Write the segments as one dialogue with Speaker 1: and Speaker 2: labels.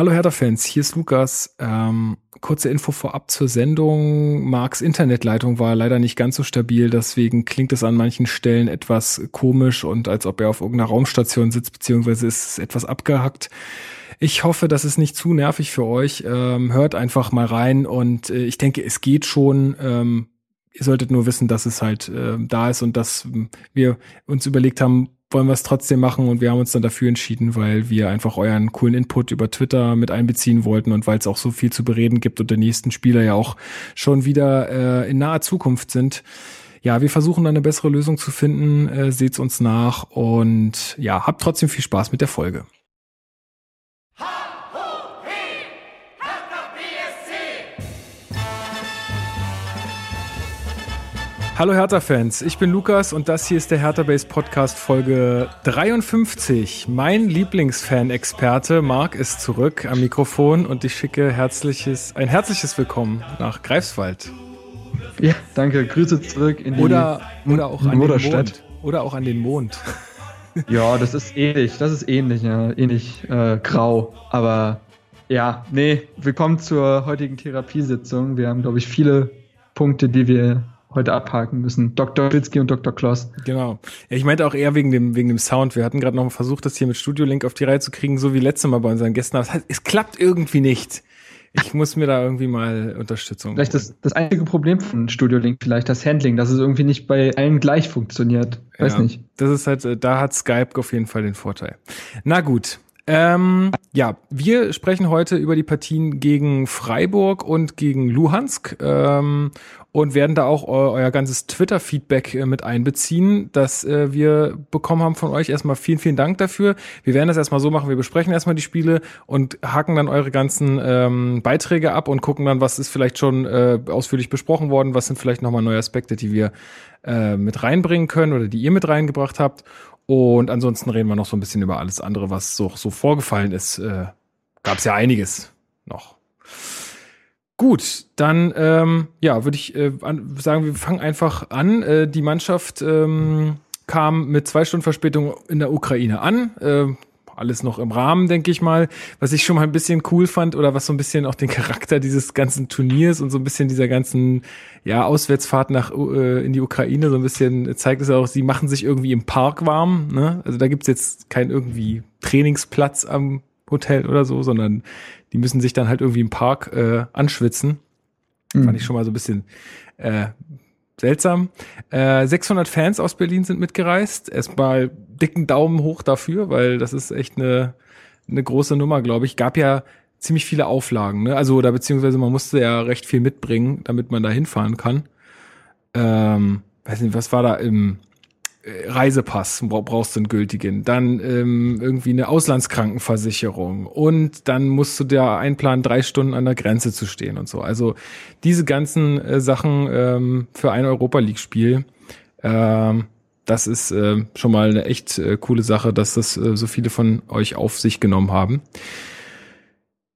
Speaker 1: Hallo Hertha-Fans, hier ist Lukas. Ähm, kurze Info vorab zur Sendung. Marks Internetleitung war leider nicht ganz so stabil, deswegen klingt es an manchen Stellen etwas komisch und als ob er auf irgendeiner Raumstation sitzt, beziehungsweise ist es etwas abgehackt. Ich hoffe, das ist nicht zu nervig für euch. Ähm, hört einfach mal rein und äh, ich denke, es geht schon. Ähm, ihr solltet nur wissen, dass es halt äh, da ist und dass wir uns überlegt haben, wollen wir es trotzdem machen und wir haben uns dann dafür entschieden, weil wir einfach euren coolen Input über Twitter mit einbeziehen wollten und weil es auch so viel zu bereden gibt und der nächsten Spieler ja auch schon wieder äh, in naher Zukunft sind. Ja, wir versuchen dann eine bessere Lösung zu finden, äh, seht's uns nach und ja, habt trotzdem viel Spaß mit der Folge. Hallo Hertha-Fans, ich bin Lukas und das hier ist der Hertha Base Podcast Folge 53. Mein Lieblingsfan-Experte Marc ist zurück am Mikrofon und ich schicke herzliches, ein herzliches Willkommen nach Greifswald.
Speaker 2: Ja, danke. Grüße zurück
Speaker 1: in die oder, oder auch an den Mond. Oder auch an den Mond.
Speaker 2: Ja, das ist ähnlich. Das ist ähnlich, ja. Ähnlich äh, grau. Aber ja, nee, willkommen zur heutigen Therapiesitzung. Wir haben, glaube ich, viele Punkte, die wir heute abhaken müssen. Dr. Witzki und Dr. Kloss.
Speaker 1: Genau. Ja, ich meinte auch eher wegen dem, wegen dem Sound. Wir hatten gerade noch versucht, das hier mit Studio Link auf die Reihe zu kriegen, so wie letztes Mal bei unseren Gästen. Aber es, hat, es klappt irgendwie nicht. Ich muss mir da irgendwie mal Unterstützung.
Speaker 2: Vielleicht das, das einzige Problem von Studio Link, vielleicht das Handling, dass es irgendwie nicht bei allen gleich funktioniert. Weiß ja, nicht.
Speaker 1: Das ist halt, äh, da hat Skype auf jeden Fall den Vorteil. Na gut, ähm, ja, wir sprechen heute über die Partien gegen Freiburg und gegen Luhansk ähm, und werden da auch eu euer ganzes Twitter-Feedback äh, mit einbeziehen, das äh, wir bekommen haben von euch. Erstmal vielen, vielen Dank dafür. Wir werden das erstmal so machen, wir besprechen erstmal die Spiele und haken dann eure ganzen ähm, Beiträge ab und gucken dann, was ist vielleicht schon äh, ausführlich besprochen worden, was sind vielleicht nochmal neue Aspekte, die wir äh, mit reinbringen können oder die ihr mit reingebracht habt. Und ansonsten reden wir noch so ein bisschen über alles andere, was so, so vorgefallen ist. Äh, Gab es ja einiges noch. Gut, dann ähm, ja, würde ich äh, an, sagen, wir fangen einfach an. Äh, die Mannschaft ähm, kam mit zwei Stunden Verspätung in der Ukraine an. Äh, alles noch im Rahmen, denke ich mal. Was ich schon mal ein bisschen cool fand oder was so ein bisschen auch den Charakter dieses ganzen Turniers und so ein bisschen dieser ganzen ja Auswärtsfahrt nach äh, in die Ukraine so ein bisschen zeigt es auch, sie machen sich irgendwie im Park warm. Ne? Also da gibt's jetzt kein irgendwie Trainingsplatz am Hotel oder so, sondern die müssen sich dann halt irgendwie im Park äh, anschwitzen. Mhm. Fand ich schon mal so ein bisschen äh, seltsam. Äh, 600 Fans aus Berlin sind mitgereist. Erstmal dicken Daumen hoch dafür, weil das ist echt eine, eine große Nummer, glaube ich. Gab ja ziemlich viele Auflagen, ne? Also, oder beziehungsweise man musste ja recht viel mitbringen, damit man da hinfahren kann. Ähm, weiß nicht, was war da im äh, Reisepass brauchst du einen gültigen, dann ähm, irgendwie eine Auslandskrankenversicherung und dann musst du dir einplanen, drei Stunden an der Grenze zu stehen und so. Also diese ganzen äh, Sachen ähm, für ein Europa League Spiel, ähm, das ist äh, schon mal eine echt äh, coole Sache, dass das äh, so viele von euch auf sich genommen haben.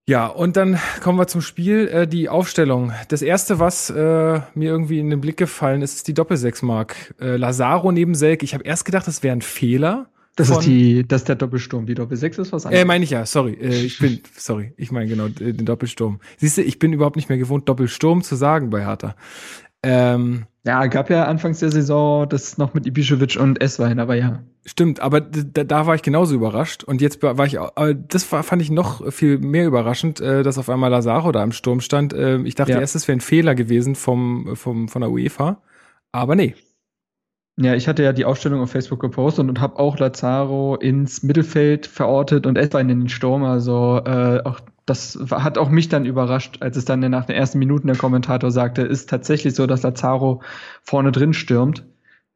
Speaker 1: Ja, und dann kommen wir zum Spiel. Äh, die Aufstellung. Das erste, was äh, mir irgendwie in den Blick gefallen ist, ist die Doppelsechsmark. Äh, Lazaro neben Selke. Ich habe erst gedacht, das wäre ein Fehler.
Speaker 2: Das ist die, das ist der Doppelsturm. Die Doppelsechs ist was
Speaker 1: anderes. Äh, meine ich ja, sorry. Äh, ich bin, sorry, ich meine genau den Doppelsturm. Siehst du, ich bin überhaupt nicht mehr gewohnt, Doppelsturm zu sagen bei Hertha.
Speaker 2: Ähm, ja, gab ja anfangs der Saison das noch mit Ibišević und Eswein, aber ja.
Speaker 1: Stimmt, aber da, da war ich genauso überrascht und jetzt war ich, das war, fand ich noch viel mehr überraschend, äh, dass auf einmal Lazaro da im Sturm stand. Äh, ich dachte ja. erst, es wäre ein Fehler gewesen vom, vom, von der UEFA, aber nee.
Speaker 2: Ja, ich hatte ja die Aufstellung auf Facebook gepostet und habe auch Lazaro ins Mittelfeld verortet und Eswein in den Sturm, also äh, auch das hat auch mich dann überrascht, als es dann nach den ersten Minuten der Kommentator sagte, ist tatsächlich so, dass Lazaro vorne drin stürmt.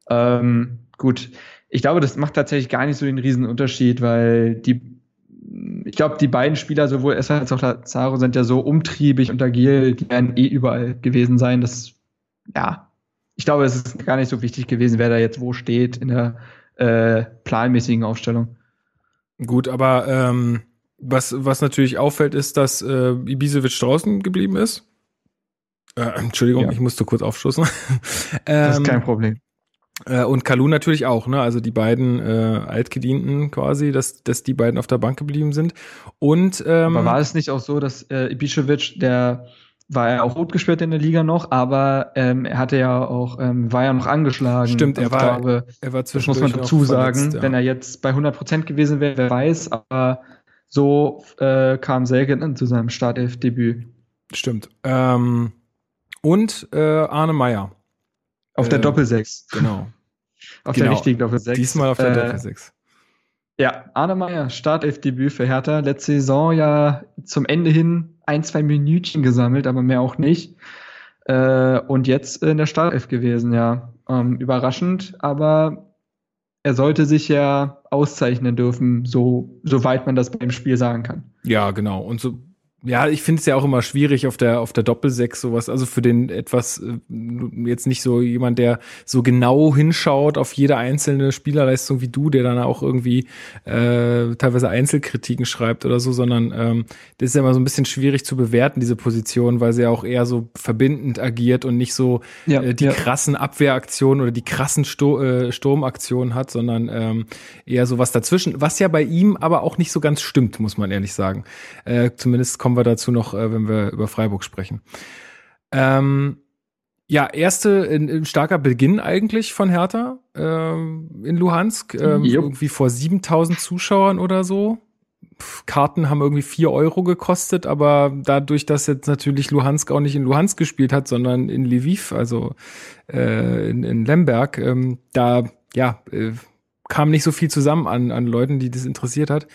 Speaker 2: Ähm, gut, ich glaube, das macht tatsächlich gar nicht so den riesen Unterschied, weil die, ich glaube, die beiden Spieler, sowohl Esser als auch Lazaro, sind ja so umtriebig und agil, die werden eh überall gewesen sein. Das, ja, ich glaube, es ist gar nicht so wichtig gewesen, wer da jetzt wo steht in der äh, planmäßigen Aufstellung.
Speaker 1: Gut, aber ähm, was, was natürlich auffällt, ist, dass äh, Ibisevic draußen geblieben ist. Äh, Entschuldigung, ja. ich musste kurz aufstoßen.
Speaker 2: ähm, das ist kein Problem.
Speaker 1: Äh, und Kalu natürlich auch, ne? Also die beiden äh, Altgedienten quasi, dass, dass die beiden auf der Bank geblieben sind. Und
Speaker 2: ähm, Aber war es nicht auch so, dass äh, Ibišević, der war ja auch rot gesperrt in der Liga noch, aber ähm, er hatte ja auch, ähm, war ja noch angeschlagen.
Speaker 1: Stimmt, er war,
Speaker 2: glaube, er war Das muss man dazu sagen, verletzt, ja. wenn er jetzt bei 100 Prozent gewesen wäre, wer weiß, aber so äh, kam Selgen zu seinem Startelf-Debüt.
Speaker 1: Stimmt. Ähm, und äh, Arne Meyer.
Speaker 2: Auf äh, der Doppelsechs.
Speaker 1: Genau.
Speaker 2: auf genau. der richtigen Doppelsechs.
Speaker 1: Diesmal auf der äh, Doppelsechs.
Speaker 2: Ja, Arne Meyer, Startelf-Debüt für Hertha. Letzte Saison ja zum Ende hin ein, zwei Minütchen gesammelt, aber mehr auch nicht. Äh, und jetzt in der Startelf gewesen, ja. Ähm, überraschend, aber er sollte sich ja auszeichnen dürfen, so soweit man das beim Spiel sagen kann.
Speaker 1: Ja, genau. Und so ja, ich finde es ja auch immer schwierig auf der auf der Doppelsechs sowas. Also für den etwas äh, jetzt nicht so jemand, der so genau hinschaut auf jede einzelne Spielerleistung wie du, der dann auch irgendwie äh, teilweise Einzelkritiken schreibt oder so, sondern ähm, das ist ja immer so ein bisschen schwierig zu bewerten diese Position, weil sie ja auch eher so verbindend agiert und nicht so ja, äh, die ja. krassen Abwehraktionen oder die krassen Sto äh, Sturmaktionen hat, sondern ähm, eher so was dazwischen, was ja bei ihm aber auch nicht so ganz stimmt, muss man ehrlich sagen. Äh, zumindest kommt kommen wir dazu noch, äh, wenn wir über Freiburg sprechen. Ähm, ja, erste ein, starker Beginn eigentlich von Hertha ähm, in Luhansk. Ähm, irgendwie vor 7000 Zuschauern oder so. Karten haben irgendwie vier Euro gekostet, aber dadurch, dass jetzt natürlich Luhansk auch nicht in Luhansk gespielt hat, sondern in Lviv, also äh, in, in Lemberg, ähm, da ja äh, kam nicht so viel zusammen an, an Leuten, die das interessiert hat.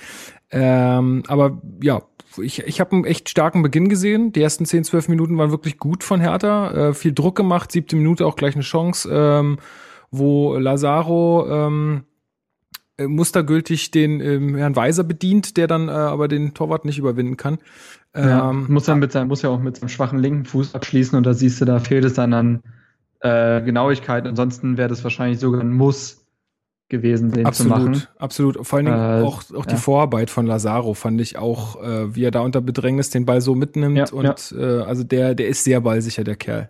Speaker 1: Ähm, aber ja, ich, ich habe einen echt starken Beginn gesehen. Die ersten 10, 12 Minuten waren wirklich gut von Hertha. Äh, viel Druck gemacht, siebte Minute auch gleich eine Chance, ähm, wo Lazaro ähm, äh, mustergültig den ähm, Herrn Weiser bedient, der dann äh, aber den Torwart nicht überwinden kann.
Speaker 2: Ja, ähm, muss dann mit seinem, muss ja auch mit seinem schwachen linken Fuß abschließen und da siehst du, da fehlt es dann an äh, Genauigkeit. Ansonsten wäre das wahrscheinlich sogar ein Muss gewesen, den
Speaker 1: absolut,
Speaker 2: zu machen.
Speaker 1: Absolut, vor allen Dingen äh, auch, auch die Vorarbeit von Lazaro fand ich auch, äh, wie er da unter Bedrängnis den Ball so mitnimmt ja, und ja. Äh, also der, der ist sehr ballsicher, der Kerl.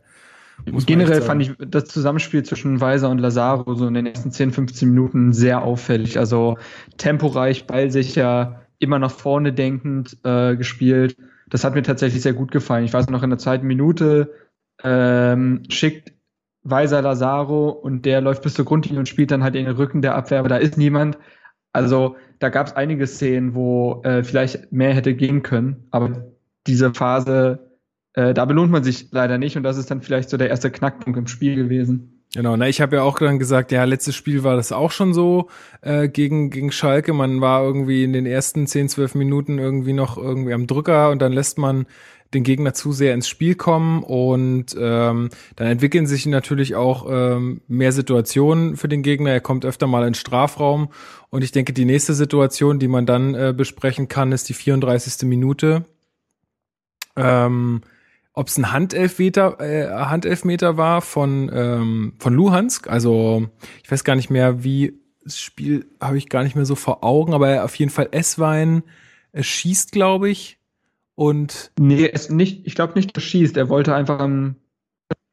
Speaker 2: Generell fand ich das Zusammenspiel zwischen Weiser und Lazaro so in den ersten 10, 15 Minuten sehr auffällig. Also temporeich, ballsicher, immer nach vorne denkend äh, gespielt. Das hat mir tatsächlich sehr gut gefallen. Ich weiß noch in der zweiten Minute ähm, schickt Weiser Lazaro und der läuft bis zur Grundlinie und spielt dann halt in den Rücken der Abwehr, aber da ist niemand. Also da gab es einige Szenen, wo äh, vielleicht mehr hätte gehen können, aber diese Phase, äh, da belohnt man sich leider nicht und das ist dann vielleicht so der erste Knackpunkt im Spiel gewesen.
Speaker 1: Genau, na, ich habe ja auch dann gesagt, ja, letztes Spiel war das auch schon so äh, gegen, gegen Schalke. Man war irgendwie in den ersten 10, 12 Minuten irgendwie noch irgendwie am Drücker und dann lässt man den Gegner zu sehr ins Spiel kommen und ähm, dann entwickeln sich natürlich auch ähm, mehr Situationen für den Gegner. Er kommt öfter mal in Strafraum und ich denke, die nächste Situation, die man dann äh, besprechen kann, ist die 34. Minute. Ähm, Ob es ein Handelfmeter, äh, Handelfmeter war von ähm, von Luhansk, also ich weiß gar nicht mehr, wie das Spiel habe ich gar nicht mehr so vor Augen, aber auf jeden Fall Esswein schießt, glaube ich und
Speaker 2: nee, es nicht, ich glaube nicht, dass schießt. Er wollte einfach um,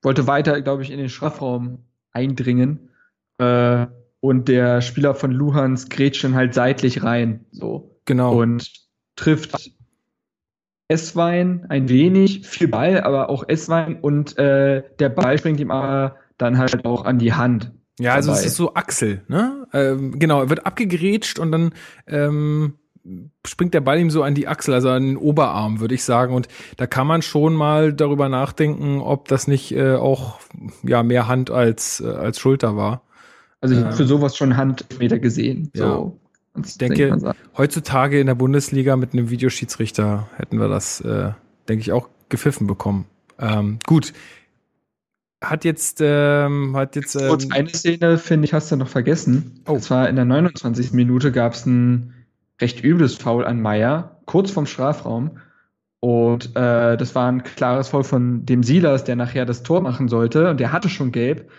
Speaker 2: wollte weiter, glaube ich, in den Strafraum eindringen. Äh, und der Spieler von Luhans grätscht dann halt seitlich rein. So.
Speaker 1: Genau.
Speaker 2: Und trifft Esswein ein wenig, viel Ball, aber auch Esswein und äh, der Ball springt ihm aber dann halt auch an die Hand.
Speaker 1: Ja, also dabei. es ist so Achsel, ne? Ähm, genau, er wird abgegrätscht und dann ähm, springt der Ball ihm so an die Achsel, also an den Oberarm, würde ich sagen. Und da kann man schon mal darüber nachdenken, ob das nicht äh, auch ja mehr Hand als, äh, als Schulter war.
Speaker 2: Also ich äh, für sowas schon Handmeter gesehen.
Speaker 1: So. Ja. Ich denke, heutzutage in der Bundesliga mit einem Videoschiedsrichter hätten wir das, äh, denke ich, auch gepfiffen bekommen. Ähm, gut. Hat jetzt, ähm, hat jetzt. Ähm,
Speaker 2: Kurz eine Szene, finde ich, hast du noch vergessen. Oh. Und zwar in der 29. Minute gab es ein recht übles Foul an Meier, kurz vorm Strafraum. Und äh, das war ein klares Foul von dem Silas, der nachher das Tor machen sollte. Und der hatte schon gelb.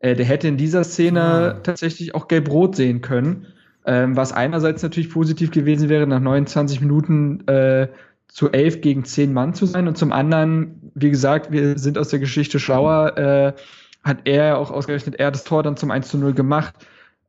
Speaker 2: Äh, der hätte in dieser Szene ja. tatsächlich auch gelb-rot sehen können. Ähm, was einerseits natürlich positiv gewesen wäre, nach 29 Minuten äh, zu 11 gegen 10 Mann zu sein. Und zum anderen, wie gesagt, wir sind aus der Geschichte schlauer, äh, hat er auch ausgerechnet, er das Tor dann zum 1 zu 0 gemacht.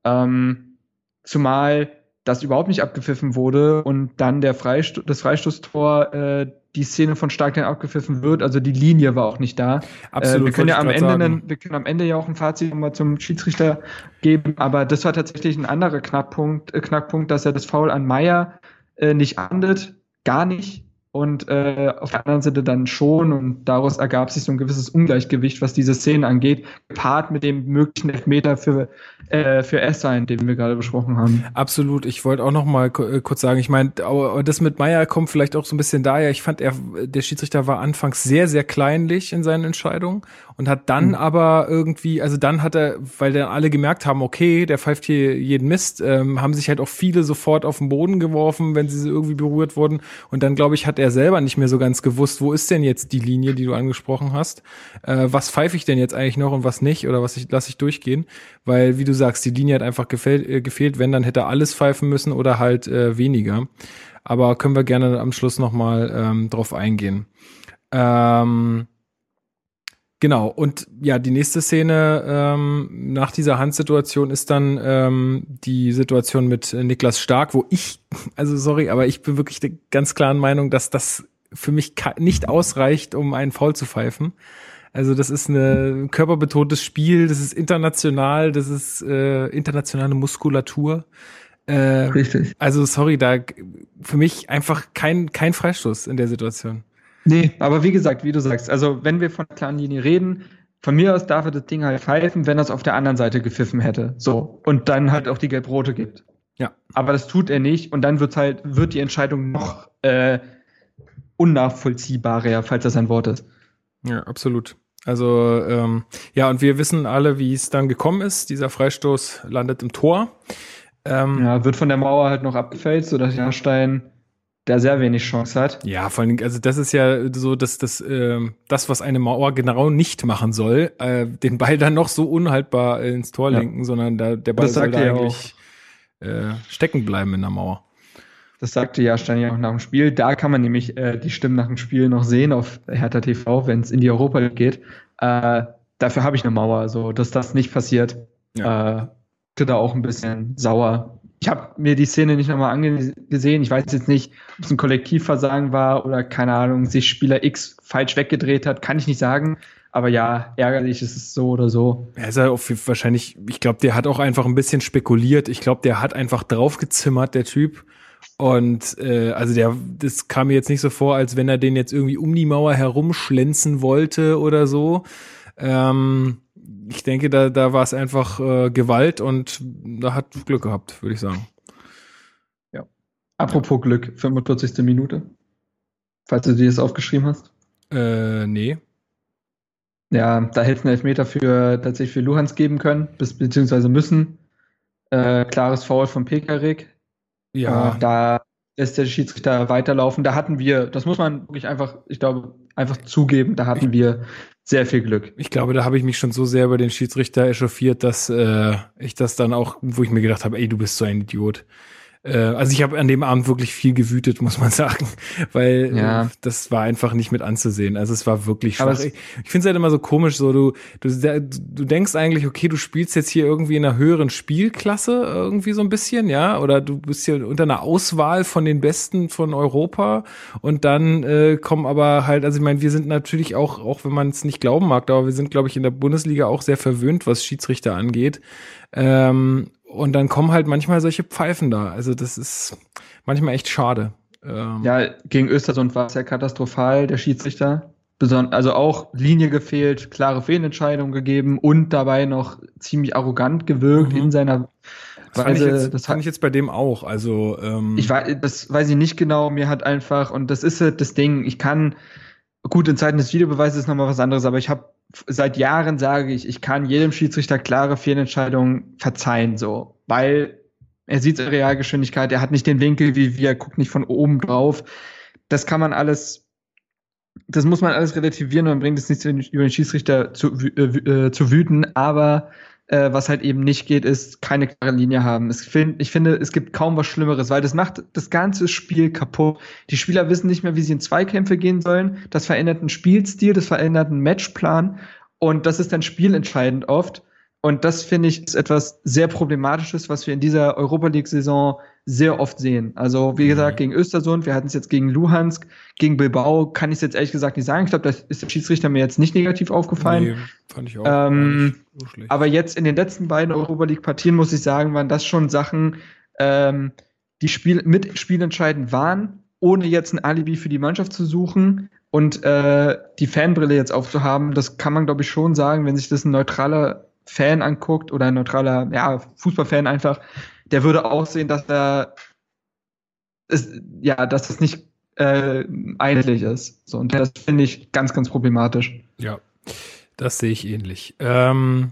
Speaker 2: Ähm, zumal das überhaupt nicht abgepfiffen wurde und dann der Freisto das Freistoßtor äh, die Szene von Stark abgepfiffen wird. Also die Linie war auch nicht da. Absolut. Äh, wir können ja am Ende, einen, wir können am Ende ja auch ein Fazit nochmal zum Schiedsrichter geben, aber das war tatsächlich ein anderer Knackpunkt, äh, Knackpunkt, dass er das Foul an Meier äh, nicht ahndet, gar nicht und äh, auf der anderen Seite dann schon und daraus ergab sich so ein gewisses Ungleichgewicht, was diese Szene angeht, gepaart mit dem möglichen Elfmeter für äh, für Essein, den wir gerade besprochen haben.
Speaker 1: Absolut. Ich wollte auch noch mal äh, kurz sagen, ich meine, das mit Meier kommt vielleicht auch so ein bisschen daher. Ich fand, er der Schiedsrichter war anfangs sehr sehr kleinlich in seinen Entscheidungen und hat dann mhm. aber irgendwie, also dann hat er, weil dann alle gemerkt haben, okay, der pfeift hier jeden Mist, ähm, haben sich halt auch viele sofort auf den Boden geworfen, wenn sie irgendwie berührt wurden und dann glaube ich hat er er selber nicht mehr so ganz gewusst, wo ist denn jetzt die Linie, die du angesprochen hast? Äh, was pfeife ich denn jetzt eigentlich noch und was nicht? Oder was ich, lasse ich durchgehen? Weil, wie du sagst, die Linie hat einfach gefehlt, äh, gefehlt. wenn, dann hätte alles pfeifen müssen oder halt äh, weniger. Aber können wir gerne am Schluss nochmal ähm, drauf eingehen. Ähm, Genau, und ja, die nächste Szene ähm, nach dieser Handsituation ist dann ähm, die Situation mit Niklas Stark, wo ich, also sorry, aber ich bin wirklich der ganz klaren Meinung, dass das für mich nicht ausreicht, um einen Foul zu pfeifen. Also das ist ein körperbetontes Spiel, das ist international, das ist äh, internationale Muskulatur. Äh, Richtig. Also sorry, da für mich einfach kein, kein Freistoß in der Situation.
Speaker 2: Nee, aber wie gesagt, wie du sagst, also wenn wir von klaren Linie reden, von mir aus darf er das Ding halt pfeifen, wenn er es auf der anderen Seite gepfiffen hätte. So. Und dann halt auch die Gelb-Rote gibt. Ja. Aber das tut er nicht und dann wird halt, wird die Entscheidung noch äh, unnachvollziehbarer, falls das ein Wort ist.
Speaker 1: Ja, absolut. Also, ähm, ja, und wir wissen alle, wie es dann gekommen ist. Dieser Freistoß landet im Tor.
Speaker 2: Ähm, ja, wird von der Mauer halt noch abgefällt, sodass Jahrstein der sehr wenig Chance hat.
Speaker 1: Ja, vor allem, also das ist ja so, dass das, äh, das, was eine Mauer genau nicht machen soll, äh, den Ball dann noch so unhaltbar ins Tor ja. lenken, sondern da, der Ball soll da eigentlich äh, stecken bleiben in der Mauer.
Speaker 2: Das sagte ja Stein auch nach dem Spiel. Da kann man nämlich äh, die Stimmen nach dem Spiel noch sehen auf Hertha TV, wenn es in die Europa League geht. Äh, dafür habe ich eine Mauer, so dass das nicht passiert. Ja. Äh, da auch ein bisschen sauer ich habe mir die Szene nicht nochmal angesehen. Ich weiß jetzt nicht, ob es ein Kollektivversagen war oder keine Ahnung, sich Spieler X falsch weggedreht hat, kann ich nicht sagen. Aber ja, ärgerlich ist es so oder so.
Speaker 1: Er ist ja wahrscheinlich, ich glaube, der hat auch einfach ein bisschen spekuliert. Ich glaube, der hat einfach draufgezimmert, der Typ. Und äh, also der, das kam mir jetzt nicht so vor, als wenn er den jetzt irgendwie um die Mauer herumschlenzen wollte oder so. Ähm, ich denke, da, da war es einfach äh, Gewalt und da hat Glück gehabt, würde ich sagen.
Speaker 2: Ja. Apropos ja. Glück, 45. Minute. Falls du dir das aufgeschrieben hast.
Speaker 1: Äh, nee.
Speaker 2: Ja, da hätte es einen Elfmeter für tatsächlich für Luhans geben können, bis, beziehungsweise müssen. Äh, klares Foul von Pekarik. Ja. Äh, da lässt der Schiedsrichter weiterlaufen. Da hatten wir, das muss man wirklich einfach, ich glaube, einfach zugeben, da hatten wir sehr viel Glück.
Speaker 1: Ich glaube, da habe ich mich schon so sehr über den Schiedsrichter echauffiert, dass äh, ich das dann auch, wo ich mir gedacht habe, ey, du bist so ein Idiot. Äh, also ich habe an dem Abend wirklich viel gewütet, muss man sagen, weil äh, ja. das war einfach nicht mit anzusehen. Also es war wirklich schwach. ich ich finde es halt immer so komisch, so du, du, du denkst eigentlich, okay, du spielst jetzt hier irgendwie in einer höheren Spielklasse irgendwie so ein bisschen, ja, oder du bist hier unter einer Auswahl von den Besten von Europa und dann äh, kommen aber halt, also ich meine, wir sind natürlich auch, auch wenn man es nicht glauben mag, aber wir sind, glaube ich, in der Bundesliga auch sehr verwöhnt, was Schiedsrichter angeht. Ähm, und dann kommen halt manchmal solche Pfeifen da. Also das ist manchmal echt schade.
Speaker 2: Ähm ja, gegen Östersund war es ja katastrophal, der Schiedsrichter. Beson also auch Linie gefehlt, klare Fehlentscheidungen gegeben und dabei noch ziemlich arrogant gewirkt mhm. in seiner
Speaker 1: das Weise. Fand jetzt, das fand ich jetzt bei dem auch. Also
Speaker 2: ähm ich weiß, das weiß ich nicht genau. Mir hat einfach und das ist halt das Ding. Ich kann gut in Zeiten des Videobeweises ist nochmal was anderes, aber ich habe seit Jahren sage ich, ich kann jedem Schiedsrichter klare Fehlentscheidungen verzeihen, so, weil er sieht Realgeschwindigkeit, er hat nicht den Winkel wie wir, guckt nicht von oben drauf. Das kann man alles, das muss man alles relativieren und bringt es nicht über den Schiedsrichter zu, äh, äh, zu wüten, aber äh, was halt eben nicht geht, ist keine klare Linie haben. Find, ich finde, es gibt kaum was Schlimmeres, weil das macht das ganze Spiel kaputt. Die Spieler wissen nicht mehr, wie sie in Zweikämpfe gehen sollen. Das verändert einen Spielstil, das verändert einen Matchplan. Und das ist dann spielentscheidend oft. Und das finde ich ist etwas sehr Problematisches, was wir in dieser Europa League-Saison sehr oft sehen. Also, wie mhm. gesagt, gegen Östersund, wir hatten es jetzt gegen Luhansk, gegen Bilbao, kann ich es jetzt ehrlich gesagt nicht sagen. Ich glaube, da ist der Schiedsrichter mir jetzt nicht negativ aufgefallen. Nee, fand ich auch. Ähm, so aber jetzt in den letzten beiden Europa League-Partien, muss ich sagen, waren das schon Sachen, ähm, die Spiel mit spielentscheidend waren, ohne jetzt ein Alibi für die Mannschaft zu suchen und äh, die Fanbrille jetzt aufzuhaben. Das kann man, glaube ich, schon sagen, wenn sich das ein neutraler Fan anguckt oder ein neutraler ja, Fußballfan einfach, der würde auch sehen, dass er ist, ja, dass das nicht äh, einheitlich ist. So, und das finde ich ganz, ganz problematisch.
Speaker 1: Ja, das sehe ich ähnlich. Ähm,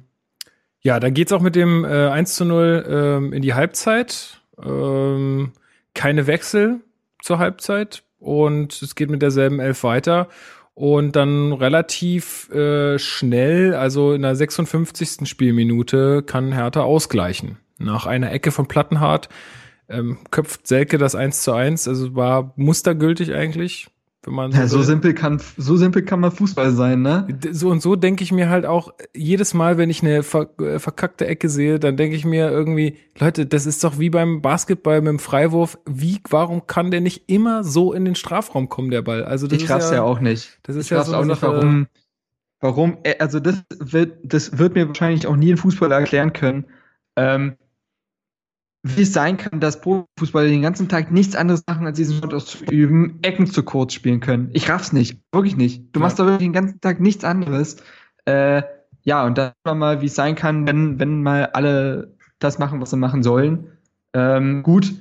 Speaker 1: ja, dann geht es auch mit dem äh, 1 zu 0 ähm, in die Halbzeit. Ähm, keine Wechsel zur Halbzeit und es geht mit derselben Elf weiter. Und dann relativ äh, schnell, also in der 56. Spielminute, kann Hertha ausgleichen. Nach einer Ecke von Plattenhardt ähm, köpft Selke das 1 zu 1. Also war mustergültig eigentlich. Wenn man
Speaker 2: so, ja, so simpel kann so simpel kann man Fußball sein, ne?
Speaker 1: So und so denke ich mir halt auch jedes Mal, wenn ich eine äh, verkackte Ecke sehe, dann denke ich mir irgendwie, Leute, das ist doch wie beim Basketball mit dem Freiwurf. Wie, warum kann der nicht immer so in den Strafraum kommen, der Ball? Also
Speaker 2: das ich raff's ja, ja, auch nicht.
Speaker 1: Das ist
Speaker 2: ich
Speaker 1: ja so auch
Speaker 2: nicht, warum, warum, äh, also das wird, das wird mir wahrscheinlich auch nie ein Fußballer erklären können. Ähm, wie es sein kann, dass Profifußballer den ganzen Tag nichts anderes machen, als diesen Sport auszuüben, Ecken zu kurz spielen können. Ich raff's nicht. Wirklich nicht. Du ja. machst da wirklich den ganzen Tag nichts anderes. Äh, ja, und dann mal, wie es sein kann, wenn, wenn mal alle das machen, was sie machen sollen. Ähm, gut,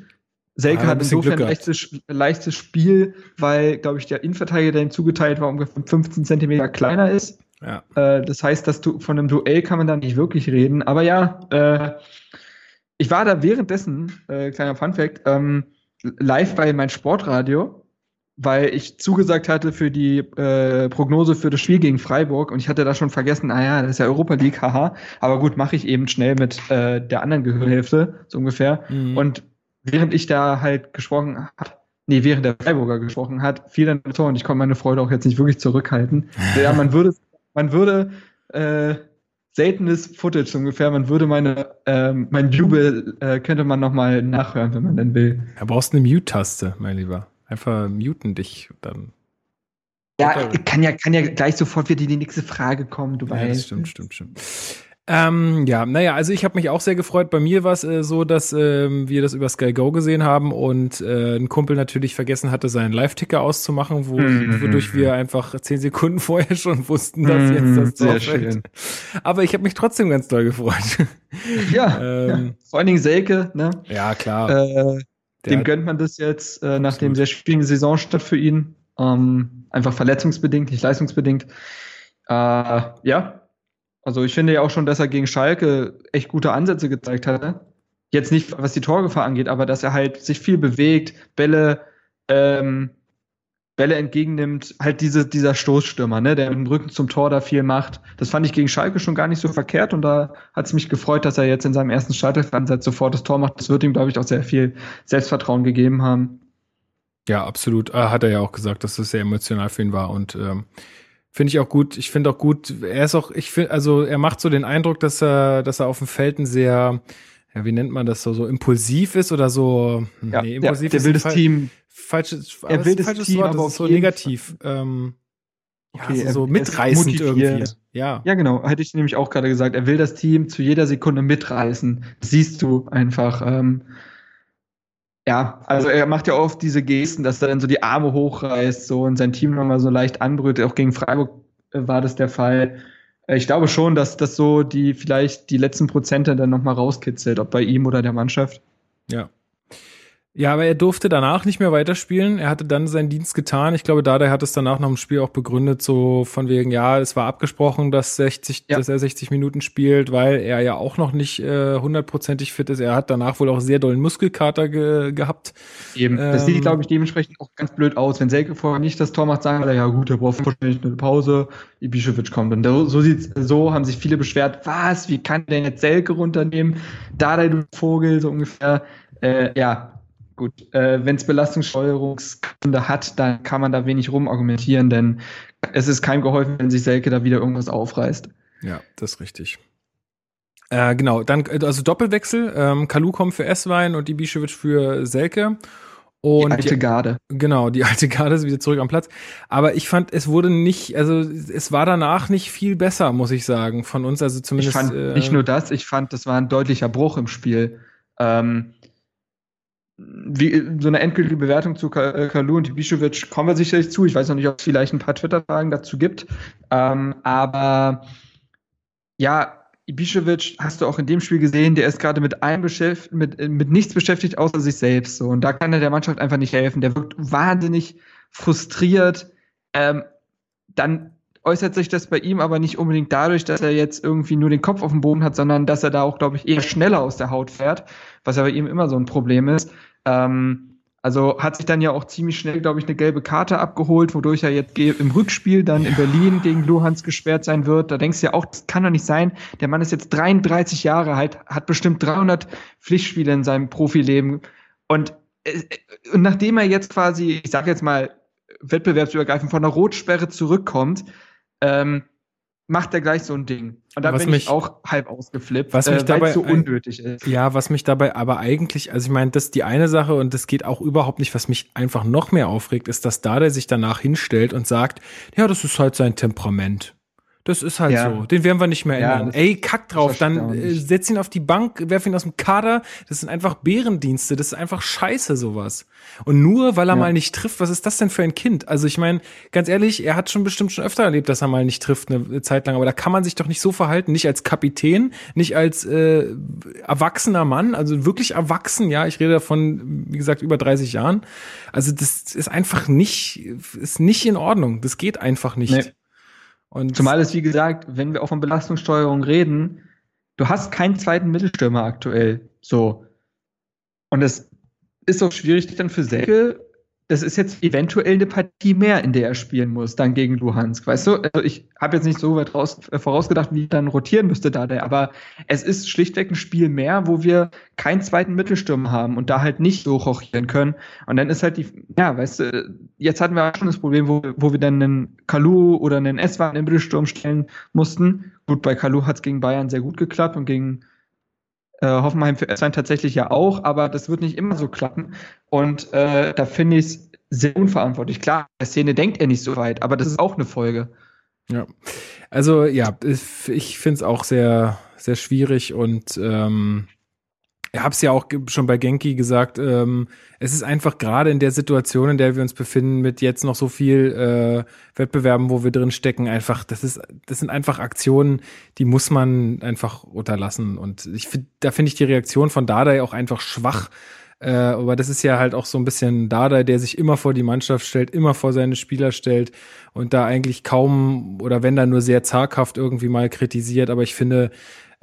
Speaker 2: Selke ja, hat insofern ein leichtes, leichtes Spiel, weil, glaube ich, der Innenverteidiger, der ihm zugeteilt war, ungefähr 15 Zentimeter kleiner ist. Ja. Äh, das heißt, dass du von einem Duell kann man da nicht wirklich reden. Aber ja, äh, ich war da währenddessen, äh, kleiner Funfact, ähm, live bei mein Sportradio, weil ich zugesagt hatte für die äh, Prognose für das Spiel gegen Freiburg und ich hatte da schon vergessen, ah ja, das ist ja Europa League, haha. Aber gut, mache ich eben schnell mit äh, der anderen Gehörhälfte, so ungefähr. Mhm. Und während ich da halt gesprochen habe, nee, während der Freiburger gesprochen hat, fiel dann das Tor und ich konnte meine Freude auch jetzt nicht wirklich zurückhalten. ja, man würde, man würde äh, seltenes Footage ungefähr. Man würde meine, ähm, mein Jubel äh, könnte man nochmal nachhören, wenn man denn will.
Speaker 1: Da brauchst du eine Mute-Taste, mein Lieber. Einfach muten dich dann.
Speaker 2: Ja, kann ja, kann ja gleich sofort wieder die nächste Frage kommen, du ja, weißt.
Speaker 1: Stimmt, stimmt, stimmt. Ähm, ja, naja, also ich habe mich auch sehr gefreut. Bei mir war es äh, so, dass ähm, wir das über Sky Go gesehen haben und äh, ein Kumpel natürlich vergessen hatte, seinen Live-Ticker auszumachen, wo, mhm. wodurch wir einfach zehn Sekunden vorher schon wussten, dass mhm, jetzt das Tor fällt. Aber ich habe mich trotzdem ganz doll gefreut.
Speaker 2: Ja, ähm, ja, vor allen Dingen Selke, ne?
Speaker 1: Ja, klar.
Speaker 2: Äh, dem gönnt man das jetzt äh, nach dem sehr schwierigen Saisonstart für ihn. Ähm, einfach verletzungsbedingt, nicht leistungsbedingt. Äh, ja, also ich finde ja auch schon, dass er gegen Schalke echt gute Ansätze gezeigt hatte. Jetzt nicht, was die Torgefahr angeht, aber dass er halt sich viel bewegt, Bälle, ähm, Bälle entgegennimmt, halt diese, dieser Stoßstürmer, ne, der mit dem Rücken zum Tor da viel macht. Das fand ich gegen Schalke schon gar nicht so verkehrt und da hat es mich gefreut, dass er jetzt in seinem ersten Startelf-Ansatz sofort das Tor macht. Das wird ihm, glaube ich, auch sehr viel Selbstvertrauen gegeben haben.
Speaker 1: Ja, absolut. Äh, hat er ja auch gesagt, dass das sehr emotional für ihn war und ähm, Finde ich auch gut. Ich finde auch gut, er ist auch, ich finde, also er macht so den Eindruck, dass er, dass er auf dem Feld ein sehr, ja, wie nennt man das so, so impulsiv ist oder so,
Speaker 2: hm, ja, nee, impulsiv ja, der will das Team,
Speaker 1: falsches, er will das falsches Team, Wort, aber das ist so negativ, ähm, okay, ja, so, so mitreißend irgendwie.
Speaker 2: Ja. Ja, genau, hätte ich nämlich auch gerade gesagt. Er will das Team zu jeder Sekunde mitreißen. Das siehst du einfach. Ähm, ja, also er macht ja oft diese Gesten, dass er dann so die Arme hochreißt so und sein Team nochmal so leicht anbrüht. Auch gegen Freiburg äh, war das der Fall. Äh, ich glaube schon, dass das so die vielleicht die letzten Prozente dann nochmal rauskitzelt, ob bei ihm oder der Mannschaft.
Speaker 1: Ja, ja, aber er durfte danach nicht mehr weiterspielen. Er hatte dann seinen Dienst getan. Ich glaube, Dada hat es danach noch im Spiel auch begründet, so von wegen, ja, es war abgesprochen, dass, 60, ja. dass er 60 Minuten spielt, weil er ja auch noch nicht äh, hundertprozentig fit ist. Er hat danach wohl auch sehr dollen Muskelkater ge gehabt.
Speaker 2: Eben, ähm, das sieht, glaube ich, dementsprechend auch ganz blöd aus. Wenn Selke vorher nicht das Tor macht, sagen wir, ja gut, er braucht wahrscheinlich eine Pause, Ibišević kommt. Und so sieht's, so haben sich viele beschwert, was, wie kann der jetzt Selke runternehmen? Dada, du Vogel, so ungefähr. Äh, ja, Gut, äh, wenn es Belastungssteuerungsgründe hat, dann kann man da wenig rumargumentieren, denn es ist keinem geholfen, wenn sich Selke da wieder irgendwas aufreißt.
Speaker 1: Ja, das ist richtig. Äh, genau, dann also Doppelwechsel. Ähm, Kalu kommt für Esswein und Ibišević für Selke. Und
Speaker 2: die alte Garde.
Speaker 1: Die, genau, die alte Garde ist wieder zurück am Platz. Aber ich fand, es wurde nicht, also es war danach nicht viel besser, muss ich sagen, von uns. Also zumindest.
Speaker 2: Ich fand äh, nicht nur das, ich fand, das war ein deutlicher Bruch im Spiel. Ähm, wie, so eine endgültige Bewertung zu äh, Kalu und Ibišević kommen wir sicherlich zu. Ich weiß noch nicht, ob es vielleicht ein paar Twitter-Fragen dazu gibt. Ähm, aber ja, Ibišević hast du auch in dem Spiel gesehen, der ist gerade mit einem beschäftigt, mit, mit nichts beschäftigt außer sich selbst. So. Und da kann er der Mannschaft einfach nicht helfen. Der wirkt wahnsinnig frustriert. Ähm, dann äußert sich das bei ihm aber nicht unbedingt dadurch, dass er jetzt irgendwie nur den Kopf auf dem Boden hat, sondern dass er da auch, glaube ich, eher schneller aus der Haut fährt, was ja bei ihm immer so ein Problem ist. Ähm, also hat sich dann ja auch ziemlich schnell, glaube ich, eine gelbe Karte abgeholt, wodurch er jetzt im Rückspiel dann in Berlin gegen Luhans gesperrt sein wird. Da denkst du ja auch, das kann doch nicht sein. Der Mann ist jetzt 33 Jahre alt, hat bestimmt 300 Pflichtspiele in seinem Profileben. Und, äh, und nachdem er jetzt quasi, ich sage jetzt mal, wettbewerbsübergreifend von der Rotsperre zurückkommt, ähm, macht er gleich so ein Ding. Und da was bin mich, ich auch halb ausgeflippt,
Speaker 1: was mich äh, dabei so unnötig ist. Ja, was mich dabei aber eigentlich, also ich meine, das ist die eine Sache und das geht auch überhaupt nicht, was mich einfach noch mehr aufregt, ist, dass da der sich danach hinstellt und sagt, ja, das ist halt sein Temperament. Das ist halt ja. so. Den werden wir nicht mehr ändern. Ja, Ey, kack drauf. Dann äh, setz ihn auf die Bank, werf ihn aus dem Kader. Das sind einfach Bärendienste. Das ist einfach scheiße, sowas. Und nur, weil er ja. mal nicht trifft, was ist das denn für ein Kind? Also ich meine, ganz ehrlich, er hat schon bestimmt schon öfter erlebt, dass er mal nicht trifft eine Zeit lang. Aber da kann man sich doch nicht so verhalten. Nicht als Kapitän, nicht als äh, erwachsener Mann. Also wirklich erwachsen, ja. Ich rede davon, wie gesagt, über 30 Jahren. Also das ist einfach nicht, ist nicht in Ordnung. Das geht einfach nicht. Nee.
Speaker 2: Und Zumal es, wie gesagt, wenn wir auch von Belastungssteuerung reden, du hast keinen zweiten Mittelstürmer aktuell. So. Und es ist auch schwierig dann für Selke das ist jetzt eventuell eine Partie mehr, in der er spielen muss, dann gegen Luhansk. Weißt du, also ich habe jetzt nicht so weit raus, äh, vorausgedacht, wie dann rotieren müsste da der, aber es ist schlichtweg ein Spiel mehr, wo wir keinen zweiten Mittelsturm haben und da halt nicht so rochieren können. Und dann ist halt die, ja, weißt du, jetzt hatten wir auch schon das Problem, wo, wo wir dann einen Kalu oder einen Eswan im Mittelsturm stellen mussten. Gut, bei Kalu hat es gegen Bayern sehr gut geklappt und gegen äh, Hoffenheim für Eswein tatsächlich ja auch, aber das wird nicht immer so klappen. Und äh, da finde ich es sehr unverantwortlich. Klar, der Szene denkt er nicht so weit, aber das ist auch eine Folge.
Speaker 1: Ja, also ja, ich finde es auch sehr, sehr schwierig und ähm, ich habe es ja auch schon bei Genki gesagt, ähm, es ist einfach gerade in der Situation, in der wir uns befinden, mit jetzt noch so viel äh, Wettbewerben, wo wir drin stecken, einfach, das ist, das sind einfach Aktionen, die muss man einfach unterlassen. Und ich finde, da finde ich die Reaktion von Dada auch einfach schwach. Äh, aber das ist ja halt auch so ein bisschen Dada, der sich immer vor die Mannschaft stellt, immer vor seine Spieler stellt und da eigentlich kaum oder wenn da nur sehr zaghaft irgendwie mal kritisiert. Aber ich finde,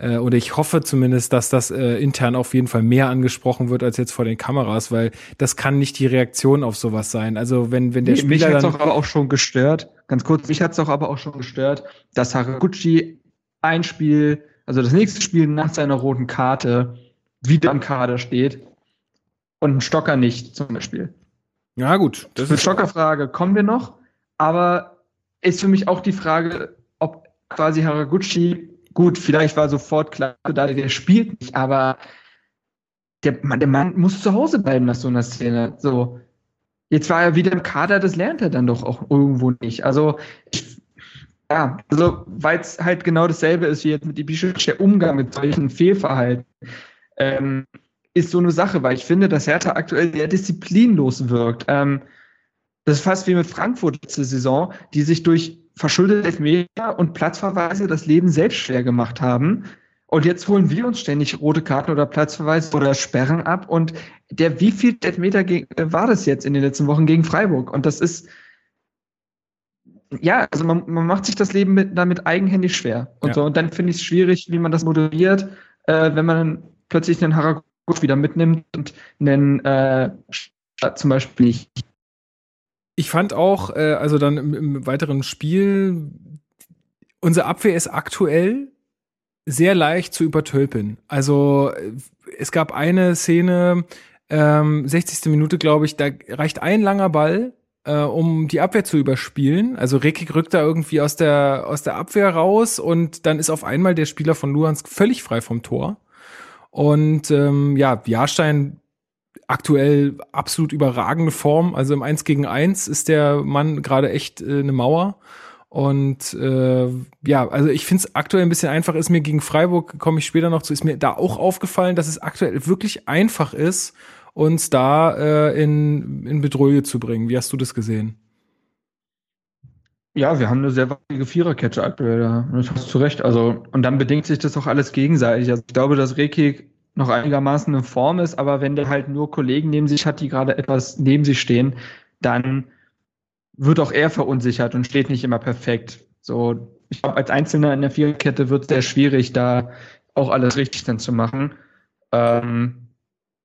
Speaker 1: äh, oder ich hoffe zumindest, dass das äh, intern auf jeden Fall mehr angesprochen wird als jetzt vor den Kameras, weil das kann nicht die Reaktion auf sowas sein. Also wenn, wenn der nee,
Speaker 2: Spieler. Mich hat's doch aber auch schon gestört, ganz kurz, mich hat's doch aber auch schon gestört, dass Haraguchi ein Spiel, also das nächste Spiel nach seiner roten Karte wieder im Kader steht und ein Stocker nicht, zum Beispiel.
Speaker 1: Ja, gut.
Speaker 2: Das ist Stockerfrage kommen wir noch, aber ist für mich auch die Frage, ob quasi Haraguchi gut, vielleicht war sofort klar, der spielt nicht, aber der, der Mann muss zu Hause bleiben nach so einer Szene. So. Jetzt war er wieder im Kader, das lernt er dann doch auch irgendwo nicht. Also, ich, ja, also, weil es halt genau dasselbe ist wie jetzt mit Ibišević, der Umgang mit solchen Fehlverhalten, ähm, ist so eine Sache, weil ich finde, dass Hertha aktuell sehr disziplinlos wirkt. Ähm, das ist fast wie mit Frankfurt letzte Saison, die sich durch verschuldete Elfmeter und Platzverweise das Leben selbst schwer gemacht haben. Und jetzt holen wir uns ständig rote Karten oder Platzverweise oder Sperren ab. Und der, wie viel Elfmeter äh, war das jetzt in den letzten Wochen gegen Freiburg? Und das ist, ja, also man, man macht sich das Leben mit, damit eigenhändig schwer. Und ja. so. Und dann finde ich es schwierig, wie man das moderiert, äh, wenn man dann plötzlich einen Haragut wieder mitnimmt und einen äh, zum Beispiel nicht
Speaker 1: ich fand auch, äh, also dann im, im weiteren Spiel, unsere Abwehr ist aktuell sehr leicht zu übertölpeln. Also es gab eine Szene, ähm, 60. Minute, glaube ich, da reicht ein langer Ball äh, um die Abwehr zu überspielen. Also Rekik rückt da irgendwie aus der, aus der Abwehr raus und dann ist auf einmal der Spieler von Luhansk völlig frei vom Tor. Und ähm, ja, Jahrstein aktuell absolut überragende Form. Also im 1 gegen 1 ist der Mann gerade echt äh, eine Mauer. Und äh, ja, also ich finde es aktuell ein bisschen einfach, ist mir gegen Freiburg, komme ich später noch zu, ist mir da auch aufgefallen, dass es aktuell wirklich einfach ist, uns da äh, in, in Bedrohung zu bringen. Wie hast du das gesehen?
Speaker 2: Ja, wir haben eine sehr wackige Viererkette aktuell da. Das hast du recht. Also, und dann bedingt sich das auch alles gegenseitig. Also ich glaube, dass Rekik noch einigermaßen in Form ist, aber wenn der halt nur Kollegen neben sich hat, die gerade etwas neben sich stehen, dann wird auch er verunsichert und steht nicht immer perfekt. So, ich glaube, als Einzelner in der Viererkette wird es sehr schwierig, da auch alles richtig dann zu machen. Ähm,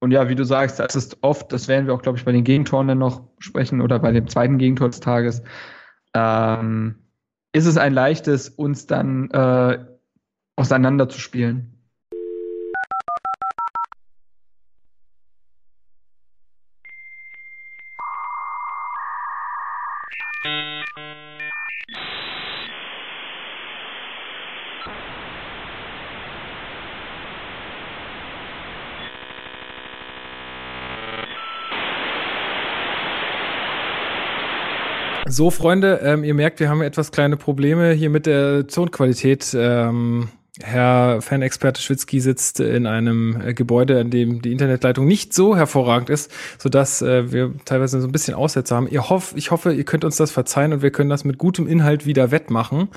Speaker 2: und ja, wie du sagst, das ist oft, das werden wir auch, glaube ich, bei den Gegentoren dann noch sprechen oder bei dem zweiten Gegentor des Tages, ähm, ist es ein leichtes, uns dann äh, auseinanderzuspielen.
Speaker 1: So, Freunde, ähm, ihr merkt, wir haben etwas kleine Probleme hier mit der Tonqualität. Ähm, Herr Fanexperte Schwitzky sitzt in einem äh, Gebäude, in dem die Internetleitung nicht so hervorragend ist, sodass äh, wir teilweise so ein bisschen Aussätze haben. Ihr hoff, ich hoffe, ihr könnt uns das verzeihen und wir können das mit gutem Inhalt wieder wettmachen.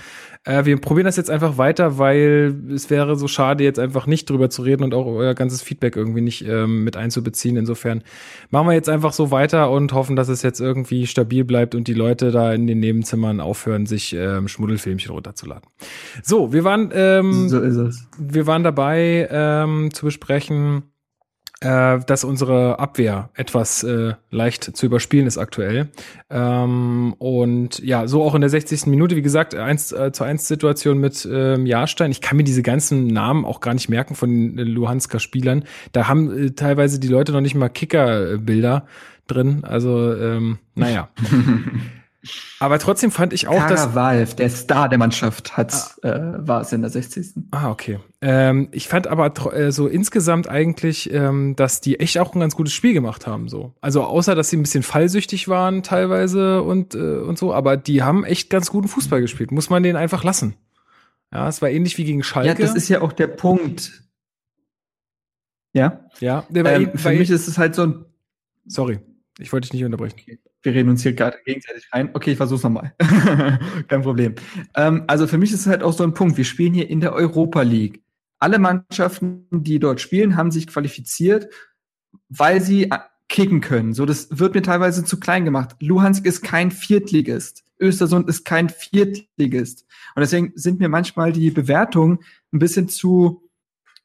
Speaker 1: Äh, wir probieren das jetzt einfach weiter, weil es wäre so schade, jetzt einfach nicht drüber zu reden und auch euer ganzes Feedback irgendwie nicht ähm, mit einzubeziehen. Insofern machen wir jetzt einfach so weiter und hoffen, dass es jetzt irgendwie stabil bleibt und die Leute da in den Nebenzimmern aufhören, sich ähm, Schmuddelfilmchen runterzuladen. So, wir waren, ähm, so ist es. Wir waren dabei ähm, zu besprechen, äh, dass unsere Abwehr etwas äh, leicht zu überspielen ist aktuell. Ähm, und ja, so auch in der 60. Minute, wie gesagt, 1 äh, zu 1 Situation mit ähm, Jahrstein. Ich kann mir diese ganzen Namen auch gar nicht merken von den Luhansker Spielern. Da haben äh, teilweise die Leute noch nicht mal Kicker-Bilder drin. Also, ähm, naja. Aber trotzdem fand ich auch, Kara dass
Speaker 2: Valve, der Star der Mannschaft, hat ah. äh, war es in der 60.
Speaker 1: Ah, okay. Ähm, ich fand aber äh, so insgesamt eigentlich, ähm, dass die echt auch ein ganz gutes Spiel gemacht haben. So, also außer dass sie ein bisschen fallsüchtig waren teilweise und äh, und so, aber die haben echt ganz guten Fußball gespielt. Muss man den einfach lassen. Ja, es war ähnlich wie gegen Schalke. Ja,
Speaker 2: das ist ja auch der Punkt. Ja.
Speaker 1: Ja.
Speaker 2: Ähm, für mich ist es halt so ein.
Speaker 1: Sorry, ich wollte dich nicht unterbrechen. Okay
Speaker 2: wir reden uns hier gerade gegenseitig rein. Okay, ich versuch's nochmal. Kein Problem. Ähm, also für mich ist es halt auch so ein Punkt. Wir spielen hier in der Europa League. Alle Mannschaften, die dort spielen, haben sich qualifiziert, weil sie kicken können. So, das wird mir teilweise zu klein gemacht. Luhansk ist kein Viertligist. Östersund ist kein Viertligist. Und deswegen sind mir manchmal die Bewertungen ein bisschen zu,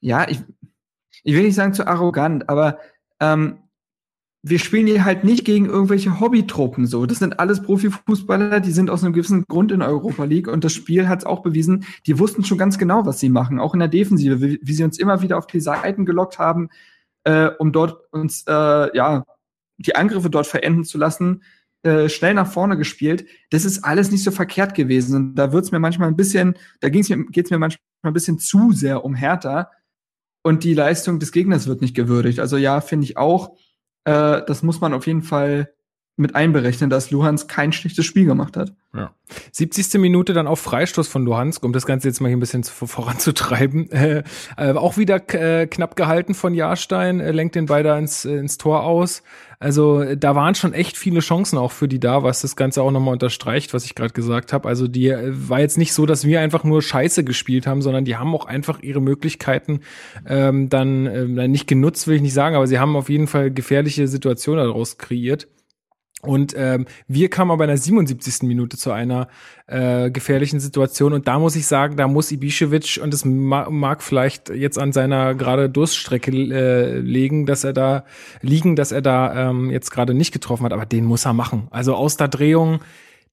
Speaker 2: ja, ich, ich will nicht sagen zu arrogant, aber ähm, wir spielen hier halt nicht gegen irgendwelche Hobbytruppen so. Das sind alles Profifußballer, die sind aus einem gewissen Grund in Europa League und das Spiel hat es auch bewiesen, die wussten schon ganz genau, was sie machen, auch in der Defensive, wie, wie sie uns immer wieder auf die Seiten gelockt haben, äh, um dort uns äh, ja die Angriffe dort verenden zu lassen, äh, schnell nach vorne gespielt. Das ist alles nicht so verkehrt gewesen. Und da wird's mir manchmal ein bisschen, da ging's mir, geht's mir manchmal ein bisschen zu sehr um Hertha. Und die Leistung des Gegners wird nicht gewürdigt. Also ja, finde ich auch äh, das muss man auf jeden Fall mit einberechnen, dass Luhansk kein schlechtes Spiel gemacht hat.
Speaker 1: Ja. 70. Minute dann auf Freistoß von Luhansk, um das Ganze jetzt mal hier ein bisschen voranzutreiben. Äh, äh, auch wieder äh, knapp gehalten von Jahrstein, äh, lenkt den beide ins, äh, ins Tor aus. Also da waren schon echt viele Chancen auch für die da, was das Ganze auch nochmal unterstreicht, was ich gerade gesagt habe. Also die war jetzt nicht so, dass wir einfach nur Scheiße gespielt haben, sondern die haben auch einfach ihre Möglichkeiten ähm, dann äh, nicht genutzt, will ich nicht sagen, aber sie haben auf jeden Fall gefährliche Situationen daraus kreiert. Und ähm, wir kamen aber in der 77. Minute zu einer äh, gefährlichen Situation. Und da muss ich sagen, da muss Ibišević, und das ma mag vielleicht jetzt an seiner gerade Durststrecke äh, legen, dass er da liegen, dass er da ähm, jetzt gerade nicht getroffen hat, aber den muss er machen. Also aus der Drehung,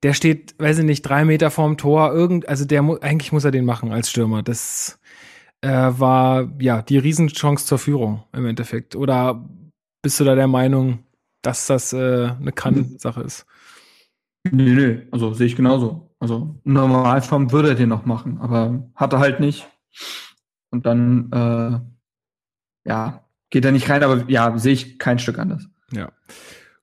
Speaker 1: der steht, weiß ich nicht, drei Meter vorm Tor, irgend, also der mu eigentlich muss er den machen als Stürmer. Das äh, war ja die Riesenchance zur Führung im Endeffekt. Oder bist du da der Meinung, dass das äh, eine Kann-Sache ist.
Speaker 2: Nee, nee, also sehe ich genauso. Also Normalform würde er den noch machen, aber hat er halt nicht. Und dann, äh, ja, geht er nicht rein, aber ja, sehe ich kein Stück anders.
Speaker 1: Ja,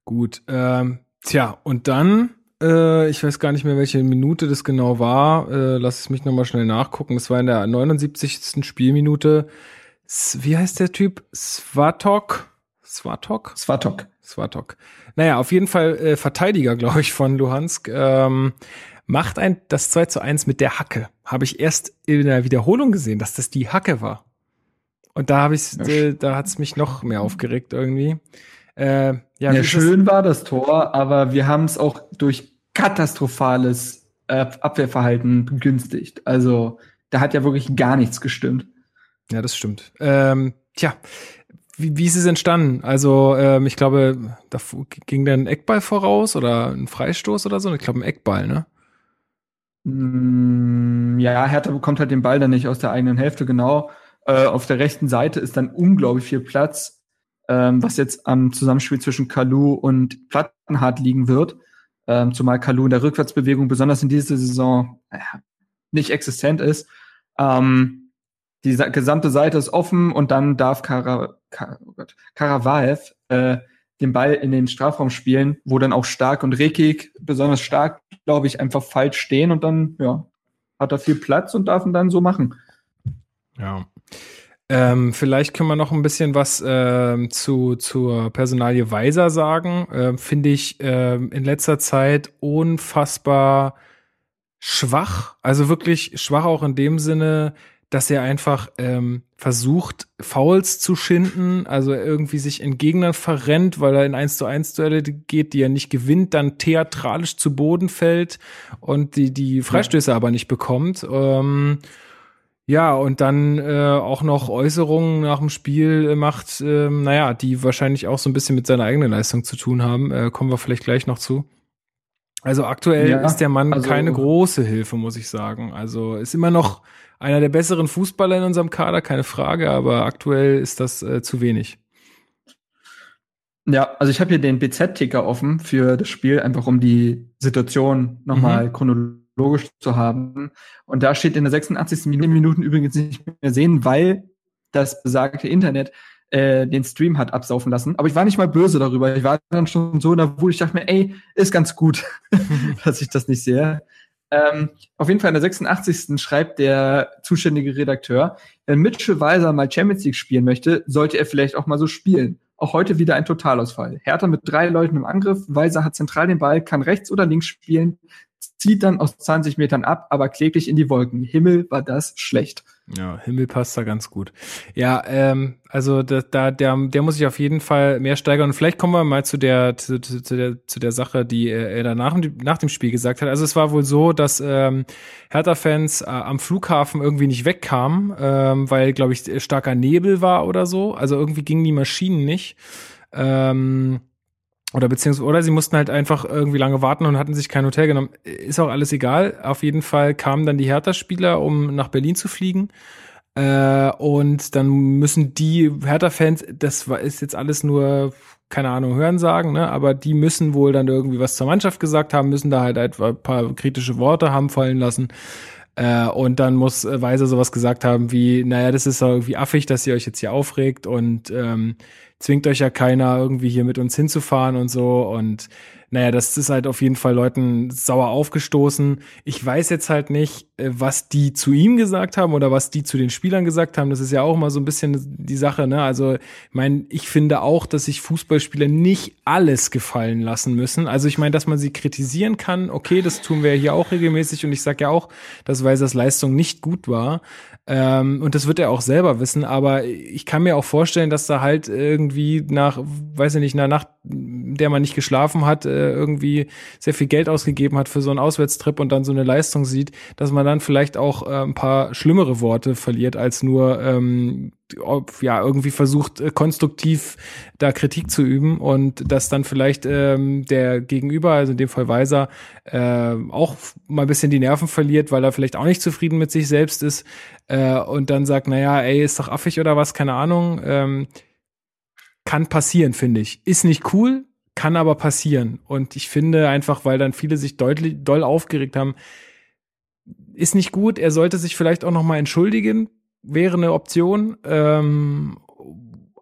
Speaker 1: gut. Ähm, tja, und dann, äh, ich weiß gar nicht mehr, welche Minute das genau war. Äh, lass es mich nochmal schnell nachgucken. Es war in der 79. Spielminute. Wie heißt der Typ? Svatok? Svatok?
Speaker 2: Svatok.
Speaker 1: Svatok. Naja, auf jeden Fall äh, Verteidiger, glaube ich, von Luhansk. Ähm, macht ein das 2 zu 1 mit der Hacke. Habe ich erst in der Wiederholung gesehen, dass das die Hacke war. Und da habe ich, äh, da hat's mich noch mehr aufgeregt irgendwie.
Speaker 2: Äh, ja, ja schön war das Tor, aber wir haben es auch durch katastrophales äh, Abwehrverhalten begünstigt. Also da hat ja wirklich gar nichts gestimmt.
Speaker 1: Ja, das stimmt. Ähm, tja, wie, wie ist es entstanden? Also, ähm, ich glaube, da ging dann ein Eckball voraus oder ein Freistoß oder so. Ich glaube, ein Eckball, ne?
Speaker 2: Mm, ja, Hertha bekommt halt den Ball dann nicht aus der eigenen Hälfte, genau. Äh, auf der rechten Seite ist dann unglaublich viel Platz, ähm, was jetzt am Zusammenspiel zwischen Kalu und Plattenhardt liegen wird. Ähm, zumal Kalu in der Rückwärtsbewegung besonders in dieser Saison äh, nicht existent ist. Ähm, die gesamte Seite ist offen und dann darf Kara, Kar oh Gott, Karavaev äh, den Ball in den Strafraum spielen, wo dann auch Stark und Rekik, besonders Stark, glaube ich, einfach falsch stehen und dann, ja, hat er viel Platz und darf ihn dann so machen.
Speaker 1: Ja. Ähm, vielleicht können wir noch ein bisschen was ähm, zu zur Personalie Weiser sagen. Ähm, Finde ich ähm, in letzter Zeit unfassbar schwach. Also wirklich schwach auch in dem Sinne, dass er einfach ähm, versucht, Fouls zu schinden, also irgendwie sich in Gegnern verrennt, weil er in 1 zu 1 Duelle geht, die er nicht gewinnt, dann theatralisch zu Boden fällt und die, die Freistöße ja. aber nicht bekommt. Ähm, ja, und dann äh, auch noch Äußerungen nach dem Spiel macht, äh, naja, die wahrscheinlich auch so ein bisschen mit seiner eigenen Leistung zu tun haben. Äh, kommen wir vielleicht gleich noch zu. Also aktuell ja, ist der Mann also, keine große Hilfe, muss ich sagen. Also ist immer noch einer der besseren Fußballer in unserem Kader, keine Frage, aber aktuell ist das äh, zu wenig.
Speaker 2: Ja, also ich habe hier den BZ-Ticker offen für das Spiel, einfach um die Situation nochmal mhm. chronologisch zu haben. Und da steht in der 86. Minute übrigens nicht mehr sehen, weil das besagte Internet äh, den Stream hat absaufen lassen. Aber ich war nicht mal böse darüber. Ich war dann schon so in der Wut. Ich dachte mir, ey, ist ganz gut, dass ich das nicht sehe. Ähm, auf jeden Fall in der 86. schreibt der zuständige Redakteur, wenn Mitchell Weiser mal Champions League spielen möchte, sollte er vielleicht auch mal so spielen. Auch heute wieder ein Totalausfall. Hertha mit drei Leuten im Angriff, Weiser hat zentral den Ball, kann rechts oder links spielen, zieht dann aus 20 Metern ab, aber kläglich in die Wolken. Himmel war das schlecht.
Speaker 1: Ja, Himmel passt da ganz gut. Ja, ähm, also da, da der, der muss sich auf jeden Fall mehr steigern. Und vielleicht kommen wir mal zu der zu, zu, zu der zu der Sache, die er danach nach dem Spiel gesagt hat. Also es war wohl so, dass ähm, Hertha-Fans äh, am Flughafen irgendwie nicht wegkamen, ähm, weil glaube ich starker Nebel war oder so. Also irgendwie gingen die Maschinen nicht. Ähm, oder beziehungsweise, oder sie mussten halt einfach irgendwie lange warten und hatten sich kein Hotel genommen. Ist auch alles egal. Auf jeden Fall kamen dann die Hertha-Spieler, um nach Berlin zu fliegen. Äh, und dann müssen die Hertha-Fans, das ist jetzt alles nur, keine Ahnung, hören sagen, ne? aber die müssen wohl dann irgendwie was zur Mannschaft gesagt haben, müssen da halt ein paar kritische Worte haben fallen lassen. Äh, und dann muss Weiser sowas gesagt haben wie, naja, das ist irgendwie affig, dass ihr euch jetzt hier aufregt und ähm, zwingt euch ja keiner, irgendwie hier mit uns hinzufahren und so. Und naja, das ist halt auf jeden Fall Leuten sauer aufgestoßen. Ich weiß jetzt halt nicht, äh, was die zu ihm gesagt haben oder was die zu den Spielern gesagt haben. Das ist ja auch mal so ein bisschen die Sache, ne? Also, ich meine, ich finde auch, dass sich Fußballspieler nicht alles gefallen lassen müssen. Also, ich meine, dass man sie kritisieren kann, okay, das tun wir ja hier auch regelmäßig und ich sage ja auch, dass Weisers Leistung nicht gut war. Ähm, und das wird er auch selber wissen, aber ich kann mir auch vorstellen, dass da halt irgendwie nach, weiß ich nicht, einer Nacht, der man nicht geschlafen hat, äh, irgendwie sehr viel Geld ausgegeben hat für so einen Auswärtstrip und dann so eine Leistung sieht, dass man dann vielleicht auch äh, ein paar schlimmere Worte verliert als nur ähm, ja irgendwie versucht äh, konstruktiv da Kritik zu üben und dass dann vielleicht ähm, der Gegenüber, also in dem Fall Weiser, äh, auch mal ein bisschen die Nerven verliert, weil er vielleicht auch nicht zufrieden mit sich selbst ist äh, und dann sagt, naja, ey, ist doch affig oder was, keine Ahnung. Ähm, kann passieren, finde ich. Ist nicht cool, kann aber passieren. Und ich finde einfach, weil dann viele sich deutlich doll aufgeregt haben, ist nicht gut. Er sollte sich vielleicht auch noch mal entschuldigen, wäre eine Option. Ähm,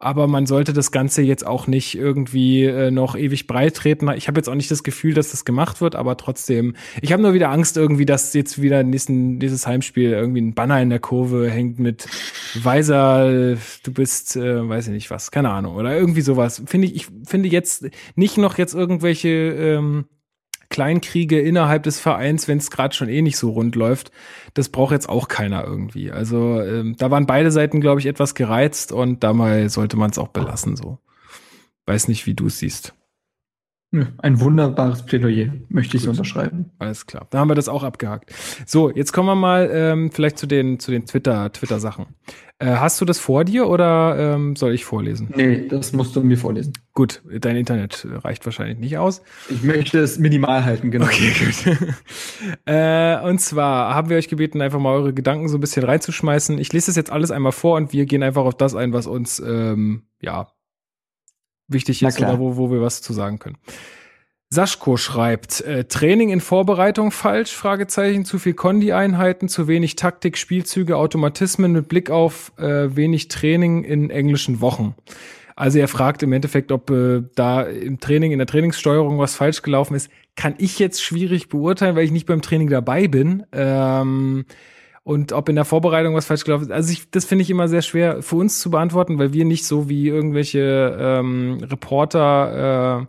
Speaker 1: aber man sollte das Ganze jetzt auch nicht irgendwie äh, noch ewig breit treten. Ich habe jetzt auch nicht das Gefühl, dass das gemacht wird, aber trotzdem, ich habe nur wieder Angst irgendwie, dass jetzt wieder nächsten, dieses Heimspiel irgendwie ein Banner in der Kurve hängt mit Weiser, du bist, äh, weiß ich nicht was, keine Ahnung, oder irgendwie sowas. Finde ich, ich finde jetzt nicht noch jetzt irgendwelche ähm, Kleinkriege innerhalb des Vereins, wenn es gerade schon eh nicht so rund läuft, das braucht jetzt auch keiner irgendwie. Also ähm, da waren beide Seiten, glaube ich, etwas gereizt und dabei sollte man es auch belassen. So, weiß nicht, wie du es siehst.
Speaker 2: Ein wunderbares Plädoyer, möchte ich so unterschreiben.
Speaker 1: Alles klar. Da haben wir das auch abgehakt. So, jetzt kommen wir mal ähm, vielleicht zu den, zu den Twitter, Twitter-Sachen. Äh, hast du das vor dir oder ähm, soll ich vorlesen?
Speaker 2: Nee, das musst du mir vorlesen.
Speaker 1: Gut, dein Internet reicht wahrscheinlich nicht aus.
Speaker 2: Ich möchte es minimal halten, genau.
Speaker 1: Okay, gut. äh, und zwar haben wir euch gebeten, einfach mal eure Gedanken so ein bisschen reinzuschmeißen. Ich lese das jetzt alles einmal vor und wir gehen einfach auf das ein, was uns ähm, ja wichtig ist oder wo, wo wir was zu sagen können. Saschko schreibt, äh, Training in Vorbereitung falsch, Fragezeichen, zu viel Kondi-Einheiten, zu wenig Taktik, Spielzüge, Automatismen mit Blick auf äh, wenig Training in englischen Wochen. Also er fragt im Endeffekt, ob äh, da im Training, in der Trainingssteuerung was falsch gelaufen ist. Kann ich jetzt schwierig beurteilen, weil ich nicht beim Training dabei bin. Ähm, und ob in der Vorbereitung was falsch gelaufen ist. Also ich, das finde ich immer sehr schwer für uns zu beantworten, weil wir nicht so wie irgendwelche ähm, Reporter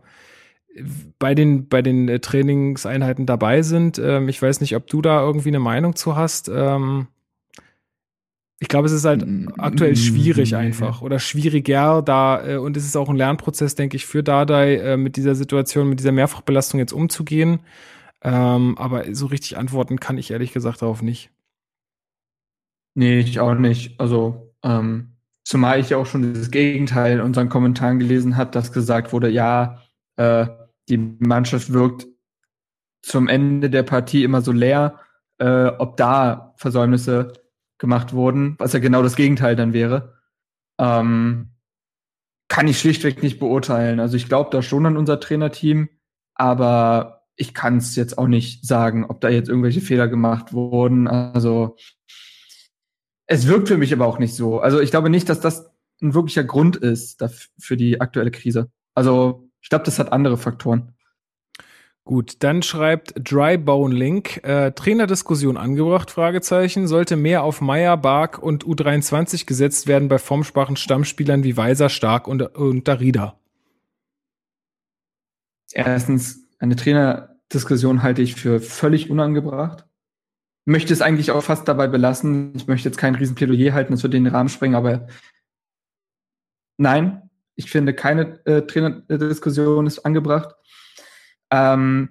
Speaker 1: äh, bei den bei den äh, Trainingseinheiten dabei sind. Ähm, ich weiß nicht, ob du da irgendwie eine Meinung zu hast. Ähm, ich glaube, es ist halt aktuell schwierig einfach oder schwieriger da äh, und es ist auch ein Lernprozess, denke ich, für Dardai äh, mit dieser Situation, mit dieser Mehrfachbelastung jetzt umzugehen. Ähm, aber so richtig antworten kann ich ehrlich gesagt darauf nicht.
Speaker 2: Nee, ich auch nicht. Also, ähm, zumal ich ja auch schon das Gegenteil in unseren Kommentaren gelesen habe, dass gesagt wurde, ja, äh, die Mannschaft wirkt zum Ende der Partie immer so leer, äh, ob da Versäumnisse gemacht wurden, was ja genau das Gegenteil dann wäre. Ähm, kann ich schlichtweg nicht beurteilen. Also ich glaube da schon an unser Trainerteam, aber ich kann es jetzt auch nicht sagen, ob da jetzt irgendwelche Fehler gemacht wurden. Also es wirkt für mich aber auch nicht so. Also ich glaube nicht, dass das ein wirklicher Grund ist für die aktuelle Krise. Also ich glaube, das hat andere Faktoren.
Speaker 1: Gut, dann schreibt Drybone Link, äh, Trainerdiskussion angebracht, Fragezeichen, sollte mehr auf Meier, Bark und U23 gesetzt werden bei formsprachen Stammspielern wie Weiser, Stark und, und Darida?
Speaker 2: Erstens, eine Trainerdiskussion halte ich für völlig unangebracht möchte es eigentlich auch fast dabei belassen. Ich möchte jetzt kein Riesenplädoyer halten, das würde den Rahmen sprengen, aber nein, ich finde, keine äh, Trainerdiskussion ist angebracht. Ähm,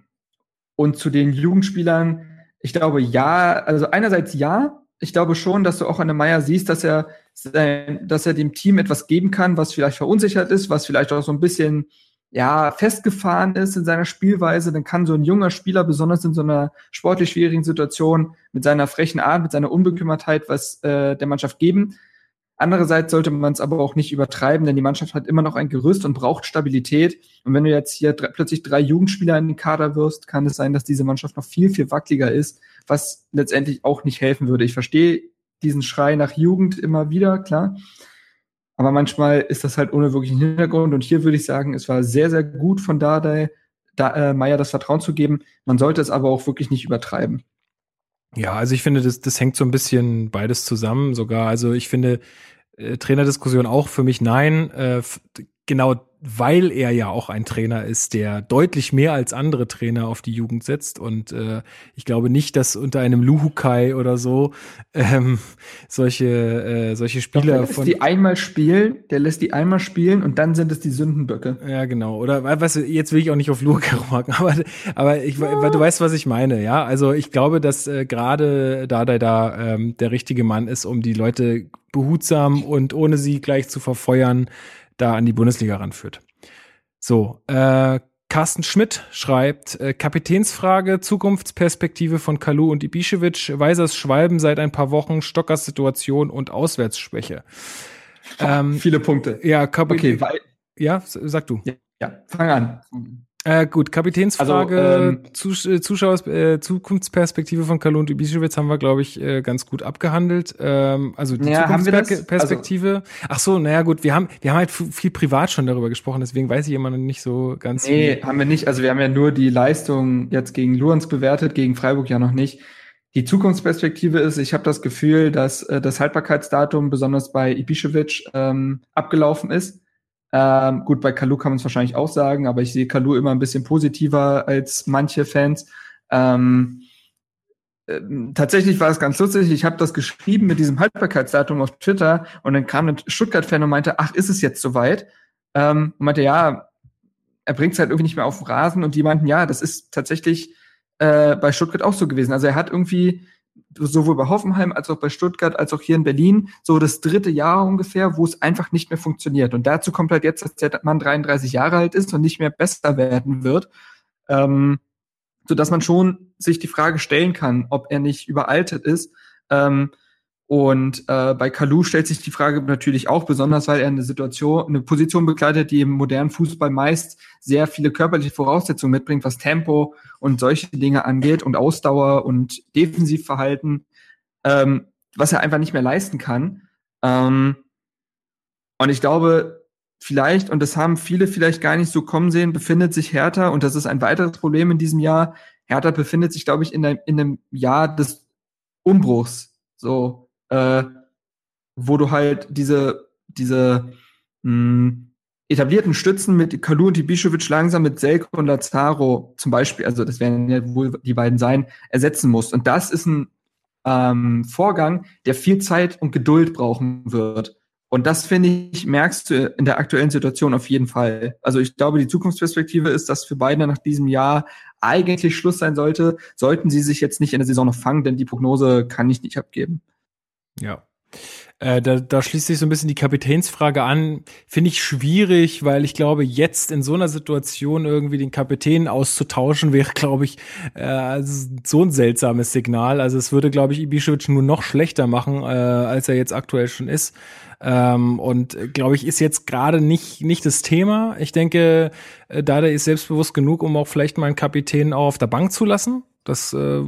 Speaker 2: und zu den Jugendspielern, ich glaube ja, also einerseits ja, ich glaube schon, dass du auch an der Meier siehst, dass er, dass er dem Team etwas geben kann, was vielleicht verunsichert ist, was vielleicht auch so ein bisschen ja, festgefahren ist in seiner Spielweise, dann kann so ein junger Spieler, besonders in so einer sportlich schwierigen Situation, mit seiner frechen Art, mit seiner Unbekümmertheit was äh, der Mannschaft geben. Andererseits sollte man es aber auch nicht übertreiben, denn die Mannschaft hat immer noch ein Gerüst und braucht Stabilität. Und wenn du jetzt hier drei, plötzlich drei Jugendspieler in den Kader wirst, kann es sein, dass diese Mannschaft noch viel, viel wackeliger ist, was letztendlich auch nicht helfen würde. Ich verstehe diesen Schrei nach Jugend immer wieder, klar. Aber manchmal ist das halt ohne wirklichen Hintergrund. Und hier würde ich sagen, es war sehr, sehr gut von Dardai, da, äh, Meier das Vertrauen zu geben. Man sollte es aber auch wirklich nicht übertreiben.
Speaker 1: Ja, also ich finde, das, das hängt so ein bisschen beides zusammen sogar. Also ich finde, äh, Trainerdiskussion auch für mich nein. Äh, genau weil er ja auch ein Trainer ist, der deutlich mehr als andere Trainer auf die Jugend setzt. Und äh, ich glaube nicht, dass unter einem Luhukai oder so ähm, solche, äh, solche Spieler Doch, der
Speaker 2: lässt von. die einmal spielen, der lässt die einmal spielen und dann sind es die Sündenböcke.
Speaker 1: Ja, genau. Oder weißt du, jetzt will ich auch nicht auf Luhukai rumhaken, aber, aber ich, ja. du weißt, was ich meine, ja. Also ich glaube, dass äh, gerade da da ähm, der richtige Mann ist, um die Leute behutsam und ohne sie gleich zu verfeuern da an die Bundesliga ranführt. So, äh, Carsten Schmidt schreibt, äh, Kapitänsfrage, Zukunftsperspektive von Kalu und Ibišević, Weisers Schwalben seit ein paar Wochen, Stockers Situation und Auswärtsschwäche.
Speaker 2: Ähm, Viele Punkte.
Speaker 1: Ja, Kap okay, ja, sag du.
Speaker 2: Ja. Ja, fang an.
Speaker 1: Äh, gut, Kapitänsfrage, also, ähm, Zus äh, Zuschauers, äh, Zukunftsperspektive von Kalu und Ibišević haben wir, glaube ich, äh, ganz gut abgehandelt. Ähm, also die ja, Zukunftsperspektive. Also, Ach so, naja gut, wir haben, wir haben halt viel privat schon darüber gesprochen, deswegen weiß ich immer noch nicht so ganz
Speaker 2: Nee, haben wir nicht. Also wir haben ja nur die Leistung jetzt gegen Luans bewertet, gegen Freiburg ja noch nicht. Die Zukunftsperspektive ist, ich habe das Gefühl, dass äh, das Haltbarkeitsdatum besonders bei Ibišević ähm, abgelaufen ist ähm, gut, bei Kalu kann man es wahrscheinlich auch sagen, aber ich sehe Kalu immer ein bisschen positiver als manche Fans. Ähm, äh, tatsächlich war es ganz lustig. Ich habe das geschrieben mit diesem Haltbarkeitsdatum auf Twitter und dann kam ein Stuttgart-Fan und meinte, ach, ist es jetzt soweit? Ähm, und meinte, ja, er bringt es halt irgendwie nicht mehr auf den Rasen und die meinten, ja, das ist tatsächlich äh, bei Stuttgart auch so gewesen. Also er hat irgendwie sowohl bei Hoffenheim als auch bei Stuttgart als auch hier in Berlin so das dritte Jahr ungefähr, wo es einfach nicht mehr funktioniert. Und dazu kommt halt jetzt, dass der Mann 33 Jahre alt ist und nicht mehr besser werden wird, ähm, so dass man schon sich die Frage stellen kann, ob er nicht überaltet ist. Ähm, und äh, bei Kalu stellt sich die Frage natürlich auch, besonders weil er eine Situation, eine Position begleitet, die im modernen Fußball meist sehr viele körperliche Voraussetzungen mitbringt, was Tempo und solche Dinge angeht und Ausdauer und Defensivverhalten, ähm, was er einfach nicht mehr leisten kann. Ähm, und ich glaube, vielleicht, und das haben viele vielleicht gar nicht so kommen sehen, befindet sich Hertha, und das ist ein weiteres Problem in diesem Jahr, Hertha befindet sich, glaube ich, in einem, in einem Jahr des Umbruchs. So, äh, wo du halt diese, diese mh, hm, etablierten Stützen mit Kalu und Ibišević langsam mit Selko und Lazaro zum Beispiel, also das werden ja wohl die beiden sein, ersetzen musst. Und das ist ein ähm, Vorgang, der viel Zeit und Geduld brauchen wird. Und das, finde ich, merkst du in der aktuellen Situation auf jeden Fall. Also ich glaube, die Zukunftsperspektive ist, dass für beide nach diesem Jahr eigentlich Schluss sein sollte, sollten sie sich jetzt nicht in der Saison noch fangen, denn die Prognose kann ich nicht abgeben.
Speaker 1: Ja. Äh, da, da schließt sich so ein bisschen die Kapitänsfrage an. Finde ich schwierig, weil ich glaube, jetzt in so einer Situation irgendwie den Kapitän auszutauschen, wäre, glaube ich, äh, so ein seltsames Signal. Also es würde, glaube ich, Ibišević nur noch schlechter machen, äh, als er jetzt aktuell schon ist. Ähm, und glaube ich, ist jetzt gerade nicht, nicht das Thema. Ich denke, äh, Dada ist selbstbewusst genug, um auch vielleicht mal einen Kapitän auch auf der Bank zu lassen. Das äh,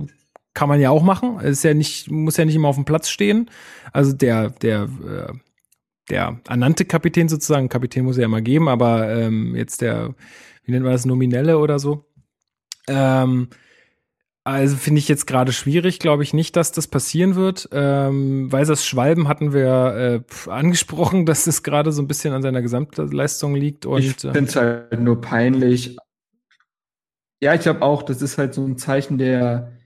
Speaker 1: kann man ja auch machen. Es ist ja nicht, muss ja nicht immer auf dem Platz stehen. Also der, der, äh, der ernannte Kapitän sozusagen, Kapitän muss ja immer geben, aber ähm, jetzt der, wie nennt man das, Nominelle oder so. Ähm, also finde ich jetzt gerade schwierig, glaube ich nicht, dass das passieren wird. Ähm, das Schwalben hatten wir äh, angesprochen, dass es gerade so ein bisschen an seiner Gesamtleistung liegt. Und,
Speaker 2: ich finde es halt nur peinlich. Ja, ich glaube auch, das ist halt so ein Zeichen der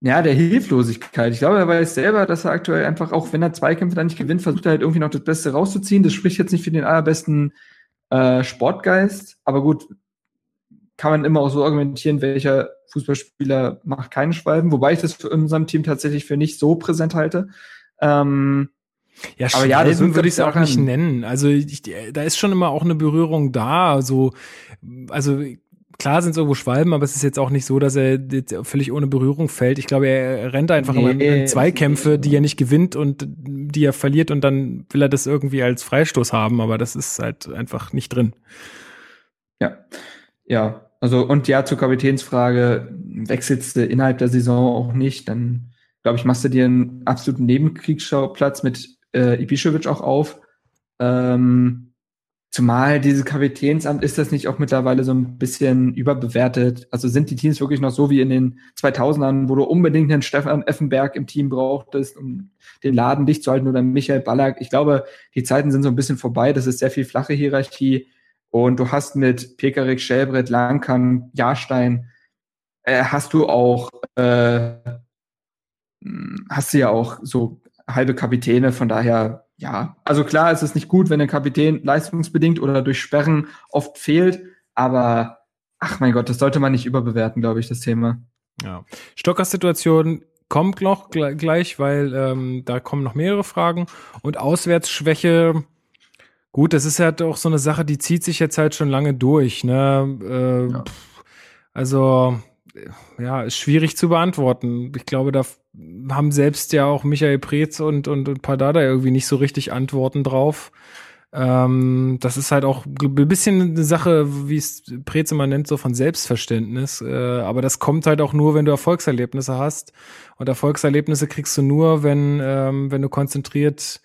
Speaker 2: ja, der Hilflosigkeit. Ich glaube, er weiß selber, dass er aktuell einfach, auch wenn er Zweikämpfe dann nicht gewinnt, versucht er halt irgendwie noch das Beste rauszuziehen. Das spricht jetzt nicht für den allerbesten äh, Sportgeist, aber gut, kann man immer auch so argumentieren, welcher Fußballspieler macht keine Schwalben, wobei ich das für unserem Team tatsächlich für nicht so präsent halte. Ähm,
Speaker 1: ja, aber ja, das würde ich es auch nicht nennen. Also ich, da ist schon immer auch eine Berührung da. Also, also klar sind es irgendwo Schwalben, aber es ist jetzt auch nicht so, dass er völlig ohne Berührung fällt. Ich glaube, er rennt einfach nee, immer in Zweikämpfe, die er nicht gewinnt und die er verliert und dann will er das irgendwie als Freistoß haben, aber das ist halt einfach nicht drin.
Speaker 2: Ja, ja. Also, und ja, zur Kapitänsfrage, wechselst du innerhalb der Saison auch nicht, dann glaube ich, machst du dir einen absoluten Nebenkriegsschauplatz mit äh, Ibišević auch auf. Ähm, Zumal dieses Kapitänsamt ist das nicht auch mittlerweile so ein bisschen überbewertet? Also sind die Teams wirklich noch so wie in den 2000ern, wo du unbedingt einen Stefan Effenberg im Team brauchtest, um den Laden dicht zu halten oder Michael Ballack? Ich glaube, die Zeiten sind so ein bisschen vorbei. Das ist sehr viel flache Hierarchie. Und du hast mit Pekarik, Schellbrett, Lankan, Jahrstein, äh, hast du auch, äh, hast du ja auch so halbe Kapitäne. Von daher ja, also klar ist es nicht gut, wenn der Kapitän leistungsbedingt oder durch Sperren oft fehlt, aber ach mein Gott, das sollte man nicht überbewerten, glaube ich, das Thema.
Speaker 1: Ja. Stockers Situation kommt noch gleich, weil ähm, da kommen noch mehrere Fragen. Und Auswärtsschwäche, gut, das ist halt auch so eine Sache, die zieht sich jetzt halt schon lange durch. Ne? Äh, ja. Also ja, ist schwierig zu beantworten. Ich glaube, da haben selbst ja auch Michael Preetz und, und, und Padada irgendwie nicht so richtig Antworten drauf. Ähm, das ist halt auch ein bisschen eine Sache, wie es Preze mal nennt, so von Selbstverständnis. Äh, aber das kommt halt auch nur, wenn du Erfolgserlebnisse hast. Und Erfolgserlebnisse kriegst du nur, wenn, ähm, wenn du konzentriert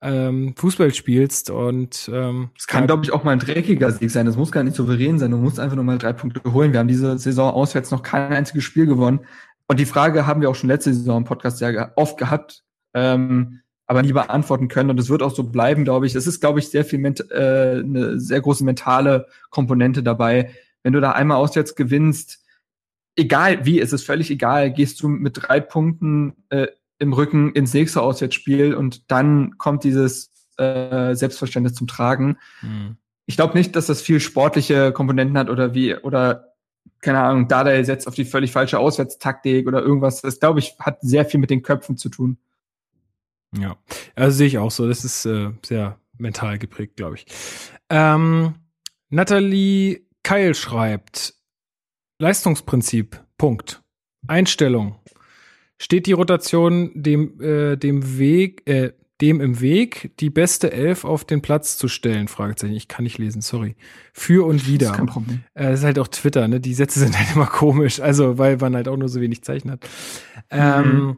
Speaker 1: ähm, Fußball spielst und ähm,
Speaker 2: es kann, glaube ich, auch mal ein dreckiger Sieg sein. Das muss gar nicht souverän sein. Du musst einfach nur mal drei Punkte holen. Wir haben diese Saison auswärts noch kein einziges Spiel gewonnen. Und die Frage haben wir auch schon letzte Saison im Podcast ja oft gehabt, ähm, aber nie beantworten können. Und es wird auch so bleiben, glaube ich. Es ist, glaube ich, sehr viel äh, eine sehr große mentale Komponente dabei. Wenn du da einmal auswärts gewinnst, egal wie, es ist völlig egal, gehst du mit drei Punkten äh, im Rücken ins nächste Auswärtsspiel und dann kommt dieses äh, Selbstverständnis zum Tragen. Mhm. Ich glaube nicht, dass das viel sportliche Komponenten hat oder wie, oder keine Ahnung, Dada setzt auf die völlig falsche Auswärtstaktik oder irgendwas. Das, glaube ich, hat sehr viel mit den Köpfen zu tun.
Speaker 1: Ja, also sehe ich auch so. Das ist äh, sehr mental geprägt, glaube ich. Ähm, Nathalie Keil schreibt, Leistungsprinzip, Punkt. Einstellung, Steht die Rotation dem, äh, dem Weg, äh, dem im Weg, die beste Elf auf den Platz zu stellen? Fragezeichen. Ich kann nicht lesen, sorry. Für und wieder. Das ist kein Problem. Äh, das ist halt auch Twitter, ne? Die Sätze sind halt immer komisch, also weil man halt auch nur so wenig Zeichen hat. Ähm, mhm. Ähm,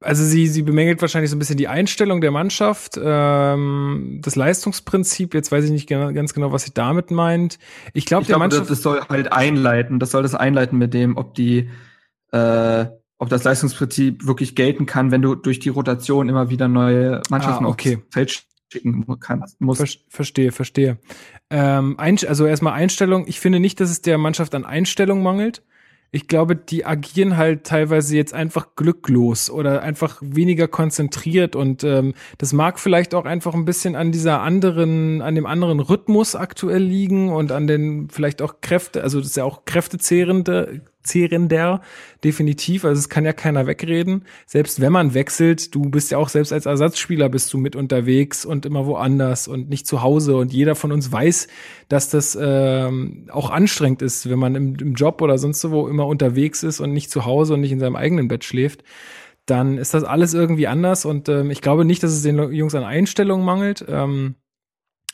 Speaker 1: also sie, sie bemängelt wahrscheinlich so ein bisschen die Einstellung der Mannschaft, ähm, das Leistungsprinzip. Jetzt weiß ich nicht ganz genau, was sie damit meint. Ich glaube,
Speaker 2: der glaub, Mannschaft. Das, das soll halt einleiten. Das soll das einleiten mit dem, ob die äh, ob das Leistungsprinzip wirklich gelten kann, wenn du durch die Rotation immer wieder neue Mannschaften
Speaker 1: ah, okay.
Speaker 2: aufs Feld schicken kannst. Musst.
Speaker 1: verstehe, verstehe. Ähm, also erstmal Einstellung. Ich finde nicht, dass es der Mannschaft an Einstellung mangelt. Ich glaube, die agieren halt teilweise jetzt einfach glücklos oder einfach weniger konzentriert und ähm, das mag vielleicht auch einfach ein bisschen an dieser anderen, an dem anderen Rhythmus aktuell liegen und an den vielleicht auch Kräfte, also das ist ja auch kräftezehrende, zehrender, definitiv. Also es kann ja keiner wegreden. Selbst wenn man wechselt, du bist ja auch selbst als Ersatzspieler bist du mit unterwegs und immer woanders und nicht zu Hause. Und jeder von uns weiß, dass das ähm, auch anstrengend ist, wenn man im, im Job oder sonst wo immer unterwegs ist und nicht zu Hause und nicht in seinem eigenen Bett schläft dann ist das alles irgendwie anders und ähm, ich glaube nicht, dass es den Jungs an Einstellungen mangelt. Ähm,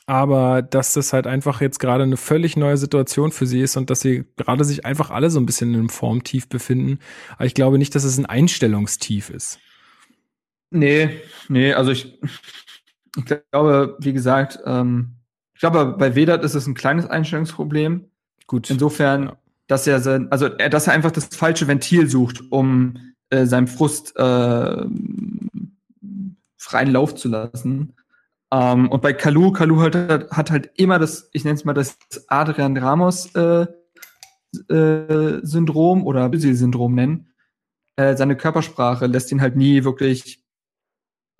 Speaker 1: aber dass das halt einfach jetzt gerade eine völlig neue Situation für sie ist und dass sie gerade sich einfach alle so ein bisschen in einem Formtief befinden. Aber ich glaube nicht, dass es ein Einstellungstief ist.
Speaker 2: Nee, nee, also ich, ich glaube, wie gesagt, ähm, ich glaube, bei Vedat ist es ein kleines Einstellungsproblem. Gut. Insofern, ja. dass er sein, also dass er einfach das falsche Ventil sucht, um äh, seinem Frust äh, freien Lauf zu lassen. Ähm, und bei Kalu, Kalu hat, hat halt immer das, ich nenne es mal das Adrian Ramos äh, äh, Syndrom oder Busy-Syndrom nennen. Äh, seine Körpersprache lässt ihn halt nie wirklich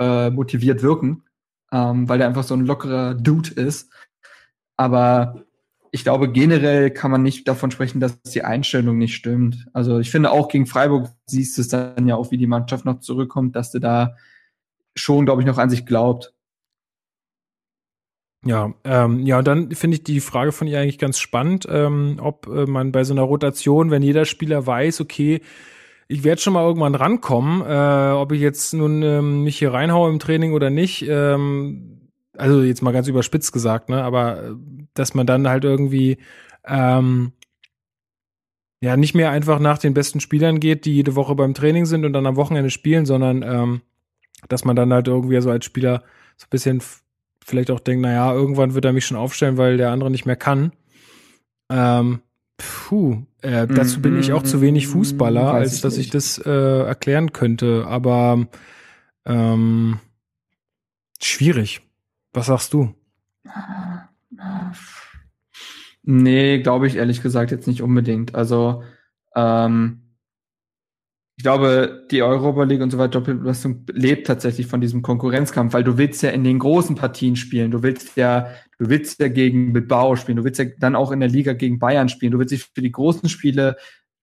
Speaker 2: äh, motiviert wirken, ähm, weil er einfach so ein lockerer Dude ist. Aber ich glaube, generell kann man nicht davon sprechen, dass die Einstellung nicht stimmt. Also ich finde auch gegen Freiburg siehst du es dann ja auch, wie die Mannschaft noch zurückkommt, dass du da schon, glaube ich, noch an sich glaubt.
Speaker 1: Ja, ähm, ja, und dann finde ich die Frage von ihr eigentlich ganz spannend, ähm, ob äh, man bei so einer Rotation, wenn jeder Spieler weiß, okay, ich werde schon mal irgendwann rankommen, äh, ob ich jetzt nun ähm, mich hier reinhaue im Training oder nicht, ähm, also jetzt mal ganz überspitzt gesagt, ne, aber äh, dass man dann halt irgendwie ähm, ja nicht mehr einfach nach den besten Spielern geht, die jede Woche beim Training sind und dann am Wochenende spielen, sondern ähm, dass man dann halt irgendwie so als Spieler so ein bisschen vielleicht auch denkt, naja, irgendwann wird er mich schon aufstellen, weil der andere nicht mehr kann. Ähm, puh, äh, dazu bin ich auch zu wenig Fußballer, Weiß als ich dass nicht. ich das äh, erklären könnte. Aber ähm, schwierig. Was sagst du?
Speaker 2: Nee, glaube ich ehrlich gesagt jetzt nicht unbedingt. Also ähm, ich glaube, die Europa League und so weiter, Doppelbelastung lebt tatsächlich von diesem Konkurrenzkampf, weil du willst ja in den großen Partien spielen, du willst ja, du willst ja gegen Bilbao spielen, du willst ja dann auch in der Liga gegen Bayern spielen, du willst dich für die großen Spiele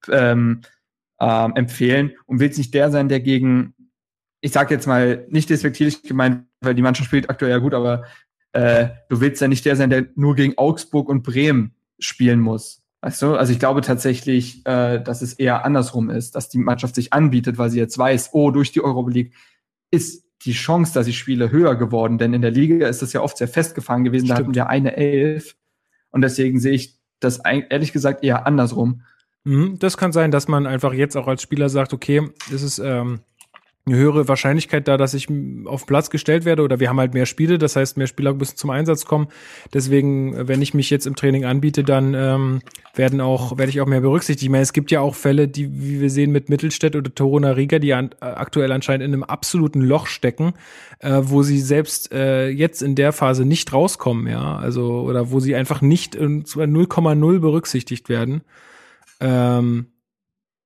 Speaker 2: ähm, ähm, empfehlen und willst nicht der sein, der gegen, ich sag jetzt mal, nicht despektierlich gemeint, weil die Mannschaft spielt aktuell ja gut, aber äh, du willst ja nicht der sein, der nur gegen Augsburg und Bremen spielen muss. Weißt du, also ich glaube tatsächlich, äh, dass es eher andersrum ist, dass die Mannschaft sich anbietet, weil sie jetzt weiß, oh, durch die Euroleague ist die Chance, dass ich spiele, höher geworden. Denn in der Liga ist das ja oft sehr festgefahren gewesen. Stimmt. Da hatten wir eine Elf. Und deswegen sehe ich das ehrlich gesagt eher andersrum.
Speaker 1: Mhm, das kann sein, dass man einfach jetzt auch als Spieler sagt, okay, das ist ähm, eine höhere Wahrscheinlichkeit da, dass ich auf Platz gestellt werde oder wir haben halt mehr Spiele, das heißt, mehr Spieler müssen zum Einsatz kommen. Deswegen, wenn ich mich jetzt im Training anbiete, dann ähm, werden auch, werde ich auch mehr berücksichtigt. Ich meine, es gibt ja auch Fälle, die, wie wir sehen, mit Mittelstädt oder Toruna Riga, die an, äh, aktuell anscheinend in einem absoluten Loch stecken, äh, wo sie selbst äh, jetzt in der Phase nicht rauskommen, ja, also, oder wo sie einfach nicht 0,0 berücksichtigt werden. Ähm,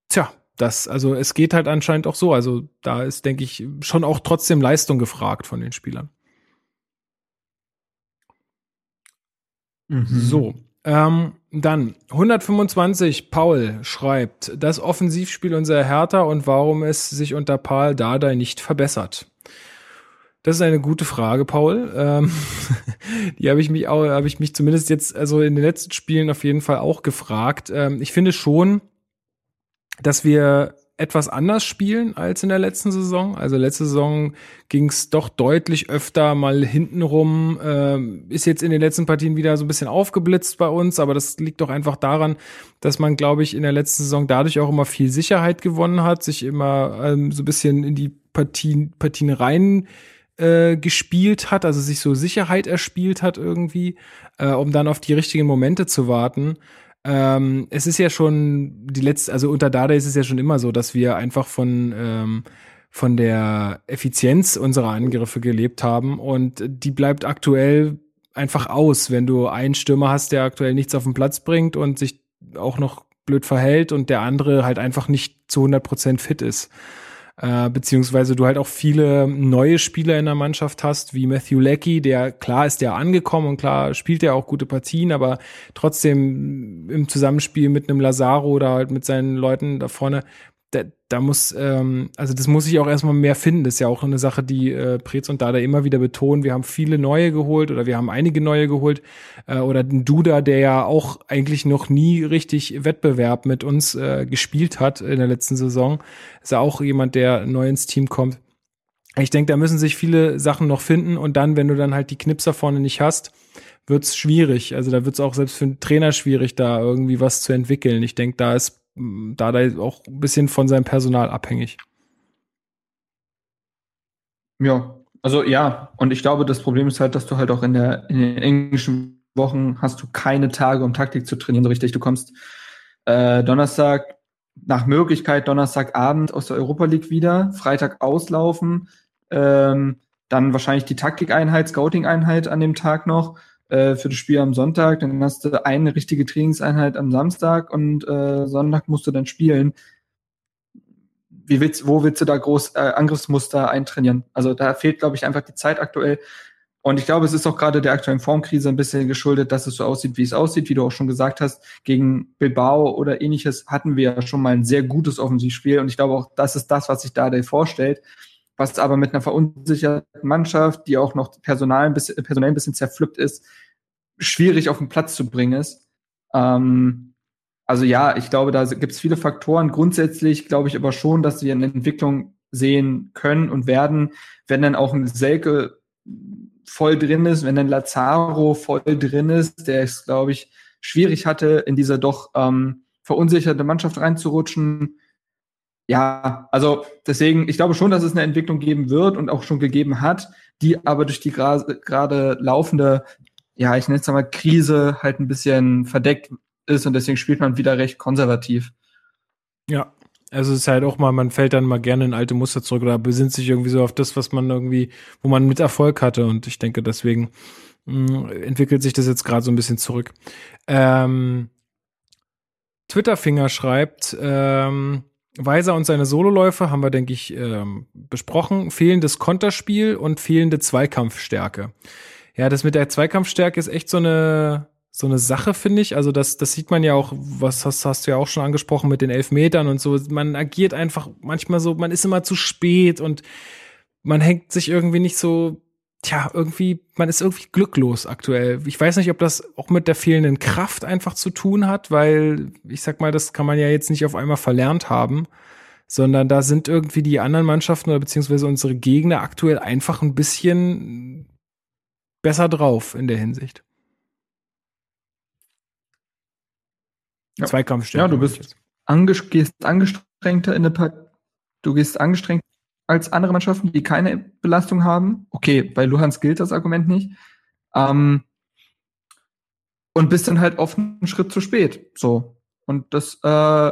Speaker 1: tja, das, also es geht halt anscheinend auch so. Also da ist, denke ich, schon auch trotzdem Leistung gefragt von den Spielern. Mhm. So, ähm, dann 125, Paul schreibt, das Offensivspiel unserer Hertha und warum es sich unter Paul Dardai nicht verbessert. Das ist eine gute Frage, Paul. Ähm, die habe ich mich auch, habe ich mich zumindest jetzt, also in den letzten Spielen auf jeden Fall auch gefragt. Ähm, ich finde schon, dass wir etwas anders spielen als in der letzten Saison. Also letzte Saison ging es doch deutlich öfter mal hintenrum. Ähm, ist jetzt in den letzten Partien wieder so ein bisschen aufgeblitzt bei uns, aber das liegt doch einfach daran, dass man, glaube ich, in der letzten Saison dadurch auch immer viel Sicherheit gewonnen hat, sich immer ähm, so ein bisschen in die Partien, Partien rein äh, gespielt hat, also sich so Sicherheit erspielt hat irgendwie, äh, um dann auf die richtigen Momente zu warten. Ähm, es ist ja schon die letzte, also unter Dada ist es ja schon immer so, dass wir einfach von ähm, von der Effizienz unserer Angriffe gelebt haben und die bleibt aktuell einfach aus, wenn du einen Stürmer hast, der aktuell nichts auf den Platz bringt und sich auch noch blöd verhält und der andere halt einfach nicht zu 100 Prozent fit ist äh, beziehungsweise du halt auch viele neue Spieler in der Mannschaft hast, wie Matthew Leckie, der klar ist der angekommen und klar spielt er auch gute Partien, aber trotzdem im Zusammenspiel mit einem Lazaro oder halt mit seinen Leuten da vorne da, da muss, ähm, also das muss ich auch erstmal mehr finden. Das ist ja auch eine Sache, die äh, Prez und Dada immer wieder betonen. Wir haben viele neue geholt oder wir haben einige neue geholt. Äh, oder den Duda, der ja auch eigentlich noch nie richtig Wettbewerb mit uns äh, gespielt hat in der letzten Saison. Ist ja auch jemand, der neu ins Team kommt. Ich denke, da müssen sich viele Sachen noch finden und dann, wenn du dann halt die Knipser vorne nicht hast, wird's schwierig. Also da wird's auch selbst für einen Trainer schwierig, da irgendwie was zu entwickeln. Ich denke, da ist da da auch ein bisschen von seinem Personal abhängig.
Speaker 2: Ja, also ja, und ich glaube, das Problem ist halt, dass du halt auch in der in den englischen Wochen hast du keine Tage, um Taktik zu trainieren, so richtig. Du kommst äh, Donnerstag nach Möglichkeit Donnerstagabend aus der Europa League wieder, Freitag auslaufen, ähm, dann wahrscheinlich die Taktikeinheit, Scouting-Einheit an dem Tag noch äh, für das Spiel am Sonntag, dann hast du eine richtige Trainingseinheit am Samstag und äh, Sonntag musst du dann spielen. Wie willst, wo willst du da groß äh, Angriffsmuster eintrainieren? Also da fehlt, glaube ich, einfach die Zeit aktuell. Und ich glaube, es ist auch gerade der aktuellen Formkrise ein bisschen geschuldet, dass es so aussieht, wie es aussieht, wie du auch schon gesagt hast. Gegen Bilbao oder ähnliches hatten wir ja schon mal ein sehr gutes Offensivspiel. Und ich glaube auch, das ist das, was sich da vorstellt was aber mit einer verunsicherten Mannschaft, die auch noch personal ein bisschen, personell ein bisschen zerpflückt ist, schwierig auf den Platz zu bringen ist. Ähm, also ja, ich glaube, da gibt es viele Faktoren. Grundsätzlich glaube ich aber schon, dass wir eine Entwicklung sehen können und werden, wenn dann auch ein Selke voll drin ist, wenn dann Lazaro voll drin ist, der es, glaube ich, schwierig hatte, in diese doch ähm, verunsicherte Mannschaft reinzurutschen ja, also deswegen, ich glaube schon, dass es eine Entwicklung geben wird und auch schon gegeben hat, die aber durch die gerade laufende, ja, ich nenne es mal Krise halt ein bisschen verdeckt ist und deswegen spielt man wieder recht konservativ.
Speaker 1: Ja, also es ist halt auch mal, man fällt dann mal gerne in alte Muster zurück oder besinnt sich irgendwie so auf das, was man irgendwie, wo man mit Erfolg hatte und ich denke, deswegen mh, mm, entwickelt sich das jetzt gerade so ein bisschen zurück. Ähm, Twitterfinger schreibt, ähm, Weiser und seine Sololäufe haben wir, denke ich, ähm, besprochen. Fehlendes Konterspiel und fehlende Zweikampfstärke. Ja, das mit der Zweikampfstärke ist echt so eine, so eine Sache, finde ich. Also das, das sieht man ja auch, was hast, hast du ja auch schon angesprochen mit den Elfmetern und so. Man agiert einfach manchmal so, man ist immer zu spät und man hängt sich irgendwie nicht so tja, irgendwie, man ist irgendwie glücklos aktuell. Ich weiß nicht, ob das auch mit der fehlenden Kraft einfach zu tun hat, weil ich sag mal, das kann man ja jetzt nicht auf einmal verlernt haben. sondern da sind irgendwie die anderen Mannschaften oder beziehungsweise unsere Gegner aktuell einfach ein bisschen besser drauf in der Hinsicht.
Speaker 2: Ja. Zweikampfstärke. Ja, du bist anges gehst angestrengter in der Part du gehst angestrengt als andere Mannschaften, die keine Belastung haben. Okay, bei Luhans gilt das Argument nicht. Ähm, und bist dann halt oft einen Schritt zu spät. So. Und das äh,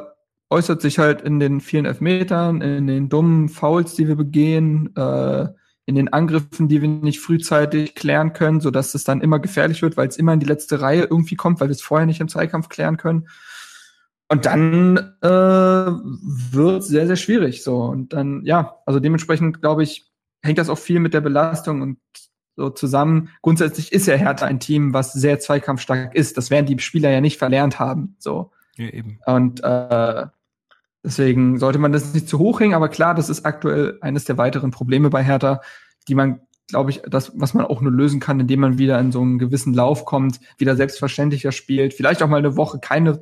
Speaker 2: äußert sich halt in den vielen Elfmetern, in den dummen Fouls, die wir begehen, äh, in den Angriffen, die wir nicht frühzeitig klären können, sodass es dann immer gefährlich wird, weil es immer in die letzte Reihe irgendwie kommt, weil wir es vorher nicht im Zweikampf klären können. Und dann äh, wird sehr, sehr schwierig. So. Und dann, ja, also dementsprechend, glaube ich, hängt das auch viel mit der Belastung und so zusammen. Grundsätzlich ist ja Hertha ein Team, was sehr zweikampfstark ist. Das werden die Spieler ja nicht verlernt haben. So.
Speaker 1: Ja, eben.
Speaker 2: Und äh, deswegen sollte man das nicht zu hoch hängen, aber klar, das ist aktuell eines der weiteren Probleme bei Hertha, die man, glaube ich, das, was man auch nur lösen kann, indem man wieder in so einen gewissen Lauf kommt, wieder selbstverständlicher spielt, vielleicht auch mal eine Woche keine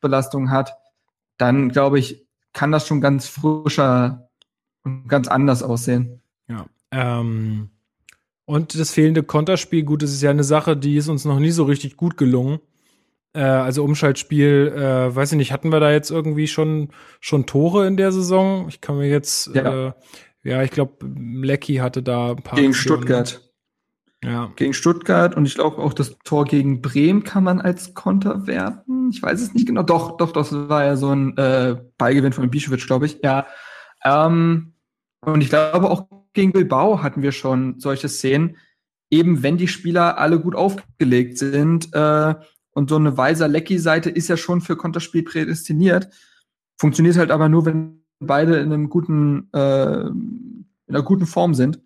Speaker 2: Zweifachbelastung hat, dann glaube ich, kann das schon ganz frischer und ganz anders aussehen.
Speaker 1: Ja. Ähm und das fehlende Konterspiel, gut, das ist ja eine Sache, die ist uns noch nie so richtig gut gelungen. Äh, also Umschaltspiel, äh, weiß ich nicht, hatten wir da jetzt irgendwie schon, schon Tore in der Saison? Ich kann mir jetzt, ja, äh, ja ich glaube, Lecky hatte da
Speaker 2: ein paar. Gegen. Stuttgart. Ja. Gegen Stuttgart und ich glaube auch das Tor gegen Bremen kann man als Konter werten. Ich weiß es nicht genau. Doch, doch, das war ja so ein äh, Beigewinn von Bischewitsch, glaube ich. Ja. Ähm, und ich glaube auch gegen Bilbao hatten wir schon solche Szenen, eben wenn die Spieler alle gut aufgelegt sind. Äh, und so eine weiser Lecky-Seite ist ja schon für Konterspiel prädestiniert. Funktioniert halt aber nur, wenn beide in einem guten, äh, in einer guten Form sind.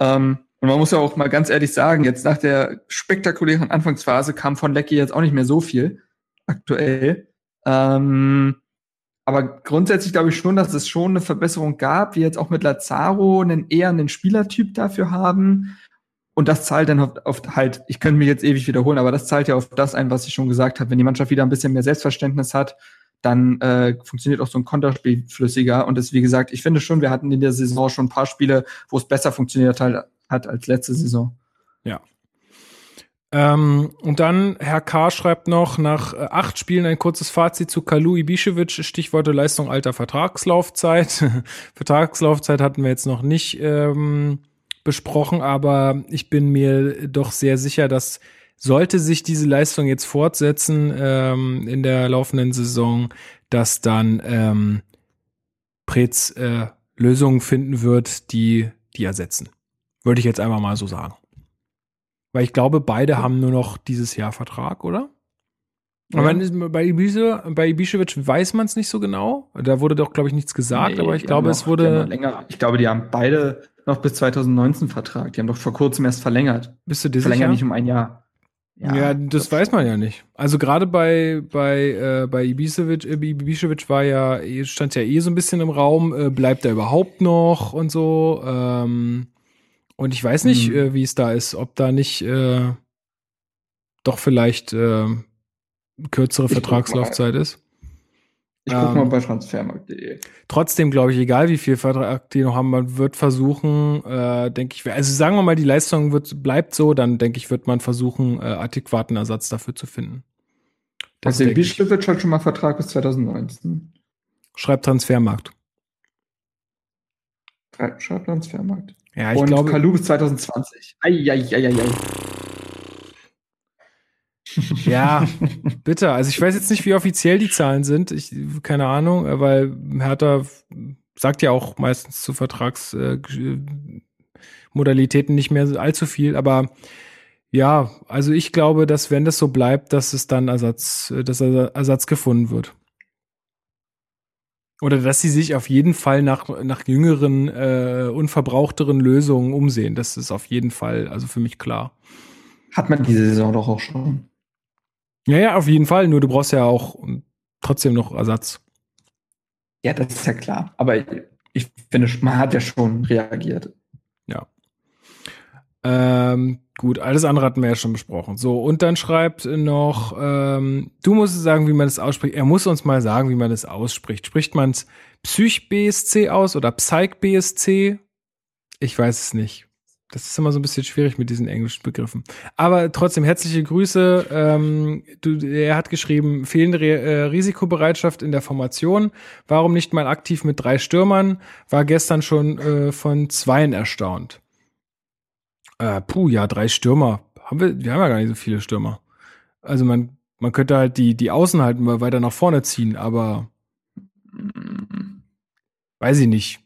Speaker 2: Ähm, und man muss ja auch mal ganz ehrlich sagen, jetzt nach der spektakulären Anfangsphase kam von Lecky jetzt auch nicht mehr so viel aktuell. Ähm, aber grundsätzlich glaube ich schon, dass es schon eine Verbesserung gab, wie jetzt auch mit Lazaro einen eher einen Spielertyp dafür haben. Und das zahlt dann oft, oft halt, ich könnte mich jetzt ewig wiederholen, aber das zahlt ja auf das ein, was ich schon gesagt habe. Wenn die Mannschaft wieder ein bisschen mehr Selbstverständnis hat, dann äh, funktioniert auch so ein Konterspiel flüssiger. Und das, wie gesagt, ich finde schon, wir hatten in der Saison schon ein paar Spiele, wo es besser funktioniert hat, hat als letzte Saison.
Speaker 1: Ja, ähm, und dann, Herr K. schreibt noch, nach äh, acht Spielen ein kurzes Fazit zu Kalu Ibišević, Stichworte Leistung alter Vertragslaufzeit. Vertragslaufzeit hatten wir jetzt noch nicht ähm, besprochen, aber ich bin mir doch sehr sicher, dass sollte sich diese Leistung jetzt fortsetzen ähm, in der laufenden Saison, dass dann ähm, Pretz äh, Lösungen finden wird, die die ersetzen. Würde ich jetzt einfach mal so sagen. Weil ich glaube, beide haben nur noch dieses Jahr Vertrag, oder? Ja. Aber bei, Ibiza, bei Ibišević weiß man es nicht so genau. Da wurde doch, glaube ich, nichts gesagt, nee, aber ich glaube, noch, es wurde.
Speaker 2: Länger. Ich glaube, die haben beide noch bis 2019 Vertrag. Die haben doch vor kurzem erst verlängert.
Speaker 1: Bist du dir
Speaker 2: Verlängert nicht um ein Jahr.
Speaker 1: Ja, ja das, das weiß man ja nicht. Also gerade bei bei äh, bei Ibišević, äh, Ibišević war ja stand ja eh so ein bisschen im Raum, äh, bleibt er überhaupt noch und so. Ähm, und ich weiß nicht, mhm. äh, wie es da ist, ob da nicht äh, doch vielleicht äh, kürzere ich Vertragslaufzeit ist.
Speaker 2: Ich guck mal ähm, bei transfermarkt.de.
Speaker 1: Trotzdem glaube ich, egal wie viel Vertrag die noch haben, man wird versuchen, äh, denke ich, also sagen wir mal, die Leistung wird, bleibt so, dann denke ich, wird man versuchen, äh, adäquaten Ersatz dafür zu finden.
Speaker 2: Das also Bischlewitsch hat schon mal Vertrag bis 2019.
Speaker 1: Schreibt Transfermarkt.
Speaker 2: Schreibt Transfermarkt.
Speaker 1: Ja, ich und glaube.
Speaker 2: Kalu bis 2020. Eieieiei.
Speaker 1: Ja, bitte. Also ich weiß jetzt nicht, wie offiziell die Zahlen sind. Ich, keine Ahnung, weil Hertha sagt ja auch meistens zu Vertragsmodalitäten äh, nicht mehr allzu viel. Aber ja, also ich glaube, dass wenn das so bleibt, dass es dann Ersatz, dass Ersatz gefunden wird. Oder dass sie sich auf jeden Fall nach, nach jüngeren, äh, unverbrauchteren Lösungen umsehen. Das ist auf jeden Fall, also für mich klar.
Speaker 2: Hat man diese Saison doch auch schon.
Speaker 1: Ja, ja, auf jeden Fall. Nur du brauchst ja auch trotzdem noch Ersatz.
Speaker 2: Ja, das ist ja klar. Aber ich, ich finde, man hat ja schon reagiert.
Speaker 1: Ja. Ähm, gut, alles andere hatten wir ja schon besprochen. So, und dann schreibt noch, ähm, du musst sagen, wie man das ausspricht. Er muss uns mal sagen, wie man das ausspricht. Spricht man es Psych-BSC aus oder Psych-BSC? Ich weiß es nicht. Das ist immer so ein bisschen schwierig mit diesen englischen Begriffen. Aber trotzdem herzliche Grüße. Ähm, du, er hat geschrieben, fehlende Re äh, Risikobereitschaft in der Formation. Warum nicht mal aktiv mit drei Stürmern? War gestern schon äh, von zweien erstaunt. Äh, puh, ja, drei Stürmer. Haben wir, wir haben ja gar nicht so viele Stürmer. Also man, man könnte halt die, die Außen halt mal weiter nach vorne ziehen, aber weiß ich nicht.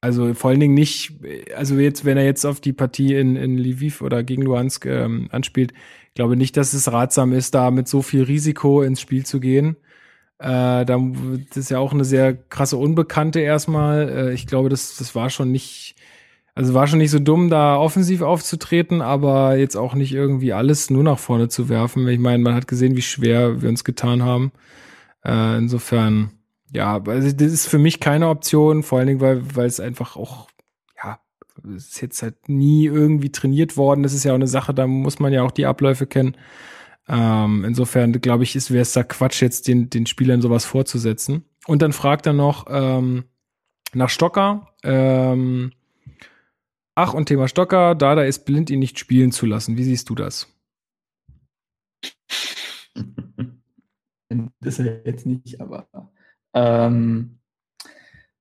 Speaker 1: Also vor allen Dingen nicht, also jetzt, wenn er jetzt auf die Partie in, in Lviv oder gegen Luhansk ähm, anspielt, glaube nicht, dass es ratsam ist, da mit so viel Risiko ins Spiel zu gehen. Äh, da, das ist ja auch eine sehr krasse Unbekannte erstmal. Äh, ich glaube, das, das war schon nicht, also war schon nicht so dumm, da offensiv aufzutreten, aber jetzt auch nicht irgendwie alles nur nach vorne zu werfen. Ich meine, man hat gesehen, wie schwer wir uns getan haben. Äh, insofern, ja, also das ist für mich keine Option, vor allen Dingen, weil, weil es einfach auch, ja, es ist jetzt halt nie irgendwie trainiert worden. Das ist ja auch eine Sache, da muss man ja auch die Abläufe kennen. Ähm, insofern, glaube ich, wäre es da Quatsch, jetzt den, den Spielern sowas vorzusetzen. Und dann fragt er noch ähm, nach Stocker. Ähm, ach, und Thema Stocker, Dada ist blind, ihn nicht spielen zu lassen. Wie siehst du das?
Speaker 2: Das ist er jetzt nicht, aber ähm,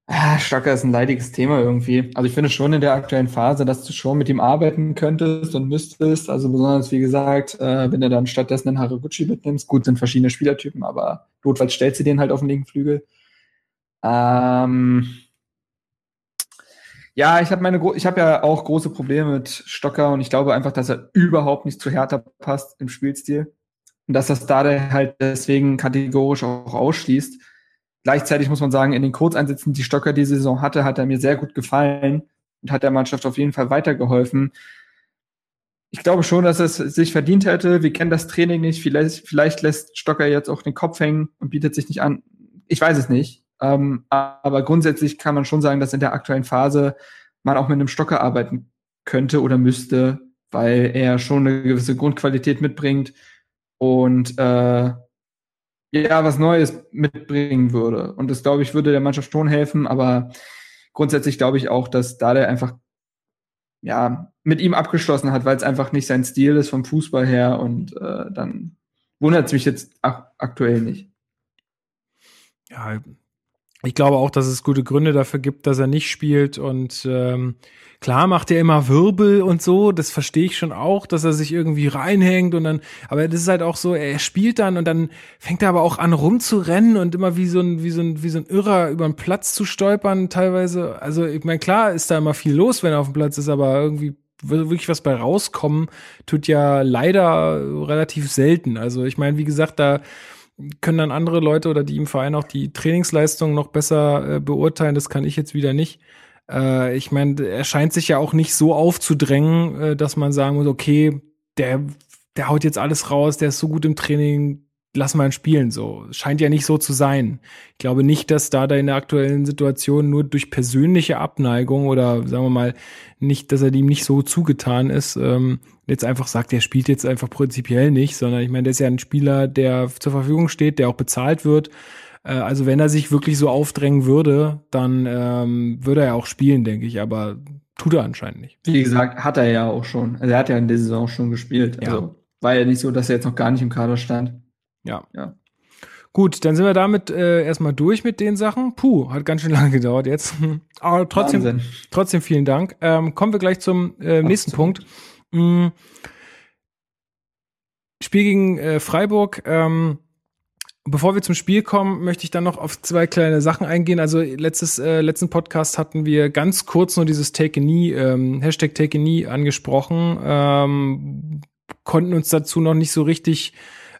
Speaker 2: ah, Stocker ist ein leidiges Thema irgendwie. Also ich finde schon in der aktuellen Phase, dass du schon mit ihm arbeiten könntest und müsstest. Also besonders, wie gesagt, äh, wenn du dann stattdessen einen Haraguchi mitnimmst. Gut, sind verschiedene Spielertypen, aber notfalls stellst du den halt auf den linken Flügel. Ähm, ja, ich habe meine, ich habe ja auch große Probleme mit Stocker und ich glaube einfach, dass er überhaupt nicht zu Hertha passt im Spielstil und dass das da halt deswegen kategorisch auch ausschließt. Gleichzeitig muss man sagen, in den Kurzeinsätzen, die Stocker die Saison hatte, hat er mir sehr gut gefallen und hat der Mannschaft auf jeden Fall weitergeholfen. Ich glaube schon, dass es sich verdient hätte. Wir kennen das Training nicht. Vielleicht, vielleicht lässt Stocker jetzt auch den Kopf hängen und bietet sich nicht an. Ich weiß es nicht. Ähm, aber grundsätzlich kann man schon sagen, dass in der aktuellen Phase man auch mit einem Stocker arbeiten könnte oder müsste, weil er schon eine gewisse Grundqualität mitbringt und äh, ja, was Neues mitbringen würde. Und das, glaube ich, würde der Mannschaft schon helfen, aber grundsätzlich glaube ich auch, dass da der einfach ja, mit ihm abgeschlossen hat, weil es einfach nicht sein Stil ist vom Fußball her und äh, dann wundert es mich jetzt aktuell nicht.
Speaker 1: Ja, ich glaube auch, dass es gute Gründe dafür gibt, dass er nicht spielt. Und ähm, klar macht er immer Wirbel und so, das verstehe ich schon auch, dass er sich irgendwie reinhängt und dann, aber das ist halt auch so, er spielt dann und dann fängt er aber auch an rumzurennen und immer wie so ein, wie so ein, wie so ein Irrer über den Platz zu stolpern, teilweise. Also, ich meine, klar ist da immer viel los, wenn er auf dem Platz ist, aber irgendwie wirklich was bei rauskommen, tut ja leider relativ selten. Also ich meine, wie gesagt, da können dann andere Leute oder die im Verein auch die Trainingsleistung noch besser äh, beurteilen. Das kann ich jetzt wieder nicht. Äh, ich meine, er scheint sich ja auch nicht so aufzudrängen, äh, dass man sagen muss, okay, der, der haut jetzt alles raus, der ist so gut im Training, lass mal ihn spielen. So scheint ja nicht so zu sein. Ich glaube nicht, dass da da in der aktuellen Situation nur durch persönliche Abneigung oder sagen wir mal nicht, dass er dem nicht so zugetan ist, ähm, jetzt einfach sagt, er spielt jetzt einfach prinzipiell nicht, sondern ich meine, der ist ja ein Spieler, der zur Verfügung steht, der auch bezahlt wird. Äh, also wenn er sich wirklich so aufdrängen würde, dann ähm, würde er auch spielen, denke ich. Aber tut er anscheinend nicht.
Speaker 2: Wie gesagt, hat er ja auch schon. Also er hat ja in der Saison schon gespielt. Also ja. war ja nicht so, dass er jetzt noch gar nicht im Kader stand.
Speaker 1: Ja. ja. Gut, dann sind wir damit äh, erstmal durch mit den Sachen. Puh, hat ganz schön lange gedauert jetzt. Aber trotzdem, Wahnsinn. trotzdem vielen Dank. Ähm, kommen wir gleich zum äh, nächsten Ach, Punkt. Mhm. Spiel gegen äh, Freiburg. Ähm, Bevor wir zum Spiel kommen, möchte ich dann noch auf zwei kleine Sachen eingehen. Also letztes, äh, letzten Podcast hatten wir ganz kurz nur dieses Take a Knee, ähm, Hashtag Take a Knee angesprochen, ähm, konnten uns dazu noch nicht so richtig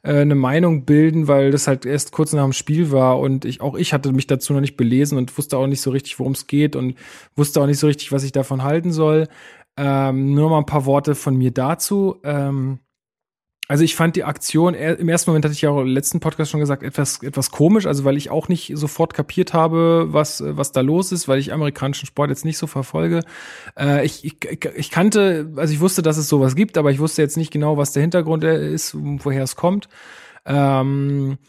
Speaker 1: äh, eine Meinung bilden, weil das halt erst kurz nach dem Spiel war und ich auch ich hatte mich dazu noch nicht belesen und wusste auch nicht so richtig, worum es geht und wusste auch nicht so richtig, was ich davon halten soll. Ähm, nur mal ein paar Worte von mir dazu. Ähm, also ich fand die Aktion im ersten Moment hatte ich ja auch im letzten Podcast schon gesagt etwas etwas komisch, also weil ich auch nicht sofort kapiert habe, was was da los ist, weil ich amerikanischen Sport jetzt nicht so verfolge. Äh, ich, ich, ich kannte, also ich wusste, dass es sowas gibt, aber ich wusste jetzt nicht genau, was der Hintergrund ist, woher es kommt. Ähm,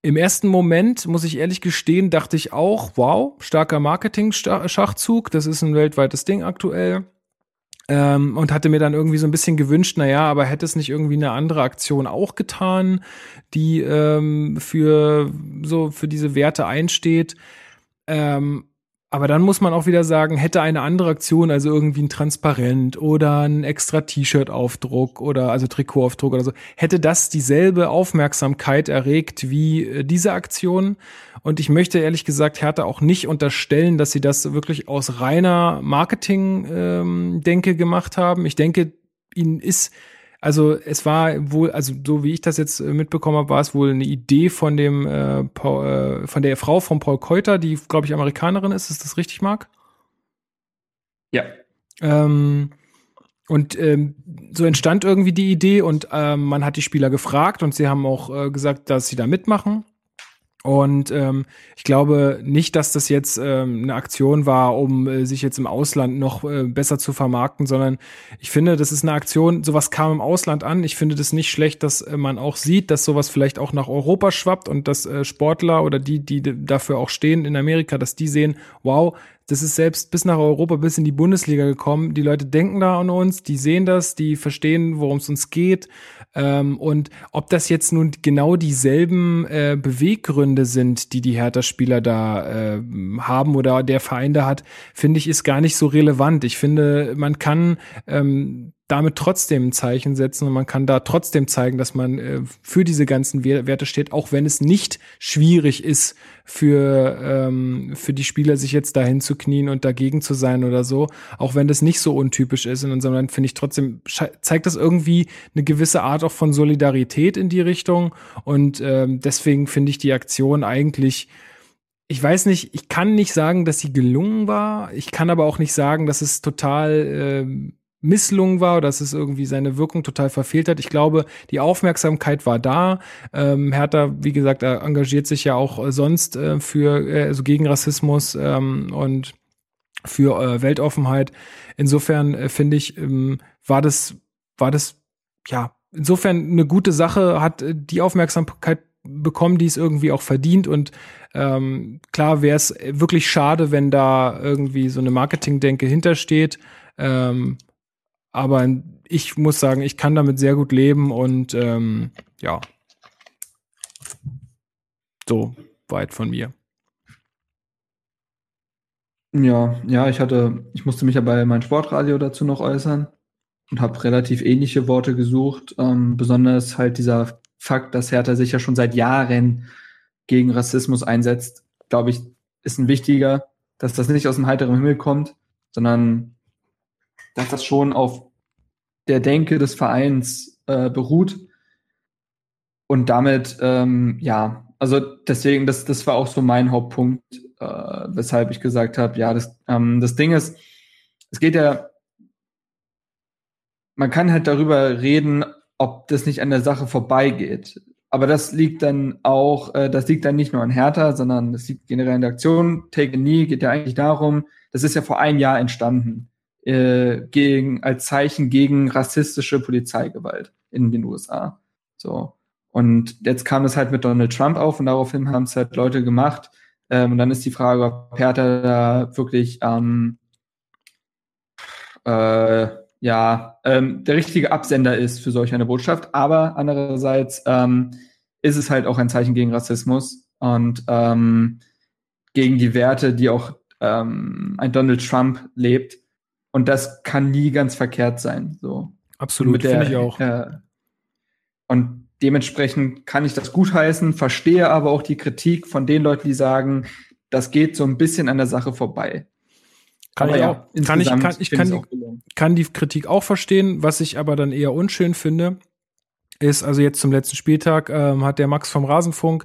Speaker 1: Im ersten Moment, muss ich ehrlich gestehen, dachte ich auch, wow, starker Marketing-Schachzug, das ist ein weltweites Ding aktuell. Ähm, und hatte mir dann irgendwie so ein bisschen gewünscht, na ja, aber hätte es nicht irgendwie eine andere Aktion auch getan, die ähm, für so für diese Werte einsteht. Ähm, aber dann muss man auch wieder sagen, hätte eine andere Aktion, also irgendwie ein Transparent oder ein extra T-Shirt-Aufdruck oder also Trikotaufdruck oder so, hätte das dieselbe Aufmerksamkeit erregt wie äh, diese Aktion. Und ich möchte ehrlich gesagt Hertha auch nicht unterstellen, dass sie das wirklich aus reiner Marketing-Denke ähm, gemacht haben. Ich denke, ihnen ist also es war wohl, also so wie ich das jetzt äh, mitbekommen habe, war es wohl eine Idee von dem äh, Paul, äh, von der Frau von Paul Keuter, die glaube ich Amerikanerin ist. Ist das richtig, Marc?
Speaker 2: Ja.
Speaker 1: Ähm, und ähm, so entstand irgendwie die Idee und ähm, man hat die Spieler gefragt und sie haben auch äh, gesagt, dass sie da mitmachen. Und ähm, ich glaube nicht, dass das jetzt ähm, eine Aktion war, um äh, sich jetzt im Ausland noch äh, besser zu vermarkten, sondern ich finde, das ist eine Aktion, sowas kam im Ausland an. Ich finde das nicht schlecht, dass äh, man auch sieht, dass sowas vielleicht auch nach Europa schwappt und dass äh, Sportler oder die, die dafür auch stehen in Amerika, dass die sehen, wow, das ist selbst bis nach Europa, bis in die Bundesliga gekommen. Die Leute denken da an uns, die sehen das, die verstehen, worum es uns geht. Ähm, und ob das jetzt nun genau dieselben äh, Beweggründe sind, die die Hertha-Spieler da äh, haben oder der Verein da hat, finde ich, ist gar nicht so relevant. Ich finde, man kann ähm, damit trotzdem ein Zeichen setzen und man kann da trotzdem zeigen, dass man äh, für diese ganzen Werte steht, auch wenn es nicht schwierig ist für ähm, für die Spieler sich jetzt dahin zu knien und dagegen zu sein oder so, auch wenn das nicht so untypisch ist in unserem Land, finde ich trotzdem zeigt das irgendwie eine gewisse Art auch von Solidarität in die Richtung und ähm, deswegen finde ich die Aktion eigentlich ich weiß nicht, ich kann nicht sagen, dass sie gelungen war. Ich kann aber auch nicht sagen, dass es total äh, Misslungen war dass es irgendwie seine Wirkung total verfehlt hat. Ich glaube, die Aufmerksamkeit war da. Ähm, Hertha, wie gesagt, engagiert sich ja auch äh, sonst äh, für äh, also gegen Rassismus ähm, und für äh, Weltoffenheit. Insofern äh, finde ich, ähm, war das war das ja insofern eine gute Sache, hat äh, die Aufmerksamkeit bekommen, die es irgendwie auch verdient und ähm, klar wäre es wirklich schade, wenn da irgendwie so eine Marketingdenke hintersteht. Ähm, aber ich muss sagen, ich kann damit sehr gut leben und ähm, ja, so weit von mir.
Speaker 2: Ja, ja, ich hatte, ich musste mich ja bei meinem Sportradio dazu noch äußern und habe relativ ähnliche Worte gesucht. Ähm, besonders halt dieser Fakt, dass Hertha sich ja schon seit Jahren gegen Rassismus einsetzt, glaube ich, ist ein wichtiger, dass das nicht aus dem heiteren Himmel kommt, sondern dass das schon auf der Denke des Vereins äh, beruht. Und damit, ähm, ja, also deswegen, das, das war auch so mein Hauptpunkt, äh, weshalb ich gesagt habe, ja, das, ähm, das Ding ist, es geht ja, man kann halt darüber reden, ob das nicht an der Sache vorbeigeht. Aber das liegt dann auch, äh, das liegt dann nicht nur an Hertha, sondern das liegt generell in der Aktion. Take a Knee geht ja eigentlich darum, das ist ja vor einem Jahr entstanden äh, gegen, als Zeichen gegen rassistische Polizeigewalt in den USA. So. Und jetzt kam es halt mit Donald Trump auf und daraufhin haben es halt Leute gemacht. Ähm, und dann ist die Frage, ob Hertha da wirklich ähm, äh, ja, ähm, der richtige Absender ist für solch eine Botschaft. Aber andererseits ähm, ist es halt auch ein Zeichen gegen Rassismus und ähm, gegen die Werte, die auch ähm, ein Donald Trump lebt. Und das kann nie ganz verkehrt sein. So.
Speaker 1: Absolut, finde ich auch. Äh,
Speaker 2: und dementsprechend kann ich das gutheißen, verstehe aber auch die Kritik von den Leuten, die sagen, das geht so ein bisschen an der Sache vorbei.
Speaker 1: Kann aber ich auch. Kann ich, kann, ich kann, kann die Kritik auch verstehen. Was ich aber dann eher unschön finde, ist, also jetzt zum letzten Spieltag ähm, hat der Max vom Rasenfunk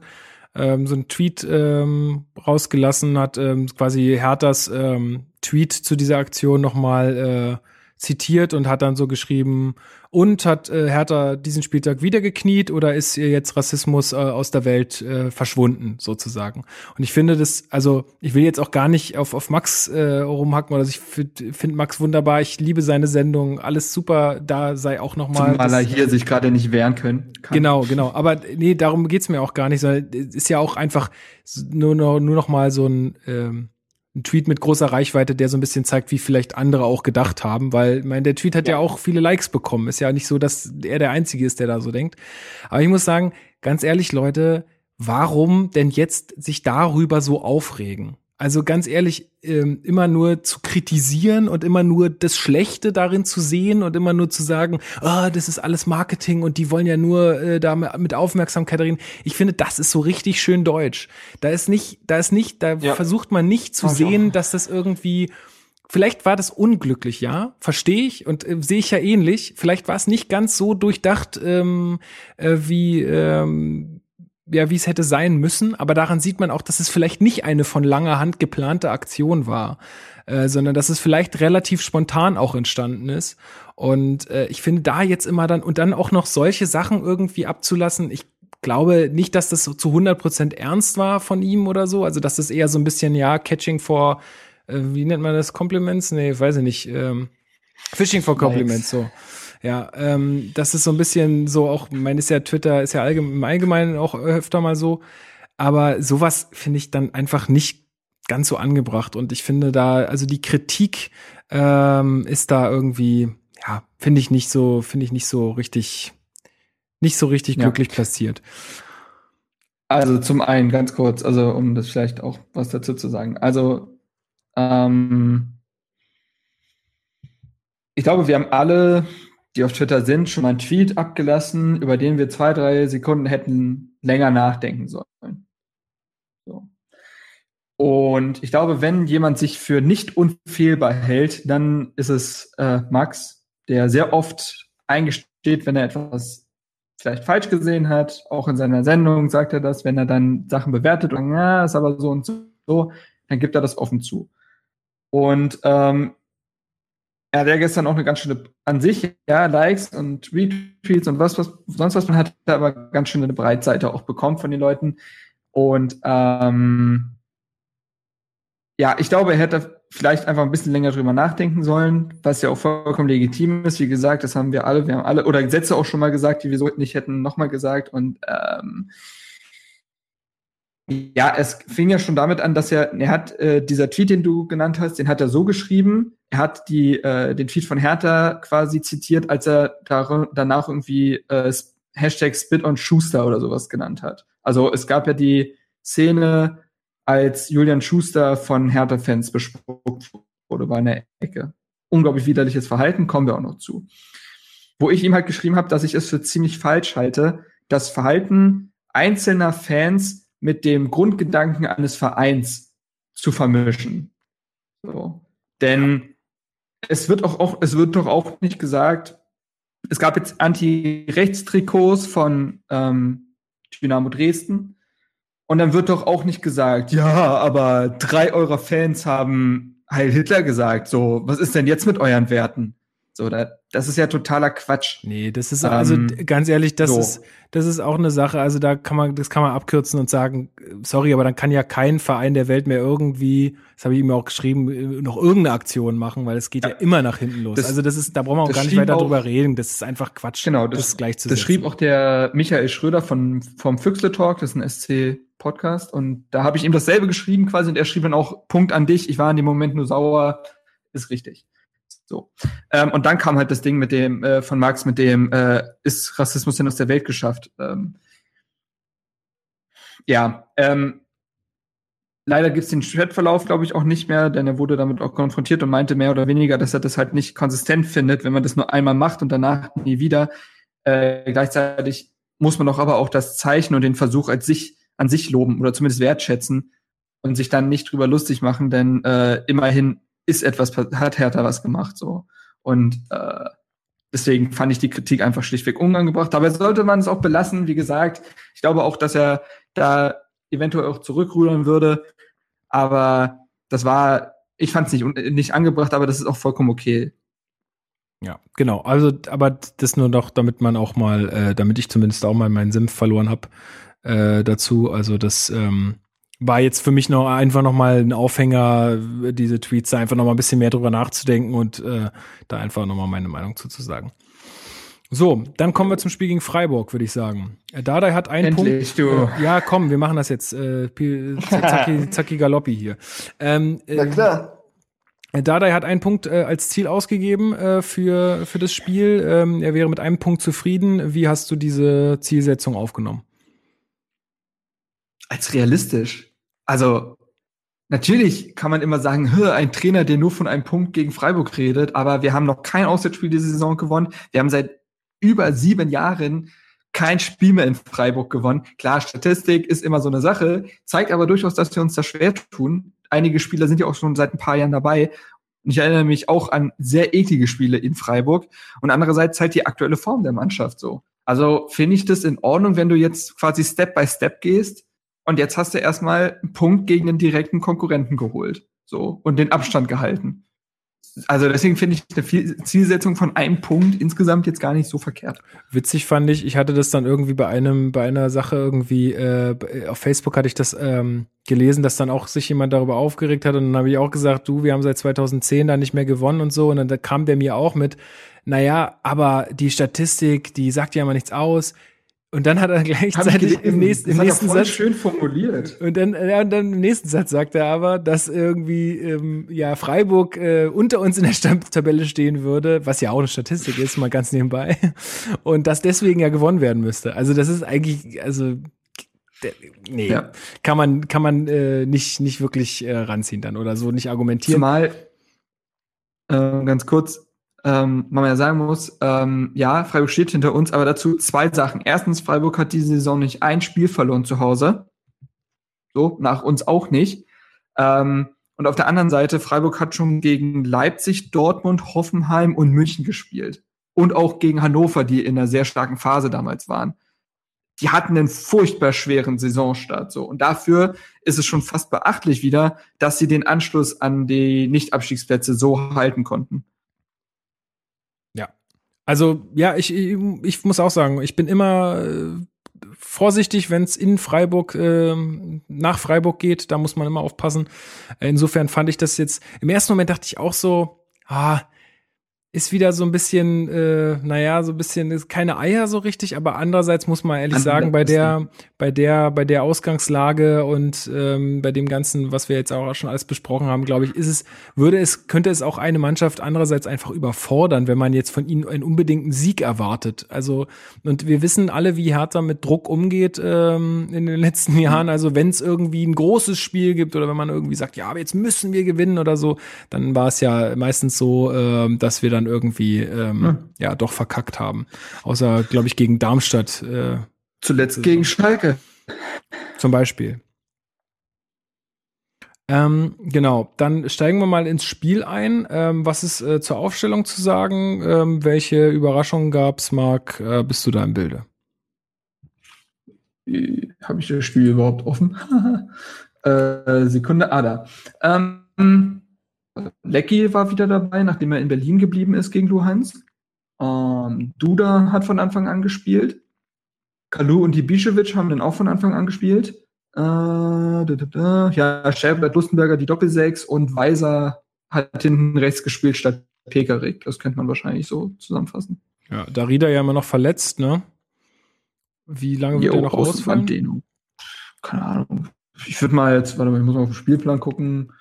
Speaker 1: ähm, so einen Tweet ähm, rausgelassen, hat ähm, quasi Herthas ähm, Tweet zu dieser Aktion nochmal äh, zitiert und hat dann so geschrieben, und hat äh, Hertha diesen Spieltag wieder gekniet oder ist ihr jetzt Rassismus äh, aus der Welt äh, verschwunden, sozusagen? Und ich finde das, also ich will jetzt auch gar nicht auf, auf Max äh, rumhacken, oder ich finde find Max wunderbar, ich liebe seine Sendung, alles super, da sei auch noch mal.
Speaker 2: Zumal er hier sich gerade nicht wehren können.
Speaker 1: Kann. Genau, genau. Aber nee, darum geht's mir auch gar nicht, sondern ist ja auch einfach nur nur noch mal so ein ähm, ein Tweet mit großer Reichweite, der so ein bisschen zeigt, wie vielleicht andere auch gedacht haben, weil ich meine, der Tweet hat ja. ja auch viele Likes bekommen. Ist ja nicht so, dass er der Einzige ist, der da so denkt. Aber ich muss sagen, ganz ehrlich, Leute, warum denn jetzt sich darüber so aufregen? Also ganz ehrlich, ähm, immer nur zu kritisieren und immer nur das Schlechte darin zu sehen und immer nur zu sagen, ah, oh, das ist alles Marketing und die wollen ja nur äh, da mit Aufmerksamkeit reden. Ich finde, das ist so richtig schön deutsch. Da ist nicht, da ist nicht, da ja. versucht man nicht zu Ach, sehen, dass das irgendwie Vielleicht war das unglücklich, ja, verstehe ich und äh, sehe ich ja ähnlich. Vielleicht war es nicht ganz so durchdacht, ähm, äh, wie ähm, ja, wie es hätte sein müssen, aber daran sieht man auch, dass es vielleicht nicht eine von langer Hand geplante Aktion war, äh, sondern dass es vielleicht relativ spontan auch entstanden ist. Und äh, ich finde da jetzt immer dann und dann auch noch solche Sachen irgendwie abzulassen, ich glaube nicht, dass das so zu 100 Prozent ernst war von ihm oder so, also dass das eher so ein bisschen, ja, Catching for, äh, wie nennt man das, Compliments? Nee, weiß ich nicht, ähm, Fishing for Compliments, so. Ja, ähm, das ist so ein bisschen so auch, mein ist ja Twitter, ist ja allgemein, im Allgemeinen auch öfter mal so. Aber sowas finde ich dann einfach nicht ganz so angebracht. Und ich finde da, also die Kritik ähm, ist da irgendwie, ja, finde ich nicht so, finde ich nicht so richtig, nicht so richtig ja. glücklich platziert.
Speaker 2: Also zum einen ganz kurz, also um das vielleicht auch was dazu zu sagen. Also ähm, ich glaube, wir haben alle die auf Twitter sind, schon mal einen Tweet abgelassen, über den wir zwei, drei Sekunden hätten länger nachdenken sollen. So. Und ich glaube, wenn jemand sich für nicht unfehlbar hält, dann ist es äh, Max, der sehr oft eingesteht, wenn er etwas vielleicht falsch gesehen hat. Auch in seiner Sendung sagt er das, wenn er dann Sachen bewertet und ja, ist aber so und so, dann gibt er das offen zu. Und ähm, er hat ja gestern auch eine ganz schöne, an sich, ja, Likes und Retweets und was, was, sonst was, man hat aber ganz schön eine Breitseite auch bekommen von den Leuten. Und ähm, ja, ich glaube, er hätte vielleicht einfach ein bisschen länger drüber nachdenken sollen, was ja auch vollkommen legitim ist. Wie gesagt, das haben wir alle, wir haben alle, oder Gesetze auch schon mal gesagt, die wir so nicht hätten, nochmal gesagt. Und ähm, ja, es fing ja schon damit an, dass er, er hat äh, dieser Tweet, den du genannt hast, den hat er so geschrieben. Er hat die, äh, den Tweet von Hertha quasi zitiert, als er da, danach irgendwie äh, Hashtag Spit on Schuster oder sowas genannt hat. Also es gab ja die Szene, als Julian Schuster von Hertha-Fans bespuckt wurde, war in der Ecke. Unglaublich widerliches Verhalten, kommen wir auch noch zu. Wo ich ihm halt geschrieben habe, dass ich es für ziemlich falsch halte, das Verhalten einzelner Fans mit dem Grundgedanken eines Vereins zu vermischen. So. Denn es wird auch, auch, doch auch nicht gesagt, es gab jetzt Anti-Rechts-Trikots von ähm, Dynamo Dresden. Und dann wird doch auch nicht gesagt, ja, aber drei eurer Fans haben Heil Hitler gesagt. So, was ist denn jetzt mit euren Werten? So, da, das ist ja totaler Quatsch.
Speaker 1: Nee, das ist also ähm, ganz ehrlich, das so. ist das ist auch eine Sache, also da kann man das kann man abkürzen und sagen, sorry, aber dann kann ja kein Verein der Welt mehr irgendwie, das habe ich ihm auch geschrieben, noch irgendeine Aktion machen, weil es geht ja, ja immer nach hinten los. Das, also das ist da brauchen wir auch gar nicht weiter auch, drüber reden, das ist einfach Quatsch.
Speaker 2: Genau, das, das gleich zu Das schrieb auch der Michael Schröder von vom Füchsle Talk, das ist ein SC Podcast und da habe ich ihm dasselbe geschrieben quasi und er schrieb dann auch Punkt an dich, ich war in dem Moment nur sauer, ist richtig. So. Ähm, und dann kam halt das Ding mit dem, äh, von Marx mit dem, äh, ist Rassismus denn aus der Welt geschafft? Ähm, ja, ähm, leider gibt's den Chatverlauf, glaube ich, auch nicht mehr, denn er wurde damit auch konfrontiert und meinte mehr oder weniger, dass er das halt nicht konsistent findet, wenn man das nur einmal macht und danach nie wieder. Äh, gleichzeitig muss man doch aber auch das Zeichen und den Versuch als sich, an sich loben oder zumindest wertschätzen und sich dann nicht drüber lustig machen, denn äh, immerhin ist etwas, hat Hertha was gemacht, so. Und äh, deswegen fand ich die Kritik einfach schlichtweg unangebracht. Dabei sollte man es auch belassen, wie gesagt. Ich glaube auch, dass er da eventuell auch zurückrudern würde. Aber das war, ich fand es nicht, nicht angebracht, aber das ist auch vollkommen okay.
Speaker 1: Ja, genau. Also, aber das nur noch, damit man auch mal, äh, damit ich zumindest auch mal meinen Senf verloren habe äh, dazu. Also das ähm, war jetzt für mich noch einfach noch mal ein Aufhänger, diese Tweets da einfach noch mal ein bisschen mehr drüber nachzudenken und äh, da einfach noch mal meine Meinung zu, zu sagen. So, dann kommen wir zum Spiel gegen Freiburg, würde ich sagen. Äh, Dardai hat einen
Speaker 2: Endlich,
Speaker 1: Punkt.
Speaker 2: du.
Speaker 1: Äh, ja, komm, wir machen das jetzt. Äh, zacki, zacki Galoppi hier. Ähm,
Speaker 3: Na klar.
Speaker 1: Dardai hat einen Punkt äh, als Ziel ausgegeben äh, für, für das Spiel. Ähm, er wäre mit einem Punkt zufrieden. Wie hast du diese Zielsetzung aufgenommen?
Speaker 2: Als realistisch. Also, natürlich kann man immer sagen, ein Trainer, der nur von einem Punkt gegen Freiburg redet, aber wir haben noch kein Auswärtsspiel diese Saison gewonnen. Wir haben seit über sieben Jahren kein Spiel mehr in Freiburg gewonnen. Klar, Statistik ist immer so eine Sache, zeigt aber durchaus, dass wir uns da schwer tun. Einige Spieler sind ja auch schon seit ein paar Jahren dabei. Und ich erinnere mich auch an sehr eklige Spiele in Freiburg. Und andererseits zeigt die aktuelle Form der Mannschaft so. Also finde ich das in Ordnung, wenn du jetzt quasi Step by Step gehst und jetzt hast du erstmal einen Punkt gegen den direkten Konkurrenten geholt. So. Und den Abstand gehalten. Also deswegen finde ich eine Zielsetzung von einem Punkt insgesamt jetzt gar nicht so verkehrt.
Speaker 1: Witzig fand ich, ich hatte das dann irgendwie bei einem, bei einer Sache irgendwie, äh, auf Facebook hatte ich das ähm, gelesen, dass dann auch sich jemand darüber aufgeregt hat und dann habe ich auch gesagt, du, wir haben seit 2010 da nicht mehr gewonnen und so und dann kam der mir auch mit, naja, aber die Statistik, die sagt ja immer nichts aus. Und dann hat er gleichzeitig im nächsten, im nächsten Satz
Speaker 2: schön formuliert.
Speaker 1: Und dann, ja, und dann im nächsten Satz sagt er aber, dass irgendwie ähm, ja Freiburg äh, unter uns in der Tabelle stehen würde, was ja auch eine Statistik ist, mal ganz nebenbei, und dass deswegen ja gewonnen werden müsste. Also das ist eigentlich, also nee, ja. kann man kann man äh, nicht nicht wirklich äh, ranziehen dann oder so nicht argumentieren.
Speaker 2: Zumal äh, ganz kurz ähm, man ja sagen muss, ähm, ja, Freiburg steht hinter uns, aber dazu zwei Sachen. Erstens, Freiburg hat diese Saison nicht ein Spiel verloren zu Hause. So, nach uns auch nicht. Ähm, und auf der anderen Seite, Freiburg hat schon gegen Leipzig, Dortmund, Hoffenheim und München gespielt. Und auch gegen Hannover, die in einer sehr starken Phase damals waren. Die hatten einen furchtbar schweren Saisonstart, so. Und dafür ist es schon fast beachtlich wieder, dass sie den Anschluss an die Nicht-Abstiegsplätze so halten konnten.
Speaker 1: Also ja, ich, ich, ich muss auch sagen, ich bin immer äh, vorsichtig, wenn es in Freiburg äh, nach Freiburg geht. Da muss man immer aufpassen. Insofern fand ich das jetzt. Im ersten Moment dachte ich auch so, ah, ist wieder so ein bisschen, äh, naja, so ein bisschen ist keine Eier so richtig, aber andererseits muss man ehrlich sagen, bei der, bei der, bei der Ausgangslage und ähm, bei dem Ganzen, was wir jetzt auch schon alles besprochen haben, glaube ich, ist es, würde es, könnte es auch eine Mannschaft andererseits einfach überfordern, wenn man jetzt von ihnen einen unbedingten Sieg erwartet. Also, und wir wissen alle, wie Hertha mit Druck umgeht ähm, in den letzten Jahren. Also, wenn es irgendwie ein großes Spiel gibt oder wenn man irgendwie sagt, ja, aber jetzt müssen wir gewinnen oder so, dann war es ja meistens so, äh, dass wir dann dann irgendwie ähm, ja. ja doch verkackt haben. Außer, glaube ich, gegen Darmstadt. Äh,
Speaker 2: Zuletzt gegen Schalke.
Speaker 1: Zum Beispiel. Ähm, genau, dann steigen wir mal ins Spiel ein. Ähm, was ist äh, zur Aufstellung zu sagen? Ähm, welche Überraschungen gab es, Marc? Äh, bist du da im Bilde?
Speaker 2: Habe ich das Spiel überhaupt offen? äh, Sekunde, ah da. Ähm, Lecky war wieder dabei, nachdem er in Berlin geblieben ist gegen Luhansk. Ähm, Duda hat von Anfang an gespielt. Kalu und Ibišević haben dann auch von Anfang an gespielt. Äh, da, da, da. Ja, Scherbert, Lustenberger die Doppelsechs und Weiser hat hinten rechts gespielt statt Pekarik. Das könnte man wahrscheinlich so zusammenfassen.
Speaker 1: Ja, Darida ja immer noch verletzt, ne? Wie lange wird er noch ausfallen?
Speaker 2: Keine Ahnung. Ich würde mal jetzt, warte mal, ich muss mal auf den Spielplan gucken.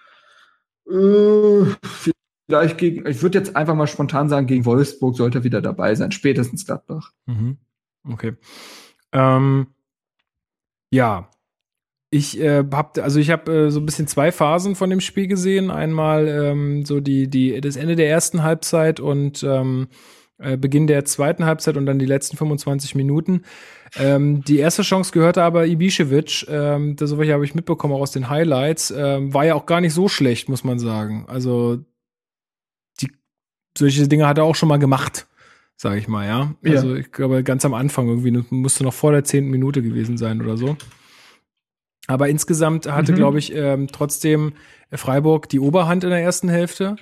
Speaker 2: Äh, vielleicht gegen, ich würde jetzt einfach mal spontan sagen, gegen Wolfsburg sollte er wieder dabei sein, spätestens Gladbach.
Speaker 1: Mhm. Okay. Ähm, ja, ich äh, habe also ich habe äh, so ein bisschen zwei Phasen von dem Spiel gesehen. Einmal ähm, so die die das Ende der ersten Halbzeit und ähm, äh, Beginn der zweiten Halbzeit und dann die letzten 25 Minuten. Ähm, die erste Chance gehörte aber Ibišević, ähm, das habe ich mitbekommen auch aus den Highlights, ähm, war ja auch gar nicht so schlecht, muss man sagen. Also die solche Dinge hat er auch schon mal gemacht, sage ich mal, ja. ja. Also ich glaube ganz am Anfang irgendwie musste noch vor der zehnten Minute gewesen sein oder so. Aber insgesamt hatte, mhm. glaube ich, ähm, trotzdem Freiburg die Oberhand in der ersten Hälfte.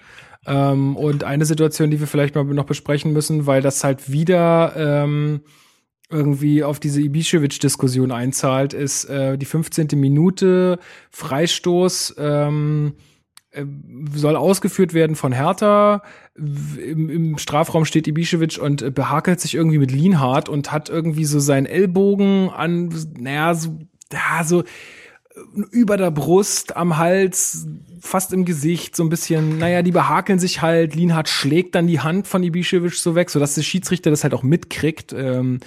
Speaker 1: Ähm, und eine Situation, die wir vielleicht mal noch besprechen müssen, weil das halt wieder ähm, irgendwie auf diese Ibišević-Diskussion einzahlt, ist äh, die 15. Minute Freistoß ähm, äh, soll ausgeführt werden von Hertha. Im, Im, Strafraum steht Ibišević und äh, behakelt sich irgendwie mit Lienhardt und hat irgendwie so seinen Ellbogen an, naja, so, ja, so über der Brust, am Hals, fast im Gesicht, so ein bisschen, naja, die behakeln sich halt. Lienhardt schlägt dann die Hand von Ibišević so weg, sodass der Schiedsrichter das halt auch mitkriegt. Ähm,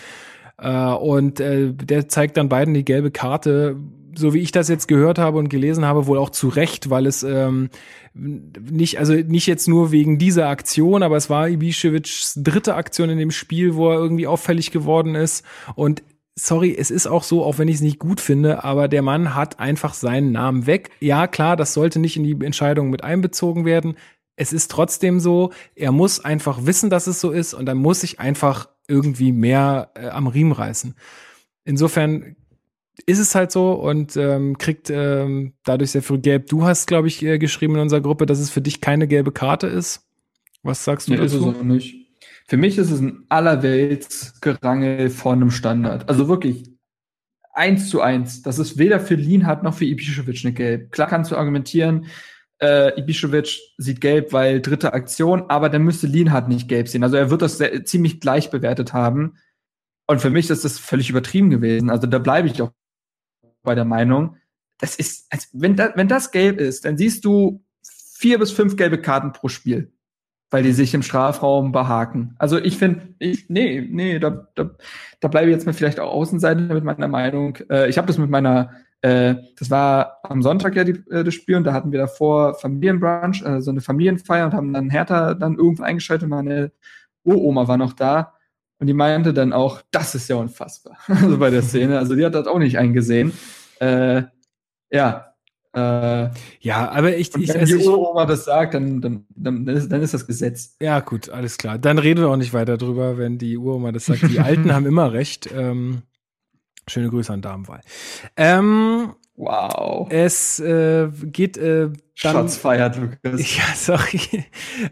Speaker 1: äh, und äh, der zeigt dann beiden die gelbe Karte, so wie ich das jetzt gehört habe und gelesen habe, wohl auch zu Recht, weil es ähm, nicht, also nicht jetzt nur wegen dieser Aktion, aber es war Ibiševićs dritte Aktion in dem Spiel, wo er irgendwie auffällig geworden ist. Und sorry, es ist auch so, auch wenn ich es nicht gut finde, aber der Mann hat einfach seinen Namen weg. Ja, klar, das sollte nicht in die Entscheidung mit einbezogen werden. Es ist trotzdem so, er muss einfach wissen, dass es so ist und dann muss sich einfach irgendwie mehr äh, am Riemen reißen. Insofern ist es halt so und ähm, kriegt ähm, dadurch sehr viel gelb. Du hast, glaube ich, äh, geschrieben in unserer Gruppe, dass es für dich keine gelbe Karte ist. Was sagst du
Speaker 2: nee, dazu? Ist es auch nicht. Für mich ist es ein allerweltsgerangel von einem Standard. Also wirklich eins zu eins. Das ist weder für Lienhardt noch für Ibišević eine Gelb. Klar kannst du argumentieren, äh, Ibišević sieht gelb, weil dritte Aktion, aber dann müsste Lienhardt nicht gelb sehen. Also er wird das sehr, ziemlich gleich bewertet haben. Und für mich ist das völlig übertrieben gewesen. Also da bleibe ich auch bei der Meinung, das ist, also wenn, da, wenn das gelb ist, dann siehst du vier bis fünf gelbe Karten pro Spiel, weil die sich im Strafraum behaken. Also ich finde, ich, nee, nee, da, da, da bleibe ich jetzt mal vielleicht auch Außenseite mit meiner Meinung. Äh, ich habe das mit meiner, äh, das war am Sonntag ja die, äh, das Spiel und da hatten wir davor Familienbrunch, äh, so eine Familienfeier und haben dann Hertha dann irgendwo eingeschaltet und meine Uroma war noch da. Und die meinte dann auch, das ist ja unfassbar. Also bei der Szene. Also die hat das auch nicht eingesehen. Äh, ja.
Speaker 1: Äh, ja, aber ich,
Speaker 2: ich, wenn also die Uroma das sagt, dann, dann, dann, ist, dann ist das Gesetz.
Speaker 1: Ja, gut, alles klar. Dann reden wir auch nicht weiter drüber, wenn die Uroma das sagt. Die Alten haben immer recht. Ähm, schöne Grüße an Damenwahl. Ähm,
Speaker 2: Wow.
Speaker 1: Es äh, geht äh,
Speaker 2: dann. Schatz feiert, Lukas.
Speaker 1: Ja, sorry.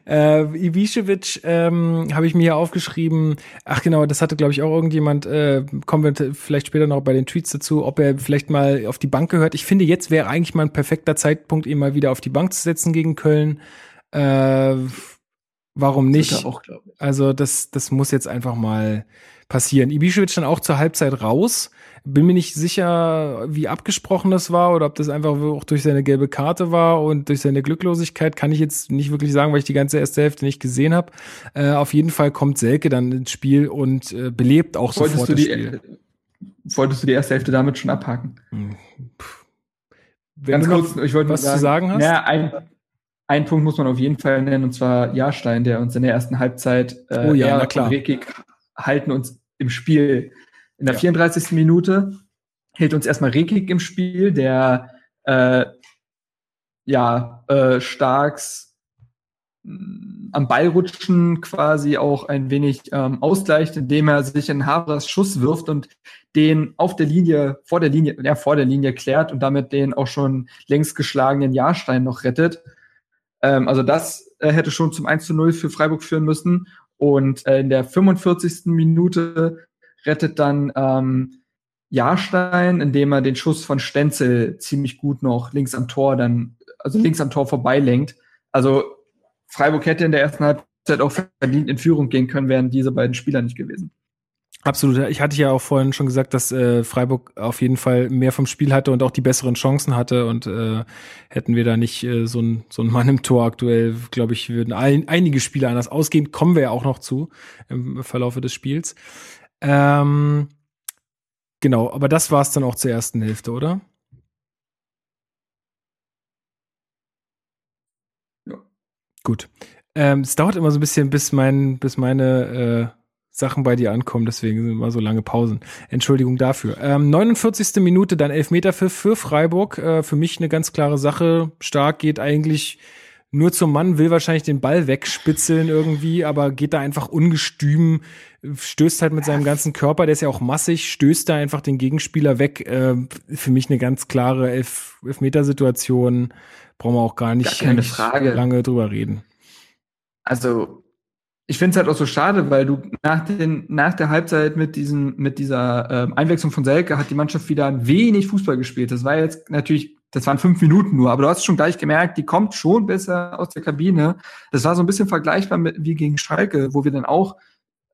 Speaker 1: äh, Ibišević ähm, habe ich mir hier aufgeschrieben. Ach genau, das hatte, glaube ich, auch irgendjemand. Äh, kommen wir vielleicht später noch bei den Tweets dazu, ob er vielleicht mal auf die Bank gehört. Ich finde, jetzt wäre eigentlich mal ein perfekter Zeitpunkt, ihn mal wieder auf die Bank zu setzen gegen Köln. Äh, warum nicht?
Speaker 2: Auch,
Speaker 1: also das, das muss jetzt einfach mal passieren. Ibišević dann auch zur Halbzeit raus bin mir nicht sicher, wie abgesprochen das war oder ob das einfach auch durch seine gelbe Karte war und durch seine Glücklosigkeit kann ich jetzt nicht wirklich sagen, weil ich die ganze erste Hälfte nicht gesehen habe. Äh, auf jeden Fall kommt Selke dann ins Spiel und äh, belebt auch wolltest sofort
Speaker 2: du
Speaker 1: das
Speaker 2: Spiel. wolltest du die erste Hälfte damit schon abhaken? Hm. Ganz kurz, ich wollte
Speaker 1: was sagen, zu sagen hast.
Speaker 2: Ja, ein, ein Punkt muss man auf jeden Fall nennen, und zwar Jahrstein, der uns in der ersten Halbzeit
Speaker 1: äh, oh ja, na klar.
Speaker 2: Rekik halten uns im Spiel in der ja. 34. Minute hält uns erstmal Rekik im Spiel, der äh, ja äh, Starks mm, am Ballrutschen quasi auch ein wenig ähm, ausgleicht, indem er sich in Havras Schuss wirft und den auf der Linie, vor der Linie, ja, vor der Linie klärt und damit den auch schon längst geschlagenen Jahrstein noch rettet. Ähm, also das äh, hätte schon zum 1 zu 0 für Freiburg führen müssen. Und äh, in der 45. Minute rettet dann ähm, Jahrstein, indem er den Schuss von Stenzel ziemlich gut noch links am Tor dann, also links am Tor vorbeilenkt. Also Freiburg hätte in der ersten Halbzeit auch verdient in Führung gehen können, wären diese beiden Spieler nicht gewesen.
Speaker 1: Absolut. Ich hatte ja auch vorhin schon gesagt, dass äh, Freiburg auf jeden Fall mehr vom Spiel hatte und auch die besseren Chancen hatte. Und äh, hätten wir da nicht äh, so, ein, so Mann im Tor aktuell, glaube ich, würden ein, einige Spiele anders ausgehen. Kommen wir ja auch noch zu im Verlaufe des Spiels. Ähm, genau, aber das war es dann auch zur ersten Hälfte, oder? Ja. Gut. Ähm, es dauert immer so ein bisschen, bis mein, bis meine äh, Sachen bei dir ankommen, deswegen sind immer so lange Pausen. Entschuldigung dafür. Ähm, 49. Minute, dann Elfmeter für, für Freiburg. Äh, für mich eine ganz klare Sache. Stark geht eigentlich nur zum Mann, will wahrscheinlich den Ball wegspitzeln irgendwie, aber geht da einfach ungestüm, stößt halt mit seinem ganzen Körper, der ist ja auch massig, stößt da einfach den Gegenspieler weg. Äh, für mich eine ganz klare Elf Elfmetersituation. Brauchen wir auch gar nicht,
Speaker 2: gar keine Frage.
Speaker 1: lange drüber reden.
Speaker 2: Also, ich finde es halt auch so schade, weil du nach, den, nach der Halbzeit mit, diesen, mit dieser ähm, Einwechslung von Selke hat die Mannschaft wieder ein wenig Fußball gespielt. Das war jetzt natürlich, das waren fünf Minuten nur, aber du hast schon gleich gemerkt, die kommt schon besser aus der Kabine. Das war so ein bisschen vergleichbar mit, wie gegen Schalke, wo wir dann auch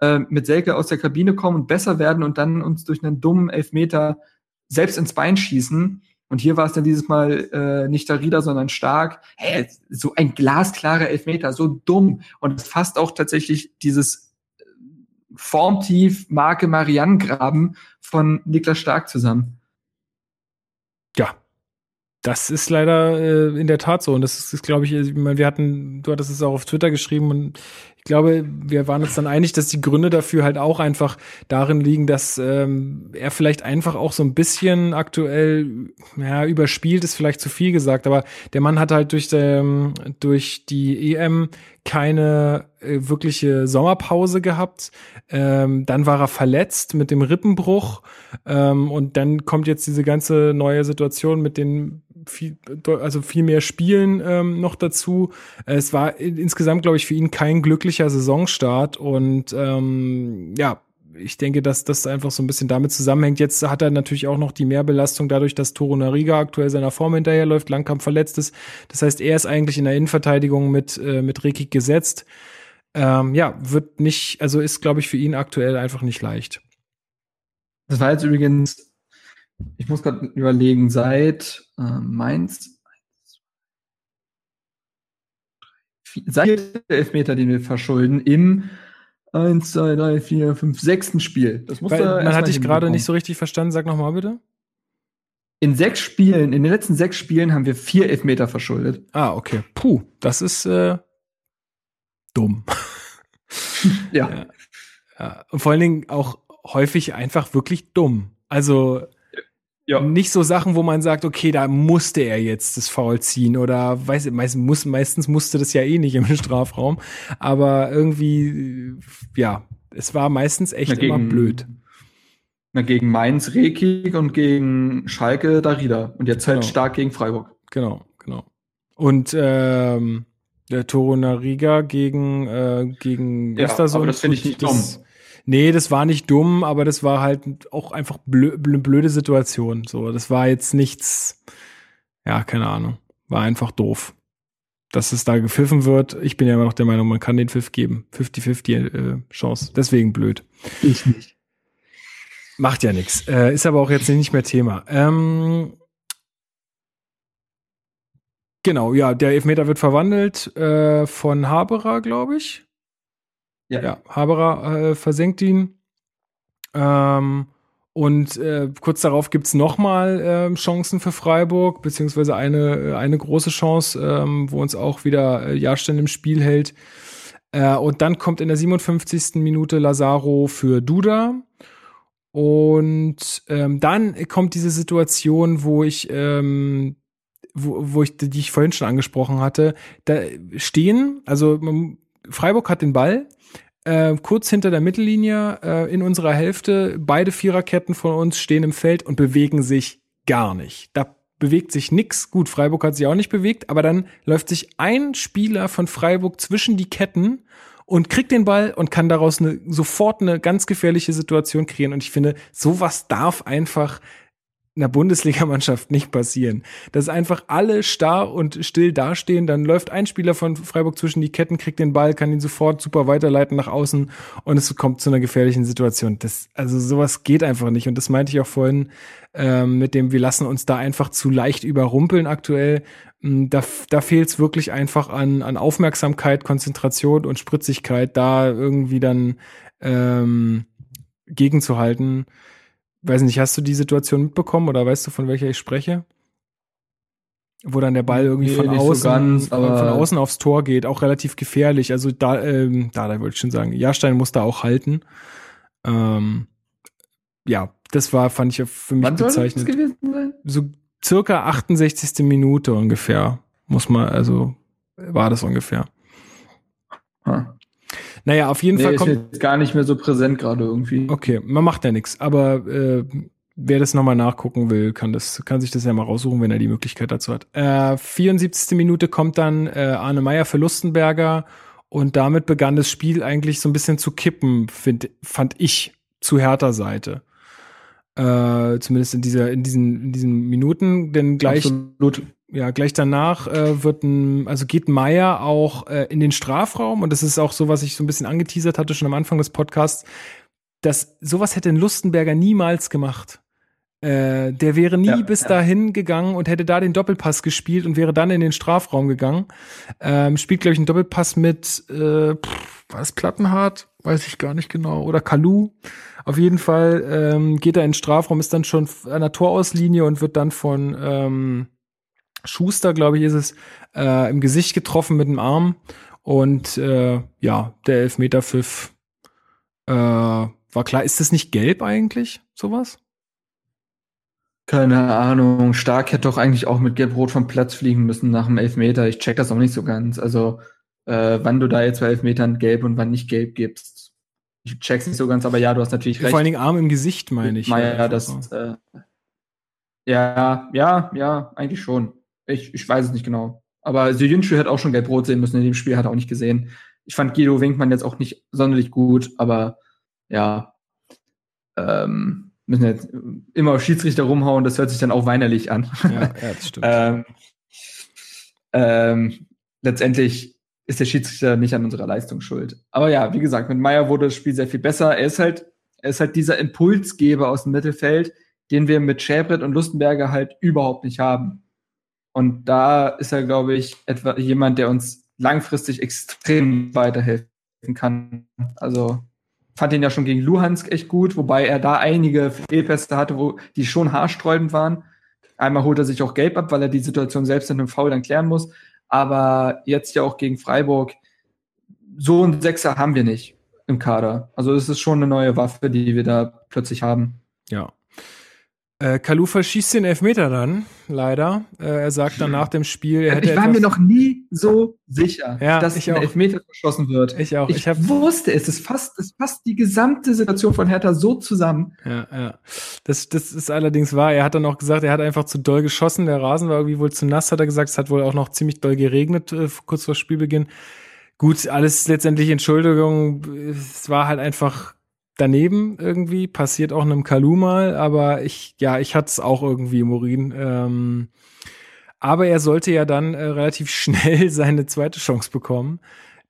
Speaker 2: äh, mit Selke aus der Kabine kommen und besser werden und dann uns durch einen dummen Elfmeter selbst ins Bein schießen. Und hier war es dann dieses Mal äh, nicht der Rieder, sondern stark. Hey, so ein glasklarer Elfmeter, so dumm. Und es fasst auch tatsächlich dieses äh, Formtief Marke Marianne-Graben von Niklas Stark zusammen.
Speaker 1: Ja, das ist leider äh, in der Tat so. Und das ist, ist glaube ich, ich meine, wir hatten, du hattest es auch auf Twitter geschrieben und ich glaube, wir waren uns dann einig, dass die Gründe dafür halt auch einfach darin liegen, dass ähm, er vielleicht einfach auch so ein bisschen aktuell, ja, überspielt ist vielleicht zu viel gesagt, aber der Mann hat halt durch, ähm, durch die EM keine äh, wirkliche Sommerpause gehabt. Ähm, dann war er verletzt mit dem Rippenbruch ähm, und dann kommt jetzt diese ganze neue Situation mit den viel, also viel mehr Spielen ähm, noch dazu. Es war insgesamt, glaube ich, für ihn kein glücklicher Saisonstart und ähm, ja, ich denke, dass das einfach so ein bisschen damit zusammenhängt. Jetzt hat er natürlich auch noch die Mehrbelastung dadurch, dass Toro Nariga aktuell seiner Form hinterherläuft, Langkamp verletzt ist. Das heißt, er ist eigentlich in der Innenverteidigung mit, äh, mit Rekik gesetzt. Ähm, ja, wird nicht, also ist, glaube ich, für ihn aktuell einfach nicht leicht.
Speaker 2: Das war jetzt übrigens ich muss gerade überlegen, seit äh, Mainz, seit der Elfmeter, den wir verschulden, im 1, 2, 3, 4, 5, 6. Spiel.
Speaker 1: Das muss Weil, man hat dich gerade nicht so richtig verstanden. Sag nochmal bitte.
Speaker 2: In sechs Spielen, in den letzten sechs Spielen haben wir vier Elfmeter verschuldet.
Speaker 1: Ah, okay. Puh, das ist äh, dumm. ja. ja. ja. Und vor allen Dingen auch häufig einfach wirklich dumm. Also ja. Nicht so Sachen, wo man sagt, okay, da musste er jetzt das Foul ziehen oder weiß, meist, muss, meistens musste das ja eh nicht im Strafraum. Aber irgendwie, ja, es war meistens echt na, gegen, immer blöd.
Speaker 2: Na, gegen Mainz Rekik und gegen Schalke Darida. Und jetzt halt genau. stark gegen Freiburg.
Speaker 1: Genau, genau. Und ähm, der Toro Nariga gegen, äh, gegen
Speaker 2: ja, Östersund. Aber das finde ich nicht dumm.
Speaker 1: Nee, das war nicht dumm, aber das war halt auch einfach blö blöde Situation. So, das war jetzt nichts, ja, keine Ahnung. War einfach doof. Dass es da gepfiffen wird. Ich bin ja immer noch der Meinung, man kann den Pfiff geben. 50-50 äh, Chance. Deswegen blöd.
Speaker 2: Ich nicht.
Speaker 1: Macht ja nichts. Äh, ist aber auch jetzt nicht mehr Thema. Ähm, genau, ja, der Elfmeter wird verwandelt äh, von Haberer, glaube ich. Ja, ja Haberer äh, versenkt ihn. Ähm, und äh, kurz darauf gibt's nochmal äh, Chancen für Freiburg, beziehungsweise eine, äh, eine große Chance, ähm, wo uns auch wieder äh, Jahrstein im Spiel hält. Äh, und dann kommt in der 57. Minute Lazaro für Duda. Und ähm, dann kommt diese Situation, wo ich, ähm, wo, wo ich, die ich vorhin schon angesprochen hatte, da stehen, also Freiburg hat den Ball, äh, kurz hinter der Mittellinie äh, in unserer Hälfte. Beide Viererketten von uns stehen im Feld und bewegen sich gar nicht. Da bewegt sich nix. Gut, Freiburg hat sich auch nicht bewegt, aber dann läuft sich ein Spieler von Freiburg zwischen die Ketten und kriegt den Ball und kann daraus eine, sofort eine ganz gefährliche Situation kreieren. Und ich finde, sowas darf einfach einer Bundesligamannschaft nicht passieren. Dass einfach alle starr und still dastehen, dann läuft ein Spieler von Freiburg zwischen die Ketten, kriegt den Ball, kann ihn sofort super weiterleiten nach außen und es kommt zu einer gefährlichen Situation. Das, also sowas geht einfach nicht. Und das meinte ich auch vorhin ähm, mit dem, wir lassen uns da einfach zu leicht überrumpeln aktuell. Mm, da, da fehlt es wirklich einfach an, an Aufmerksamkeit, Konzentration und Spritzigkeit, da irgendwie dann ähm, gegenzuhalten weiß nicht, hast du die Situation mitbekommen oder weißt du, von welcher ich spreche? Wo dann der Ball irgendwie nee, von außen, so ganz, von außen aufs Tor geht, auch relativ gefährlich. Also da, ähm, da, da wollte ich schon sagen, Jahrstein muss da auch halten. Ähm, ja, das war, fand ich für mich Wann bezeichnet. Soll das gewesen sein? So circa 68. Minute ungefähr, muss man, also war das ungefähr.
Speaker 2: Hm. Naja, auf jeden nee, Fall kommt. Ist jetzt gar nicht mehr so präsent gerade irgendwie.
Speaker 1: Okay, man macht ja nichts. Aber äh, wer das nochmal nachgucken will, kann das, kann sich das ja mal raussuchen, wenn er die Möglichkeit dazu hat. Äh, 74. Minute kommt dann äh, Arne Meyer für Lustenberger Und damit begann das Spiel eigentlich so ein bisschen zu kippen, find, fand ich, zu härter Seite. Äh, zumindest in dieser, in diesen, in diesen Minuten, denn gleich, Absolut. Ja, gleich danach äh, wird ein, also geht Meier auch äh, in den Strafraum und das ist auch so, was ich so ein bisschen angeteasert hatte schon am Anfang des Podcasts, dass sowas hätte ein Lustenberger niemals gemacht. Äh, der wäre nie ja, bis ja. dahin gegangen und hätte da den Doppelpass gespielt und wäre dann in den Strafraum gegangen. Ähm, spielt, glaube ich, einen Doppelpass mit, äh, pff, war es Plattenhardt? Weiß ich gar nicht genau. Oder Kalu. Auf jeden Fall ähm, geht er in den Strafraum, ist dann schon an der Torauslinie und wird dann von ähm, Schuster, glaube ich, ist es, äh, im Gesicht getroffen mit dem Arm. Und äh, ja, der Elfmeterpfiff äh, war klar. Ist das nicht gelb eigentlich, sowas?
Speaker 2: Keine Ahnung. Stark hätte doch eigentlich auch mit Gelb-Rot vom Platz fliegen müssen nach dem Elfmeter. Ich check das auch nicht so ganz. Also, äh, wann du da jetzt bei Elfmetern gelb und wann nicht gelb gibst. Ich check's nicht so ganz, aber ja, du hast natürlich
Speaker 1: recht. Vor allen Dingen Arm im Gesicht, meine ich.
Speaker 2: Ja, das, äh, ja, ja, ja, eigentlich schon. Ich, ich weiß es nicht genau. Aber Syjünschu hätte auch schon gelb-rot sehen müssen in dem Spiel, hat er auch nicht gesehen. Ich fand Guido Winkmann jetzt auch nicht sonderlich gut, aber ja, ähm, müssen jetzt immer auf Schiedsrichter rumhauen, das hört sich dann auch weinerlich an. Ja, ja das stimmt. ähm, ähm, letztendlich ist der Schiedsrichter nicht an unserer Leistung schuld. Aber ja, wie gesagt, mit Meier wurde das Spiel sehr viel besser. Er ist halt, er ist halt dieser Impulsgeber aus dem Mittelfeld, den wir mit Schäbrett und Lustenberger halt überhaupt nicht haben. Und da ist er, glaube ich, etwa jemand, der uns langfristig extrem weiterhelfen kann. Also fand ihn ja schon gegen Luhansk echt gut, wobei er da einige Fehlpässe hatte, wo die schon haarsträubend waren. Einmal holt er sich auch gelb ab, weil er die Situation selbst in einem Foul dann klären muss. Aber jetzt ja auch gegen Freiburg, so einen Sechser haben wir nicht im Kader. Also es ist schon eine neue Waffe, die wir da plötzlich haben.
Speaker 1: Ja. Äh, Kalufa schießt den Elfmeter dann, leider. Äh, er sagt dann nach dem Spiel, er hätte
Speaker 2: Ich war mir noch nie so sicher,
Speaker 1: ja,
Speaker 2: dass ein auch. Elfmeter verschossen wird.
Speaker 1: Ich auch.
Speaker 2: Ich, ich wusste es. Es fasst, es fasst die gesamte Situation von Hertha so zusammen.
Speaker 1: Ja, ja. Das, das ist allerdings wahr. Er hat dann auch gesagt, er hat einfach zu doll geschossen. Der Rasen war irgendwie wohl zu nass, hat er gesagt. Es hat wohl auch noch ziemlich doll geregnet, äh, kurz vor Spielbeginn. Gut, alles letztendlich Entschuldigung. Es war halt einfach daneben irgendwie, passiert auch einem Kalu mal, aber ich, ja, ich hatte es auch irgendwie, Morin. Ähm, aber er sollte ja dann äh, relativ schnell seine zweite Chance bekommen.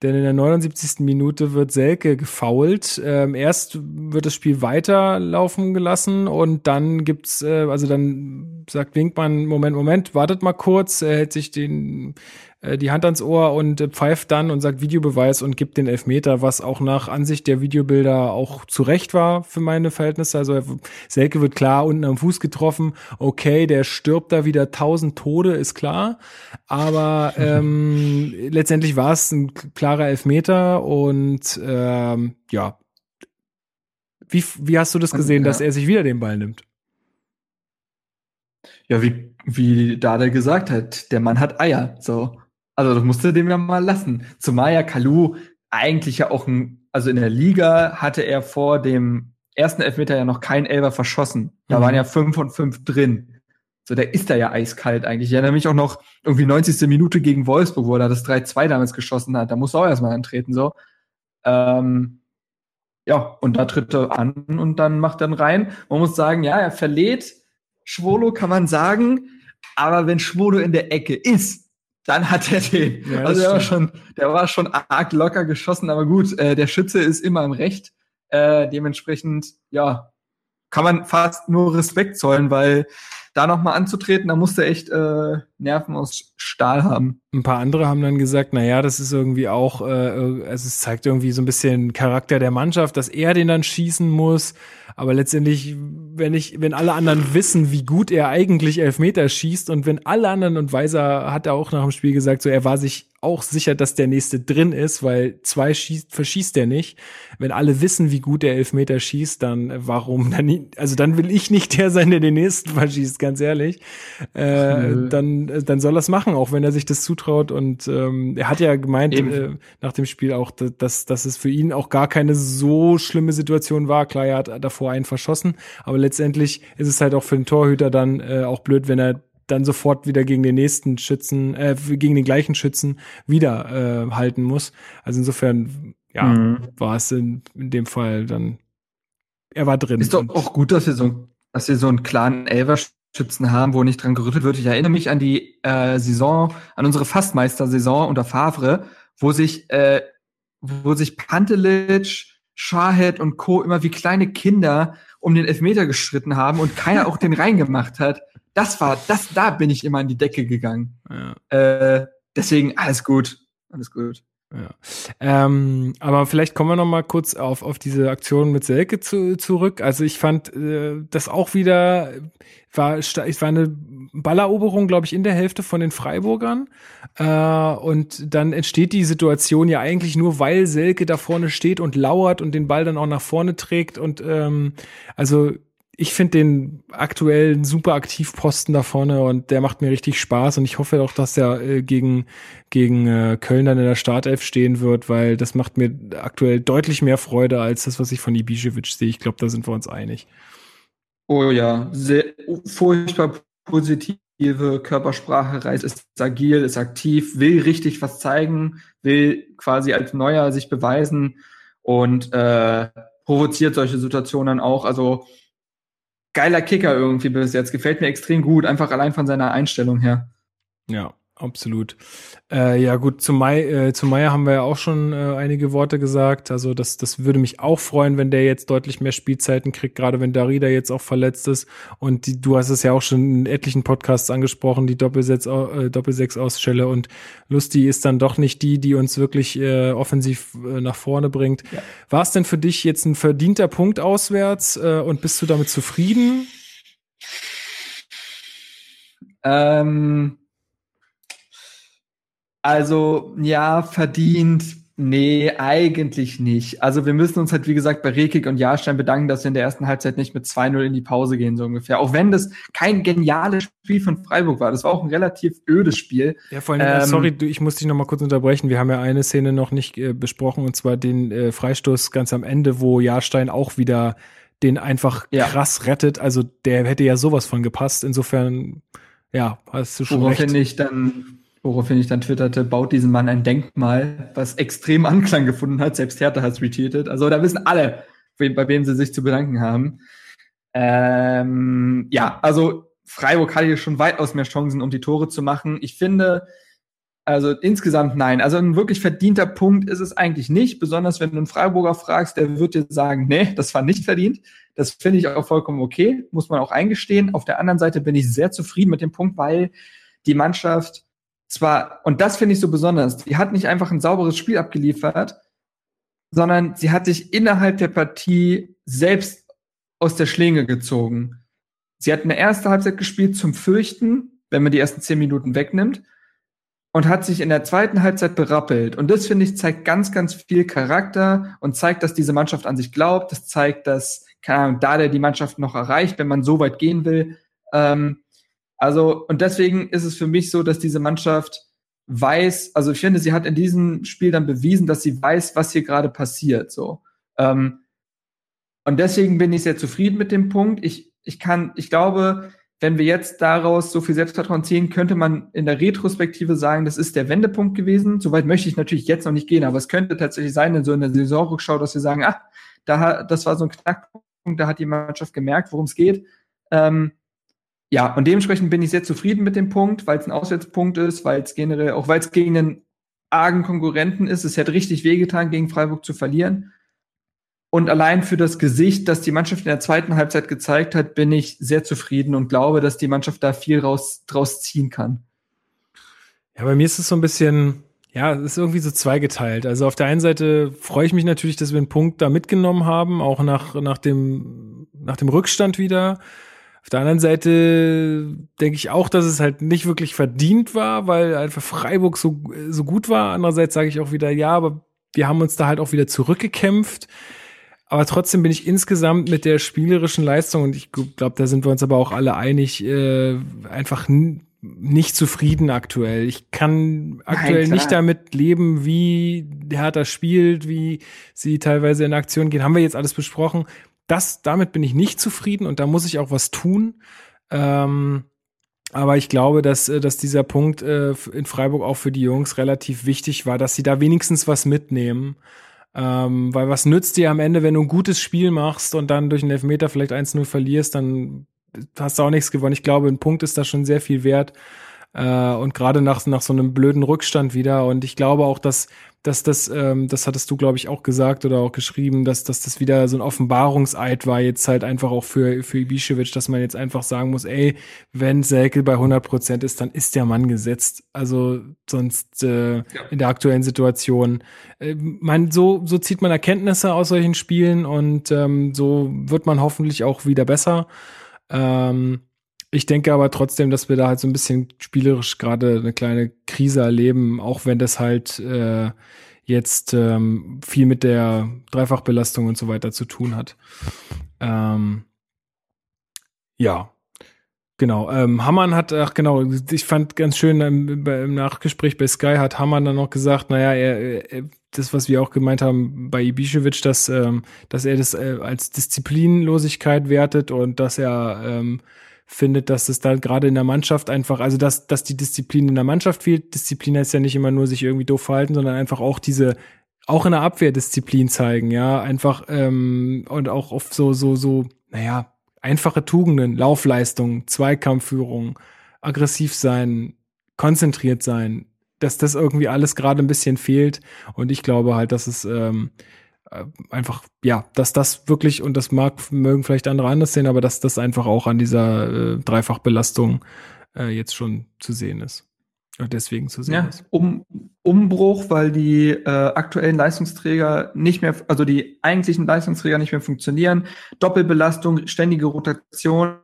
Speaker 1: Denn in der 79. Minute wird Selke gefoult. Ähm, erst wird das Spiel weiterlaufen gelassen und dann gibt's, äh, also dann sagt Winkmann, Moment, Moment, wartet mal kurz, er hält sich den äh, die Hand ans Ohr und äh, pfeift dann und sagt Videobeweis und gibt den Elfmeter, was auch nach Ansicht der Videobilder auch zu Recht war für meine Verhältnisse. Also Selke wird klar unten am Fuß getroffen. Okay, der stirbt da wieder tausend Tode, ist klar. Aber ähm, letztendlich war es ein klarer Elfmeter und ähm, ja. Wie, wie hast du das gesehen, ja. dass er sich wieder den Ball nimmt?
Speaker 2: Ja, wie, wie Dade gesagt hat, der Mann hat Eier. So. Also das musste dem ja mal lassen. Zumal ja Kalu eigentlich ja auch ein, also in der Liga hatte er vor dem ersten Elfmeter ja noch kein Elber verschossen. Da mhm. waren ja fünf von fünf drin. So, der ist da ja eiskalt eigentlich. Ich erinnere mich auch noch irgendwie 90. Minute gegen Wolfsburg, wo er das 3-2 damals geschossen hat. Da muss er auch erstmal antreten, so. Ähm, ja, und da tritt er an und dann macht er rein. Man muss sagen, ja, er verlädt Schwolo, kann man sagen. Aber wenn Schwolo in der Ecke ist, dann hat er den. Ja, also der war, schon, der war schon arg locker geschossen, aber gut, äh, der Schütze ist immer im Recht. Äh, dementsprechend, ja, kann man fast nur Respekt zollen, weil da nochmal anzutreten, da musste echt äh, Nerven aus Stahl haben.
Speaker 1: Ein paar andere haben dann gesagt, na ja, das ist irgendwie auch, äh, also es zeigt irgendwie so ein bisschen Charakter der Mannschaft, dass er den dann schießen muss. Aber letztendlich, wenn ich, wenn alle anderen wissen, wie gut er eigentlich Elfmeter schießt und wenn alle anderen und Weiser hat er auch nach dem Spiel gesagt, so er war sich auch sicher, dass der nächste drin ist, weil zwei schießt, verschießt er nicht. Wenn alle wissen, wie gut der Elfmeter schießt, dann warum dann also dann will ich nicht der sein, der den nächsten verschießt, ganz ehrlich. Äh, dann, dann soll er es machen, auch wenn er sich das zutraut. Und ähm, er hat ja gemeint äh, nach dem Spiel auch, dass, dass es für ihn auch gar keine so schlimme Situation war. Klar, er hat davor einen verschossen, aber letztendlich ist es halt auch für den Torhüter dann äh, auch blöd, wenn er dann sofort wieder gegen den nächsten Schützen, äh, gegen den gleichen Schützen wieder äh, halten muss. Also insofern, ja, mhm. war es in, in dem Fall dann, er war drin.
Speaker 2: Ist doch auch gut, dass wir so, dass wir so einen klaren Elverschützen haben, wo nicht dran gerüttelt wird. Ich erinnere mich an die äh, Saison, an unsere Fastmeister-Saison unter Favre, wo sich, äh, wo sich Pantelic, Shahed und Co. immer wie kleine Kinder um den Elfmeter geschritten haben und keiner auch den reingemacht hat. Das war, das, da bin ich immer in die Decke gegangen. Ja. Äh, deswegen alles gut. Alles gut.
Speaker 1: Ja. Ähm, aber vielleicht kommen wir noch mal kurz auf, auf diese Aktion mit Selke zu, zurück. Also ich fand äh, das auch wieder war es war eine Balleroberung, glaube ich, in der Hälfte von den Freiburgern. Äh, und dann entsteht die Situation ja eigentlich nur, weil Selke da vorne steht und lauert und den Ball dann auch nach vorne trägt. Und ähm, also ich finde den aktuellen super Aktivposten da vorne und der macht mir richtig Spaß und ich hoffe auch, dass er äh, gegen, gegen äh, Köln dann in der Startelf stehen wird, weil das macht mir aktuell deutlich mehr Freude als das, was ich von Ibišević sehe. Ich glaube, da sind wir uns einig.
Speaker 2: Oh ja, sehr furchtbar positive Körpersprache, Reis ist agil, ist aktiv, will richtig was zeigen, will quasi als Neuer sich beweisen und äh, provoziert solche Situationen auch. Also geiler Kicker irgendwie bis jetzt. Gefällt mir extrem gut, einfach allein von seiner Einstellung her.
Speaker 1: Ja, absolut. Äh, ja, gut, zu, Mai, äh, zu Meier haben wir ja auch schon äh, einige Worte gesagt. Also, das, das würde mich auch freuen, wenn der jetzt deutlich mehr Spielzeiten kriegt, gerade wenn Darida jetzt auch verletzt ist. Und die, du hast es ja auch schon in etlichen Podcasts angesprochen, die Doppelsechs, äh, Doppelsechs-Ausstelle. Und Lusti ist dann doch nicht die, die uns wirklich äh, offensiv äh, nach vorne bringt. Ja. War es denn für dich jetzt ein verdienter Punkt auswärts äh, und bist du damit zufrieden?
Speaker 2: Ähm also, ja, verdient. Nee, eigentlich nicht. Also wir müssen uns halt, wie gesagt, bei Rekik und Jahrstein bedanken, dass wir in der ersten Halbzeit nicht mit 2-0 in die Pause gehen, so ungefähr. Auch wenn das kein geniales Spiel von Freiburg war. Das war auch ein relativ ödes Spiel.
Speaker 1: Ja, vor allem, äh, ähm, sorry, ich muss dich noch mal kurz unterbrechen. Wir haben ja eine Szene noch nicht äh, besprochen, und zwar den äh, Freistoß ganz am Ende, wo Jahrstein auch wieder den einfach ja. krass rettet. Also der hätte ja sowas von gepasst. Insofern, ja, hast du schon
Speaker 2: Woraufhin recht. ich dann Woraufhin ich dann twitterte, baut diesem Mann ein Denkmal, was extrem Anklang gefunden hat. Selbst Hertha hat es retweetet. Also da wissen alle, bei wem sie sich zu bedanken haben. Ähm, ja, also Freiburg hatte hier schon weitaus mehr Chancen, um die Tore zu machen. Ich finde, also insgesamt nein. Also ein wirklich verdienter Punkt ist es eigentlich nicht. Besonders wenn du einen Freiburger fragst, der wird dir sagen, nee, das war nicht verdient. Das finde ich auch vollkommen okay, muss man auch eingestehen. Auf der anderen Seite bin ich sehr zufrieden mit dem Punkt, weil die Mannschaft zwar, und das finde ich so besonders, die hat nicht einfach ein sauberes Spiel abgeliefert, sondern sie hat sich innerhalb der Partie selbst aus der Schlinge gezogen. Sie hat eine erste Halbzeit gespielt zum Fürchten, wenn man die ersten zehn Minuten wegnimmt, und hat sich in der zweiten Halbzeit berappelt. Und das, finde ich, zeigt ganz, ganz viel Charakter und zeigt, dass diese Mannschaft an sich glaubt. Das zeigt, dass, keine Ahnung, da der die Mannschaft noch erreicht, wenn man so weit gehen will, ähm, also, und deswegen ist es für mich so, dass diese Mannschaft weiß, also ich finde, sie hat in diesem Spiel dann bewiesen, dass sie weiß, was hier gerade passiert, so. Ähm, und deswegen bin ich sehr zufrieden mit dem Punkt. Ich, ich kann, ich glaube, wenn wir jetzt daraus so viel Selbstvertrauen ziehen, könnte man in der Retrospektive sagen, das ist der Wendepunkt gewesen. Soweit möchte ich natürlich jetzt noch nicht gehen, aber es könnte tatsächlich sein, in so einer Saisonrückschau, dass wir sagen, ah, da, das war so ein Knackpunkt, da hat die Mannschaft gemerkt, worum es geht. Ähm, ja, und dementsprechend bin ich sehr zufrieden mit dem Punkt, weil es ein Auswärtspunkt ist, weil es generell, auch weil es gegen einen argen Konkurrenten ist. Es hätte richtig wehgetan, gegen Freiburg zu verlieren. Und allein für das Gesicht, das die Mannschaft in der zweiten Halbzeit gezeigt hat, bin ich sehr zufrieden und glaube, dass die Mannschaft da viel raus, draus ziehen kann.
Speaker 1: Ja, bei mir ist es so ein bisschen, ja, es ist irgendwie so zweigeteilt. Also auf der einen Seite freue ich mich natürlich, dass wir einen Punkt da mitgenommen haben, auch nach, nach dem, nach dem Rückstand wieder. Auf der anderen Seite denke ich auch, dass es halt nicht wirklich verdient war, weil einfach Freiburg so, so gut war. Andererseits sage ich auch wieder, ja, aber wir haben uns da halt auch wieder zurückgekämpft. Aber trotzdem bin ich insgesamt mit der spielerischen Leistung, und ich glaube, da sind wir uns aber auch alle einig, äh, einfach nicht zufrieden aktuell. Ich kann aktuell Nein, nicht damit leben, wie Hertha spielt, wie sie teilweise in Aktion gehen. Haben wir jetzt alles besprochen das, damit bin ich nicht zufrieden und da muss ich auch was tun. Ähm, Aber ich glaube, dass, äh, dass dieser Punkt äh, in Freiburg auch für die Jungs relativ wichtig war, dass sie da wenigstens was mitnehmen. Ähm, weil was nützt dir am Ende, wenn du ein gutes Spiel machst und dann durch einen Elfmeter vielleicht 1-0 verlierst, dann hast du auch nichts gewonnen. Ich glaube, ein Punkt ist da schon sehr viel wert. Äh, und gerade nach, nach so einem blöden Rückstand wieder. Und ich glaube auch, dass, dass das, ähm, das hattest du, glaube ich, auch gesagt oder auch geschrieben, dass, dass das wieder so ein Offenbarungseid war, jetzt halt einfach auch für, für Ibišević, dass man jetzt einfach sagen muss, ey, wenn Selke bei 100 Prozent ist, dann ist der Mann gesetzt. Also sonst äh, ja. in der aktuellen Situation. Äh, man, so, so zieht man Erkenntnisse aus solchen Spielen und ähm, so wird man hoffentlich auch wieder besser. Ähm, ich denke aber trotzdem, dass wir da halt so ein bisschen spielerisch gerade eine kleine Krise erleben, auch wenn das halt äh, jetzt ähm, viel mit der Dreifachbelastung und so weiter zu tun hat. Ähm, ja, genau. Ähm, Hammann hat, ach genau, ich fand ganz schön im, im Nachgespräch bei Sky hat Hammann dann noch gesagt, naja, er, er das, was wir auch gemeint haben bei Ibišević, dass, ähm, dass er das äh, als Disziplinlosigkeit wertet und dass er ähm, findet, dass es da gerade in der Mannschaft einfach, also dass, dass die Disziplin in der Mannschaft fehlt. Disziplin heißt ja nicht immer nur sich irgendwie doof verhalten, sondern einfach auch diese, auch in der Abwehr Disziplin zeigen, ja, einfach ähm, und auch auf so, so, so, naja, einfache Tugenden, Laufleistung, Zweikampfführung, aggressiv sein, konzentriert sein, dass das irgendwie alles gerade ein bisschen fehlt. Und ich glaube halt, dass es ähm, äh, einfach, ja, dass das wirklich, und das mag, mögen vielleicht andere anders sehen, aber dass das einfach auch an dieser äh, Dreifachbelastung äh, jetzt schon zu sehen ist. Und deswegen zu sehen ja, ist.
Speaker 2: Um, Umbruch, weil die äh, aktuellen Leistungsträger nicht mehr, also die eigentlichen Leistungsträger nicht mehr funktionieren. Doppelbelastung, ständige Rotation.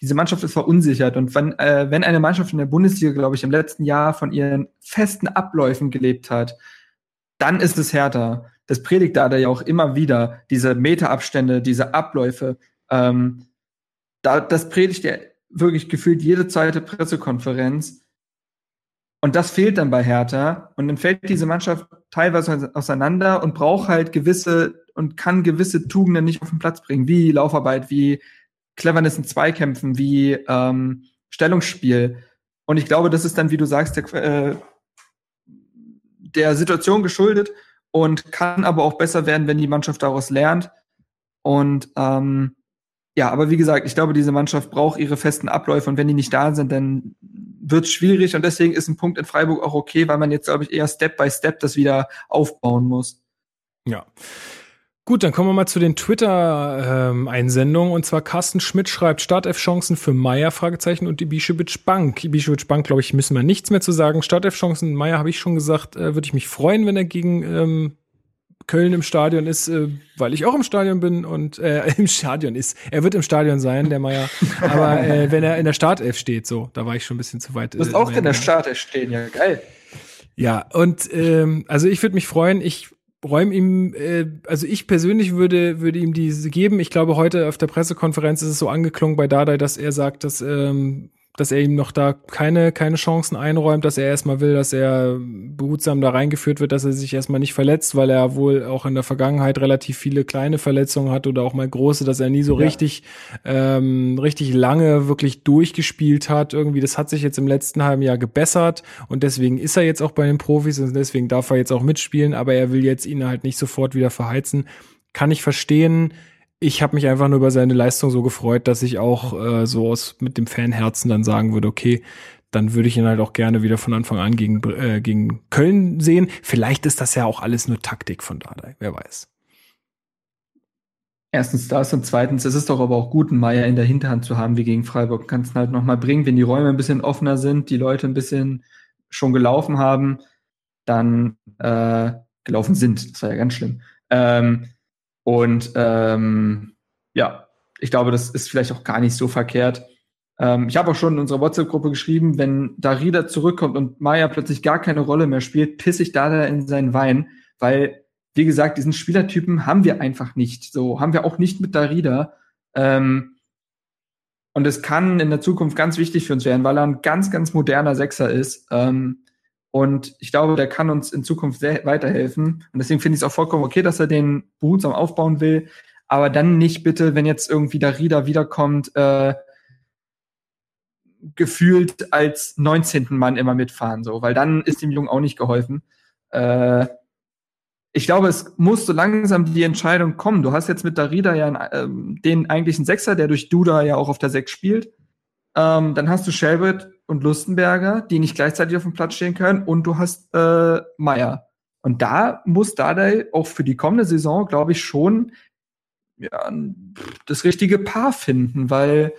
Speaker 2: Diese Mannschaft ist verunsichert. Und wenn, äh, wenn eine Mannschaft in der Bundesliga, glaube ich, im letzten Jahr von ihren festen Abläufen gelebt hat, dann ist es härter das predigt da ja auch immer wieder, diese Metaabstände, diese Abläufe. Ähm, da, das predigt er wirklich gefühlt jede zweite Pressekonferenz. Und das fehlt dann bei Hertha. Und dann fällt diese Mannschaft teilweise auseinander und braucht halt gewisse und kann gewisse Tugenden nicht auf den Platz bringen, wie Laufarbeit, wie Cleverness in Zweikämpfen, wie ähm, Stellungsspiel. Und ich glaube, das ist dann, wie du sagst, der, äh, der Situation geschuldet und kann aber auch besser werden, wenn die Mannschaft daraus lernt. Und ähm, ja, aber wie gesagt, ich glaube, diese Mannschaft braucht ihre festen Abläufe und wenn die nicht da sind, dann wird es schwierig und deswegen ist ein Punkt in Freiburg auch okay, weil man jetzt, glaube ich, eher Step by Step das wieder aufbauen muss.
Speaker 1: Ja. Gut, dann kommen wir mal zu den Twitter-Einsendungen. Ähm, und zwar Carsten Schmidt schreibt Startelf-Chancen für Meier, Fragezeichen, und Ibišević Bank. Ibišević Bank, glaube ich, müssen wir nichts mehr zu sagen. Startelf-Chancen, Meier habe ich schon gesagt, äh, würde ich mich freuen, wenn er gegen ähm, Köln im Stadion ist, äh, weil ich auch im Stadion bin und äh, im Stadion ist. Er wird im Stadion sein, der Meier. Aber äh, wenn er in der Startelf steht, so, da war ich schon ein bisschen zu weit.
Speaker 2: Du musst äh, auch in der Startelf stehen, ja, geil.
Speaker 1: Ja, und ähm, also ich würde mich freuen, ich räume ihm, äh, also ich persönlich würde, würde ihm diese geben. Ich glaube, heute auf der Pressekonferenz ist es so angeklungen bei Dardai, dass er sagt, dass ähm, dass er ihm noch da keine, keine Chancen einräumt, dass er erstmal will, dass er behutsam da reingeführt wird, dass er sich erstmal nicht verletzt, weil er wohl auch in der Vergangenheit relativ viele kleine Verletzungen hat oder auch mal große, dass er nie so ja. richtig, ähm, richtig lange wirklich durchgespielt hat. Irgendwie, das hat sich jetzt im letzten halben Jahr gebessert und deswegen ist er jetzt auch bei den Profis und deswegen darf er jetzt auch mitspielen, aber er will jetzt ihn halt nicht sofort wieder verheizen. Kann ich verstehen ich habe mich einfach nur über seine Leistung so gefreut, dass ich auch äh, so aus mit dem Fanherzen dann sagen würde, okay, dann würde ich ihn halt auch gerne wieder von Anfang an gegen, äh, gegen Köln sehen. Vielleicht ist das ja auch alles nur Taktik von Dardai, wer weiß.
Speaker 2: Erstens das und zweitens, es ist doch aber auch gut, einen Meier in der Hinterhand zu haben, wie gegen Freiburg. Kannst ihn halt nochmal bringen, wenn die Räume ein bisschen offener sind, die Leute ein bisschen schon gelaufen haben, dann äh, gelaufen sind. Das war ja ganz schlimm. Ähm, und ähm, ja, ich glaube, das ist vielleicht auch gar nicht so verkehrt. Ähm, ich habe auch schon in unserer WhatsApp-Gruppe geschrieben, wenn Darida zurückkommt und Maya plötzlich gar keine Rolle mehr spielt, pisse ich da in seinen Wein, weil, wie gesagt, diesen Spielertypen haben wir einfach nicht. So haben wir auch nicht mit Darida. Ähm, und es kann in der Zukunft ganz wichtig für uns werden, weil er ein ganz, ganz moderner Sechser ist. Ähm, und ich glaube, der kann uns in Zukunft sehr weiterhelfen. Und deswegen finde ich es auch vollkommen okay, dass er den behutsam aufbauen will. Aber dann nicht bitte, wenn jetzt irgendwie der Rieder wiederkommt, äh, gefühlt als 19. Mann immer mitfahren, so, weil dann ist dem Jungen auch nicht geholfen. Äh, ich glaube, es muss so langsam die Entscheidung kommen. Du hast jetzt mit Darida ja einen, äh, den eigentlichen Sechser, der durch Duda ja auch auf der Sechs spielt. Ähm, dann hast du Shelbert und Lustenberger, die nicht gleichzeitig auf dem Platz stehen können. Und du hast äh, Meier. Und da muss Dardai auch für die kommende Saison, glaube ich, schon ja, das richtige Paar finden, weil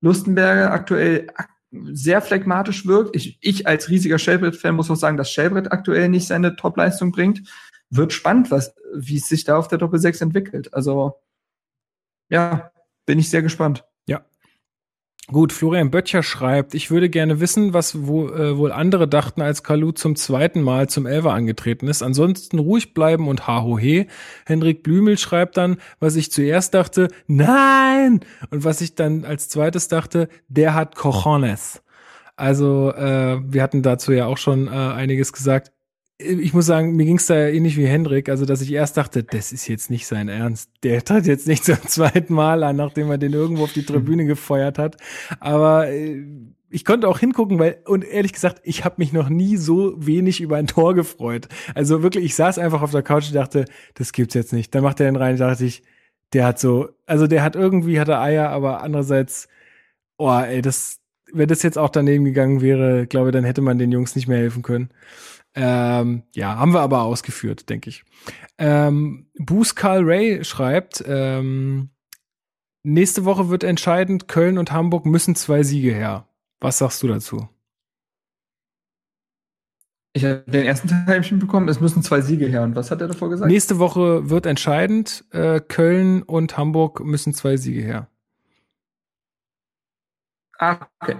Speaker 2: Lustenberger aktuell sehr phlegmatisch wirkt. Ich, ich als riesiger Shelbrett-Fan muss auch sagen, dass Shelbrett aktuell nicht seine Top-Leistung bringt. Wird spannend, was, wie es sich da auf der Doppel 6 entwickelt. Also, ja, bin ich sehr gespannt.
Speaker 1: Gut, Florian Böttcher schreibt, ich würde gerne wissen, was wo, äh, wohl andere dachten, als Kalu zum zweiten Mal zum Elfer angetreten ist. Ansonsten ruhig bleiben und hahohe. Henrik Blümel schreibt dann, was ich zuerst dachte, nein! Und was ich dann als zweites dachte, der hat Cojones. Also äh, wir hatten dazu ja auch schon äh, einiges gesagt ich muss sagen, mir ging es da ja ähnlich wie Hendrik, also dass ich erst dachte, das ist jetzt nicht sein Ernst. Der tritt jetzt nicht zum zweiten Mal an, nachdem er den irgendwo auf die Tribüne gefeuert hat. Aber äh, ich konnte auch hingucken, weil, und ehrlich gesagt, ich habe mich noch nie so wenig über ein Tor gefreut. Also wirklich, ich saß einfach auf der Couch und dachte, das gibt's jetzt nicht. Dann macht er den rein, dachte ich, der hat so, also der hat irgendwie, hat er Eier, aber andererseits, oh, ey, das, wenn das jetzt auch daneben gegangen wäre, glaube, dann hätte man den Jungs nicht mehr helfen können. Ähm, ja, haben wir aber ausgeführt, denke ich. Ähm, Boost Carl Ray schreibt, ähm, nächste Woche wird entscheidend, Köln und Hamburg müssen zwei Siege her. Was sagst du dazu?
Speaker 2: Ich habe den ersten Teil schon bekommen, es müssen zwei Siege her. Und was hat er davor gesagt?
Speaker 1: Nächste Woche wird entscheidend, äh, Köln und Hamburg müssen zwei Siege her.
Speaker 2: Ah, okay.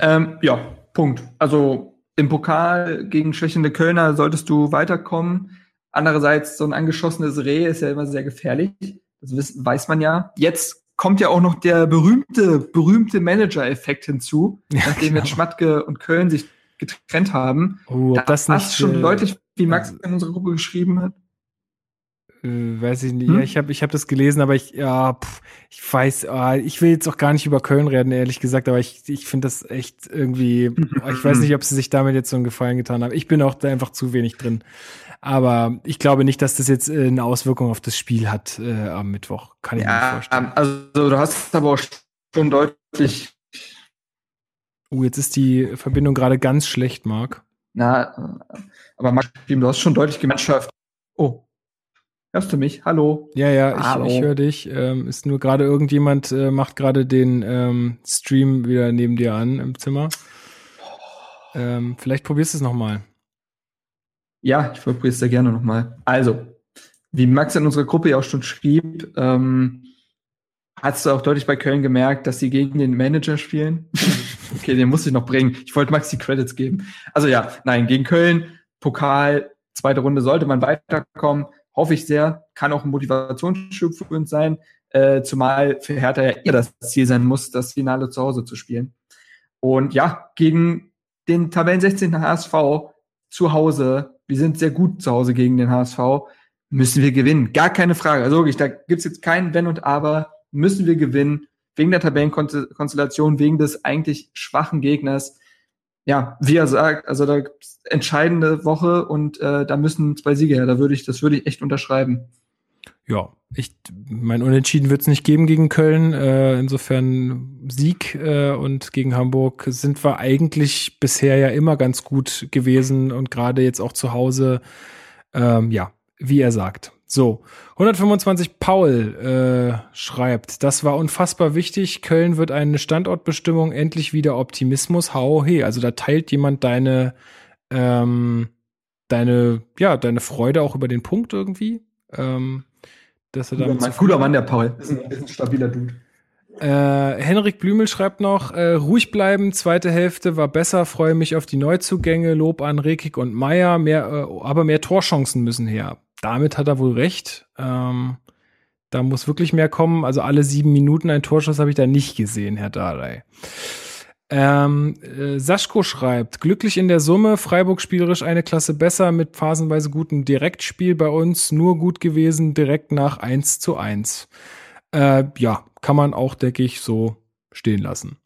Speaker 2: Ähm, ja, Punkt. Also im Pokal gegen schwächende Kölner solltest du weiterkommen. Andererseits, so ein angeschossenes Reh ist ja immer sehr gefährlich. Das weiß man ja. Jetzt kommt ja auch noch der berühmte, berühmte Manager-Effekt hinzu, ja, nachdem genau. jetzt Schmatke und Köln sich getrennt haben.
Speaker 1: Oh, ob das nicht
Speaker 2: schon äh, deutlich, wie Max in unserer Gruppe geschrieben hat.
Speaker 1: Weiß ich nicht. Hm? Ja, ich habe ich hab das gelesen, aber ich, ja, pff, ich weiß, oh, ich will jetzt auch gar nicht über Köln reden, ehrlich gesagt, aber ich, ich finde das echt irgendwie, ich weiß nicht, ob sie sich damit jetzt so einen Gefallen getan haben. Ich bin auch da einfach zu wenig drin. Aber ich glaube nicht, dass das jetzt äh, eine Auswirkung auf das Spiel hat äh, am Mittwoch. Kann ich ja, mir nicht vorstellen.
Speaker 2: Also du hast aber auch schon deutlich.
Speaker 1: Oh, jetzt ist die Verbindung gerade ganz schlecht, Marc.
Speaker 2: Na, aber Marc, du hast schon deutlich Gemeinschaft. Oh, Hörst du mich? Hallo?
Speaker 1: Ja, ja, ich, ich höre dich. Ähm, ist nur gerade irgendjemand äh, macht gerade den ähm, Stream wieder neben dir an im Zimmer. Ähm, vielleicht probierst du es nochmal.
Speaker 2: Ja, ich probiere es sehr gerne nochmal. Also, wie Max in unserer Gruppe ja auch schon schrieb, ähm, hast du auch deutlich bei Köln gemerkt, dass sie gegen den Manager spielen. okay, den muss ich noch bringen. Ich wollte Max die Credits geben. Also ja, nein, gegen Köln, Pokal, zweite Runde sollte man weiterkommen hoffe ich sehr, kann auch ein Motivationsschub für uns sein, äh, zumal für Hertha ja eher das Ziel sein muss, das Finale zu Hause zu spielen. Und ja, gegen den Tabellen 16. HSV zu Hause, wir sind sehr gut zu Hause gegen den HSV, müssen wir gewinnen. Gar keine Frage. Also wirklich, da gibt's jetzt kein Wenn und Aber, müssen wir gewinnen, wegen der Tabellenkonstellation, wegen des eigentlich schwachen Gegners ja, wie er sagt, also da gibt's entscheidende Woche und äh, da müssen zwei Siege her. Da würde ich, das würde ich echt unterschreiben.
Speaker 1: Ja, ich, mein Unentschieden wird es nicht geben gegen Köln. Äh, insofern Sieg äh, und gegen Hamburg sind wir eigentlich bisher ja immer ganz gut gewesen und gerade jetzt auch zu Hause, ähm, ja, wie er sagt. So, 125 Paul äh, schreibt, das war unfassbar wichtig. Köln wird eine Standortbestimmung, endlich wieder Optimismus. Hau he. Also da teilt jemand deine, ähm, deine, ja, deine Freude auch über den Punkt irgendwie. Ähm,
Speaker 2: dass er damit ein cooler Mann, der Paul. Ist ein, ist ein stabiler Dude.
Speaker 1: Äh, Henrik Blümel schreibt noch, äh, ruhig bleiben, zweite Hälfte war besser, freue mich auf die Neuzugänge, Lob an Rekik und Meier, mehr, äh, aber mehr Torchancen müssen her damit hat er wohl recht. Ähm, da muss wirklich mehr kommen. Also alle sieben Minuten ein Torschuss habe ich da nicht gesehen, Herr Dardai. Ähm, äh, Saschko schreibt, glücklich in der Summe, Freiburg spielerisch eine Klasse besser, mit phasenweise gutem Direktspiel bei uns, nur gut gewesen, direkt nach 1 zu 1. Äh, ja, kann man auch, denke ich, so stehen lassen.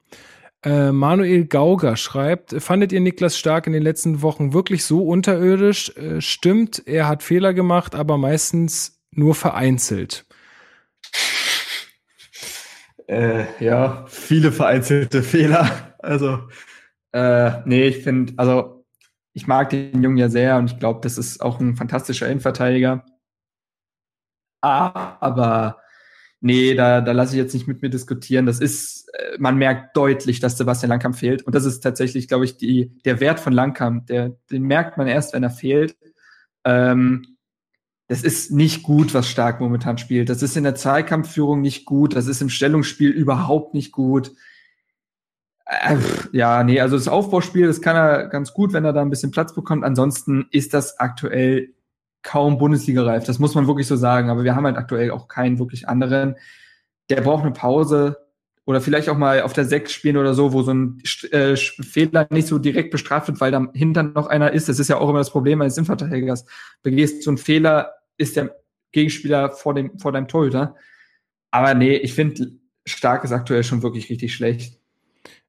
Speaker 1: Äh, Manuel Gauger schreibt, fandet ihr Niklas Stark in den letzten Wochen wirklich so unterirdisch? Äh, stimmt, er hat Fehler gemacht, aber meistens nur vereinzelt.
Speaker 2: Äh, ja, viele vereinzelte Fehler. Also, äh, nee, ich finde, also ich mag den Jungen ja sehr und ich glaube, das ist auch ein fantastischer Innenverteidiger. Aber nee, da, da lasse ich jetzt nicht mit mir diskutieren. Das ist, äh, man merkt deutlich, dass Sebastian Langkamp fehlt. Und das ist tatsächlich, glaube ich, die, der Wert von Langkamp. Der, den merkt man erst, wenn er fehlt. Ähm, das ist nicht gut, was Stark momentan spielt. Das ist in der Zweikampfführung nicht gut. Das ist im Stellungsspiel überhaupt nicht gut. Äh, ja, nee, also das Aufbauspiel, das kann er ganz gut, wenn er da ein bisschen Platz bekommt. Ansonsten ist das aktuell kaum Bundesliga-reif. Das muss man wirklich so sagen. Aber wir haben halt aktuell auch keinen wirklich anderen. Der braucht eine Pause oder vielleicht auch mal auf der Sechs spielen oder so, wo so ein äh, Fehler nicht so direkt bestraft wird, weil da hinter noch einer ist. Das ist ja auch immer das Problem eines Innenverteidigers. Begehst so einen Fehler, ist der Gegenspieler vor dem vor deinem Torhüter. Aber nee, ich finde, Stark ist aktuell schon wirklich richtig schlecht.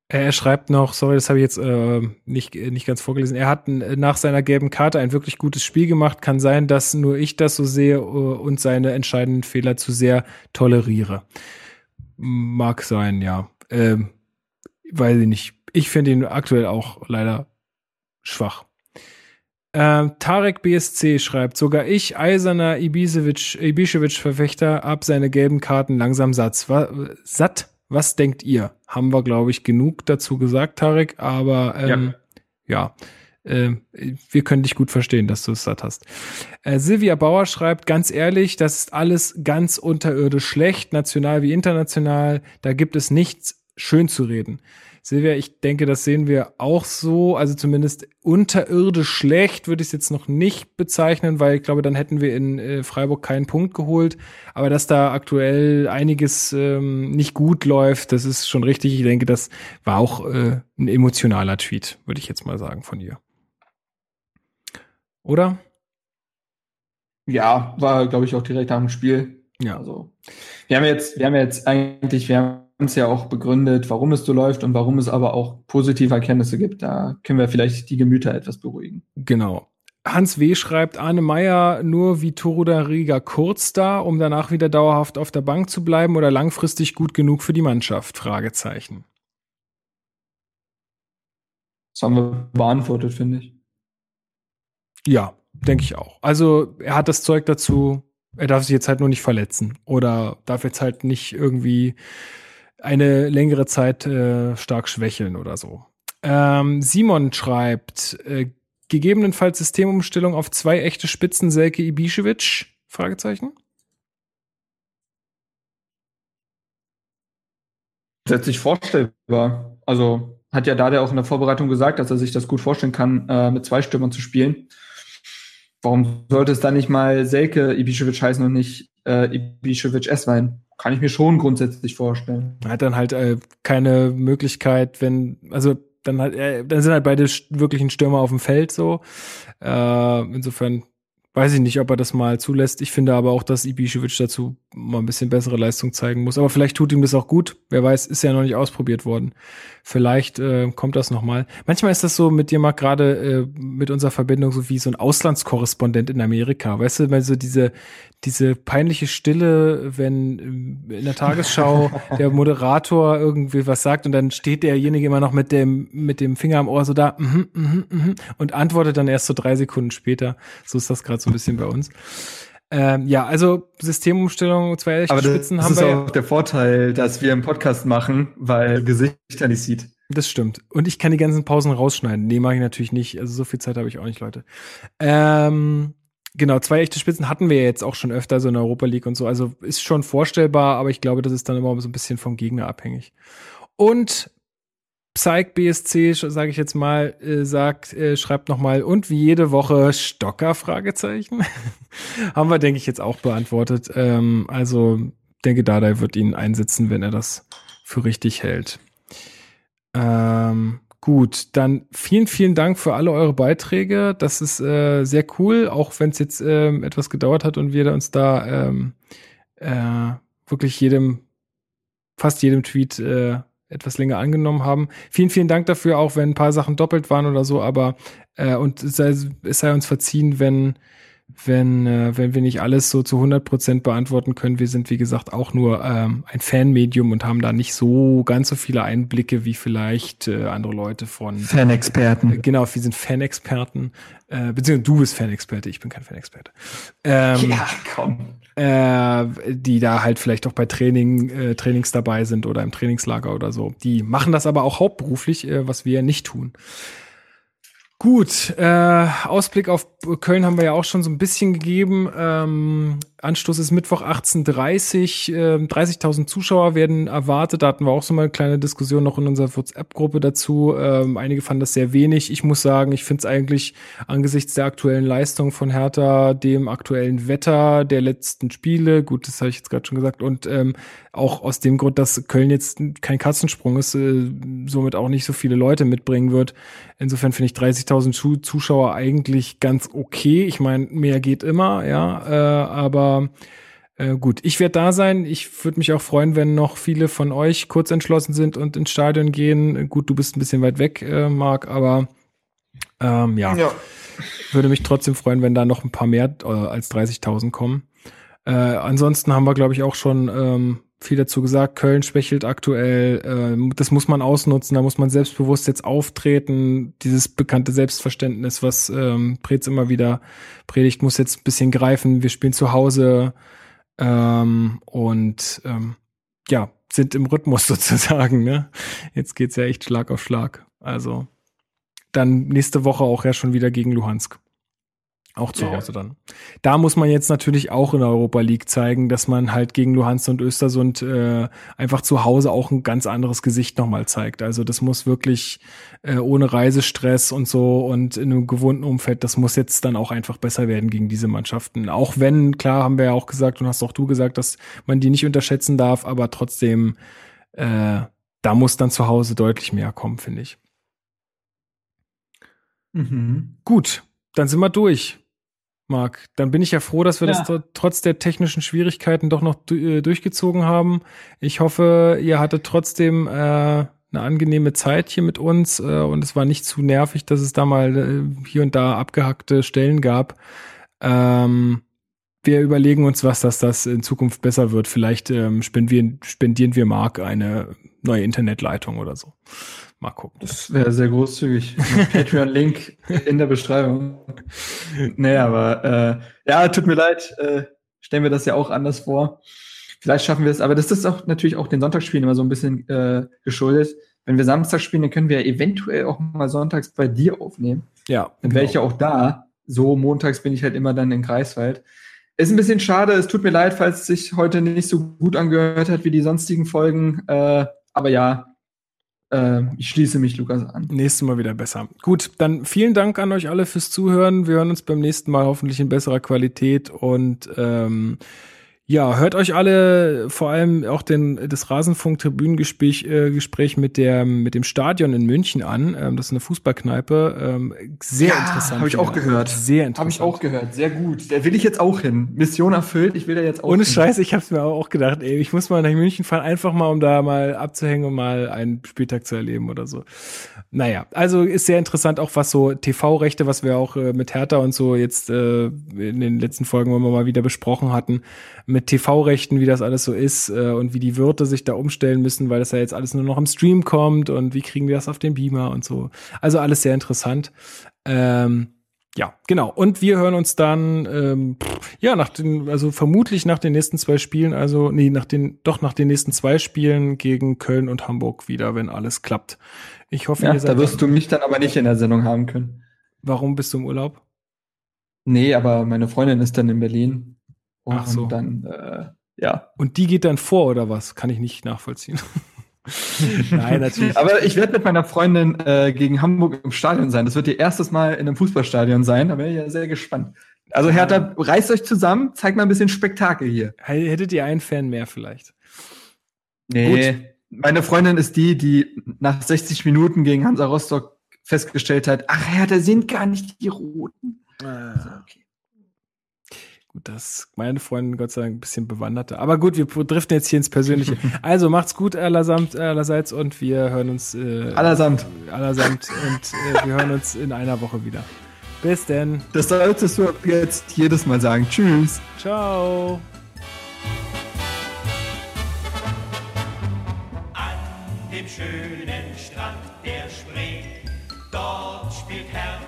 Speaker 1: Er schreibt noch, sorry, das habe ich jetzt äh, nicht, nicht ganz vorgelesen. Er hat nach seiner gelben Karte ein wirklich gutes Spiel gemacht. Kann sein, dass nur ich das so sehe uh, und seine entscheidenden Fehler zu sehr toleriere. Mag sein, ja. Ähm, weiß ich nicht. Ich finde ihn aktuell auch leider schwach. Ähm, Tarek BSC schreibt, sogar ich, eiserner Ibišević-Verfechter, ab seine gelben Karten langsam satt. satt was denkt ihr? Haben wir, glaube ich, genug dazu gesagt, Tarek, aber ähm, ja. ja. Äh, wir können dich gut verstehen, dass du es satt hast. Äh, Silvia Bauer schreibt, ganz ehrlich, das ist alles ganz unterirdisch schlecht, national wie international. Da gibt es nichts schön zu reden. Silvia, ich denke, das sehen wir auch so. Also zumindest unterirdisch schlecht würde ich es jetzt noch nicht bezeichnen, weil ich glaube, dann hätten wir in äh, Freiburg keinen Punkt geholt. Aber dass da aktuell einiges ähm, nicht gut läuft, das ist schon richtig. Ich denke, das war auch äh, ein emotionaler Tweet, würde ich jetzt mal sagen von ihr. Oder?
Speaker 2: Ja, war, glaube ich, auch direkt nach dem Spiel. Ja. Also, wir haben jetzt, wir haben jetzt eigentlich, wir haben uns ja auch begründet, warum es so läuft und warum es aber auch positive Erkenntnisse gibt. Da können wir vielleicht die Gemüter etwas beruhigen.
Speaker 1: Genau. Hans W. schreibt, Arne Meyer nur wie Toruda Riga kurz da, um danach wieder dauerhaft auf der Bank zu bleiben oder langfristig gut genug für die Mannschaft? Fragezeichen.
Speaker 2: Das haben wir beantwortet, finde ich.
Speaker 1: Ja, denke ich auch. Also er hat das Zeug dazu, er darf sich jetzt halt nur nicht verletzen oder darf jetzt halt nicht irgendwie eine längere Zeit äh, stark schwächeln oder so. Ähm, Simon schreibt, äh, gegebenenfalls Systemumstellung auf zwei echte Spitzen Selke Ibišević? Fragezeichen.
Speaker 2: Grundsätzlich vorstellbar. Also hat ja Dade auch in der Vorbereitung gesagt, dass er sich das gut vorstellen kann, äh, mit zwei Stürmern zu spielen. Warum sollte es dann nicht mal Selke Ibišević heißen und nicht äh, Ibišević Esswein? kann ich mir schon grundsätzlich vorstellen.
Speaker 1: Er hat dann halt äh, keine Möglichkeit, wenn, also dann halt, äh, dann sind halt beide wirklichen Stürmer auf dem Feld so. Äh, insofern Weiß ich nicht, ob er das mal zulässt. Ich finde aber auch, dass Ibišević dazu mal ein bisschen bessere Leistung zeigen muss. Aber vielleicht tut ihm das auch gut. Wer weiß, ist ja noch nicht ausprobiert worden. Vielleicht äh, kommt das noch mal. Manchmal ist das so mit dir mal gerade äh, mit unserer Verbindung so wie so ein Auslandskorrespondent in Amerika. Weißt du, weil so diese diese peinliche Stille, wenn ähm, in der Tagesschau der Moderator irgendwie was sagt und dann steht derjenige immer noch mit dem mit dem Finger am Ohr so da mm -hmm, mm -hmm, und antwortet dann erst so drei Sekunden später. So ist das gerade so ein bisschen bei uns. Ähm, ja, also Systemumstellung, zwei
Speaker 2: Aber Spitzen haben wir. Das ist auch der Vorteil, dass wir einen Podcast machen, weil Gesichter nicht sieht.
Speaker 1: Das stimmt. Und ich kann die ganzen Pausen rausschneiden. Nee, mache ich natürlich nicht. Also so viel Zeit habe ich auch nicht, Leute. Ähm, genau, zwei echte Spitzen hatten wir jetzt auch schon öfter, so in der Europa League und so. Also ist schon vorstellbar, aber ich glaube, das ist dann immer so ein bisschen vom Gegner abhängig. Und Psych BSC, sage ich jetzt mal, äh, sagt, äh, schreibt nochmal, und wie jede Woche Stocker? Fragezeichen. Haben wir, denke ich, jetzt auch beantwortet. Ähm, also denke, Dada wird ihn einsetzen, wenn er das für richtig hält. Ähm, gut, dann vielen, vielen Dank für alle eure Beiträge. Das ist äh, sehr cool, auch wenn es jetzt ähm, etwas gedauert hat und wir uns da ähm, äh, wirklich jedem, fast jedem Tweet äh, etwas länger angenommen haben. Vielen, vielen Dank dafür, auch wenn ein paar Sachen doppelt waren oder so, aber äh, und es sei, es sei uns verziehen, wenn wenn, äh, wenn wir nicht alles so zu 100 Prozent beantworten können. Wir sind, wie gesagt, auch nur ähm, ein Fanmedium und haben da nicht so ganz so viele Einblicke wie vielleicht äh, andere Leute von
Speaker 2: Fanexperten.
Speaker 1: Äh, genau, wir sind Fanexperten. Äh, beziehungsweise du bist Fanexperte, ich bin kein Fanexperte. Ähm, ja, komm. Äh, die da halt vielleicht auch bei Training, äh, Trainings dabei sind oder im Trainingslager oder so. Die machen das aber auch hauptberuflich, äh, was wir nicht tun. Gut, äh, Ausblick auf Köln haben wir ja auch schon so ein bisschen gegeben. Ähm, Anstoß ist Mittwoch 18.30 äh, 30.000 Zuschauer werden erwartet. Da hatten wir auch so mal eine kleine Diskussion noch in unserer WhatsApp-Gruppe dazu. Ähm, einige fanden das sehr wenig. Ich muss sagen, ich finde es eigentlich angesichts der aktuellen Leistung von Hertha, dem aktuellen Wetter der letzten Spiele, gut, das habe ich jetzt gerade schon gesagt, und ähm, auch aus dem Grund, dass Köln jetzt kein Katzensprung ist, äh, somit auch nicht so viele Leute mitbringen wird. Insofern finde ich 30.000 Zuschauer eigentlich ganz okay. Ich meine, mehr geht immer, ja, äh, aber aber äh, gut, ich werde da sein. Ich würde mich auch freuen, wenn noch viele von euch kurz entschlossen sind und ins Stadion gehen. Gut, du bist ein bisschen weit weg, äh, Marc, aber ähm, ja. ja. Würde mich trotzdem freuen, wenn da noch ein paar mehr äh, als 30.000 kommen. Äh, ansonsten haben wir, glaube ich, auch schon ähm, viel dazu gesagt. Köln schwächelt aktuell. Äh, das muss man ausnutzen. Da muss man selbstbewusst jetzt auftreten. Dieses bekannte Selbstverständnis, was ähm, Preetz immer wieder predigt, muss jetzt ein bisschen greifen. Wir spielen zu Hause ähm, und ähm, ja, sind im Rhythmus sozusagen. Ne? Jetzt geht's ja echt Schlag auf Schlag. Also dann nächste Woche auch ja schon wieder gegen Luhansk. Auch zu ja. Hause dann. Da muss man jetzt natürlich auch in der Europa League zeigen, dass man halt gegen Luhansk und Östersund äh, einfach zu Hause auch ein ganz anderes Gesicht nochmal zeigt. Also das muss wirklich äh, ohne Reisestress und so und in einem gewohnten Umfeld, das muss jetzt dann auch einfach besser werden gegen diese Mannschaften. Auch wenn, klar haben wir ja auch gesagt und hast auch du gesagt, dass man die nicht unterschätzen darf, aber trotzdem, äh, da muss dann zu Hause deutlich mehr kommen, finde ich. Mhm. Gut, dann sind wir durch. Marc, dann bin ich ja froh, dass wir ja. das trotz der technischen Schwierigkeiten doch noch äh, durchgezogen haben. Ich hoffe, ihr hattet trotzdem äh, eine angenehme Zeit hier mit uns äh, und es war nicht zu nervig, dass es da mal äh, hier und da abgehackte Stellen gab. Ähm, wir überlegen uns was, dass das in Zukunft besser wird. Vielleicht ähm, spendieren, spendieren wir Marc eine neue Internetleitung oder so. Mal gucken.
Speaker 2: Das wäre sehr großzügig. Patreon-Link in der Beschreibung. Nee, aber äh, ja, tut mir leid. Äh, stellen wir das ja auch anders vor. Vielleicht schaffen wir es, aber das ist auch natürlich auch den Sonntagsspielen immer so ein bisschen äh, geschuldet. Wenn wir Samstag spielen, dann können wir eventuell auch mal sonntags bei dir aufnehmen.
Speaker 1: Ja.
Speaker 2: Dann wäre genau. ich ja auch da. So montags bin ich halt immer dann in Greifswald. Ist ein bisschen schade, es tut mir leid, falls es sich heute nicht so gut angehört hat wie die sonstigen Folgen. Äh, aber ja, ich schließe mich Lukas an.
Speaker 1: Nächstes Mal wieder besser. Gut, dann vielen Dank an euch alle fürs Zuhören. Wir hören uns beim nächsten Mal hoffentlich in besserer Qualität und ähm, ja, hört euch alle vor allem auch den, das Rasenfunk-Tribünengespräch äh, Gespräch mit, der, mit dem Stadion in München an. Ähm, das ist eine Fußballkneipe. Ähm, sehr ja, interessant.
Speaker 2: Habe ich auch gehört.
Speaker 1: Sehr interessant.
Speaker 2: Habe ich auch gehört. Sehr gut. Da will ich jetzt auch hin. Mission erfüllt. Ich will da jetzt auch
Speaker 1: Ohne hin. Scheiß, ich habe es mir auch gedacht. Ey, ich muss mal nach München fahren, einfach mal, um da mal abzuhängen und mal einen Spieltag zu erleben oder so. Naja, also ist sehr interessant, auch was so TV-Rechte, was wir auch äh, mit Hertha und so jetzt äh, in den letzten Folgen immer mal wieder besprochen hatten mit TV-Rechten, wie das alles so ist äh, und wie die Wirte sich da umstellen müssen, weil das ja jetzt alles nur noch im Stream kommt und wie kriegen wir das auf den Beamer und so. Also alles sehr interessant. Ähm, ja, genau. Und wir hören uns dann, ähm, ja, nach den, also vermutlich nach den nächsten zwei Spielen, also, nee, nach den, doch nach den nächsten zwei Spielen gegen Köln und Hamburg wieder, wenn alles klappt. Ich hoffe,
Speaker 2: ja, ihr seid da wirst du mich dann aber nicht in der Sendung haben können.
Speaker 1: Warum bist du im Urlaub?
Speaker 2: Nee, aber meine Freundin ist dann in Berlin.
Speaker 1: Und Ach so.
Speaker 2: dann, äh, ja.
Speaker 1: Und die geht dann vor oder was? Kann ich nicht nachvollziehen.
Speaker 2: Nein, natürlich. Aber ich werde mit meiner Freundin äh, gegen Hamburg im Stadion sein. Das wird ihr erstes Mal in einem Fußballstadion sein. Da bin ich ja sehr gespannt. Also Hertha, reißt euch zusammen, zeigt mal ein bisschen Spektakel hier.
Speaker 1: Hättet ihr einen Fan mehr vielleicht?
Speaker 2: Nee. Gut. Meine Freundin ist die, die nach 60 Minuten gegen Hansa Rostock festgestellt hat, ach Hertha sind gar nicht die Roten. Ah. Also, okay.
Speaker 1: Gut, das meine Freundin Gott sei Dank ein bisschen bewanderter. Aber gut, wir driften jetzt hier ins Persönliche. Also macht's gut allersamt, allerseits und wir hören uns
Speaker 2: äh, allersamt.
Speaker 1: Allersamt und äh, wir hören uns in einer Woche wieder. Bis denn.
Speaker 2: Das solltest du jetzt jedes Mal sagen. Tschüss.
Speaker 1: Ciao.
Speaker 3: An dem schönen Strand der Spree, dort spielt Hertha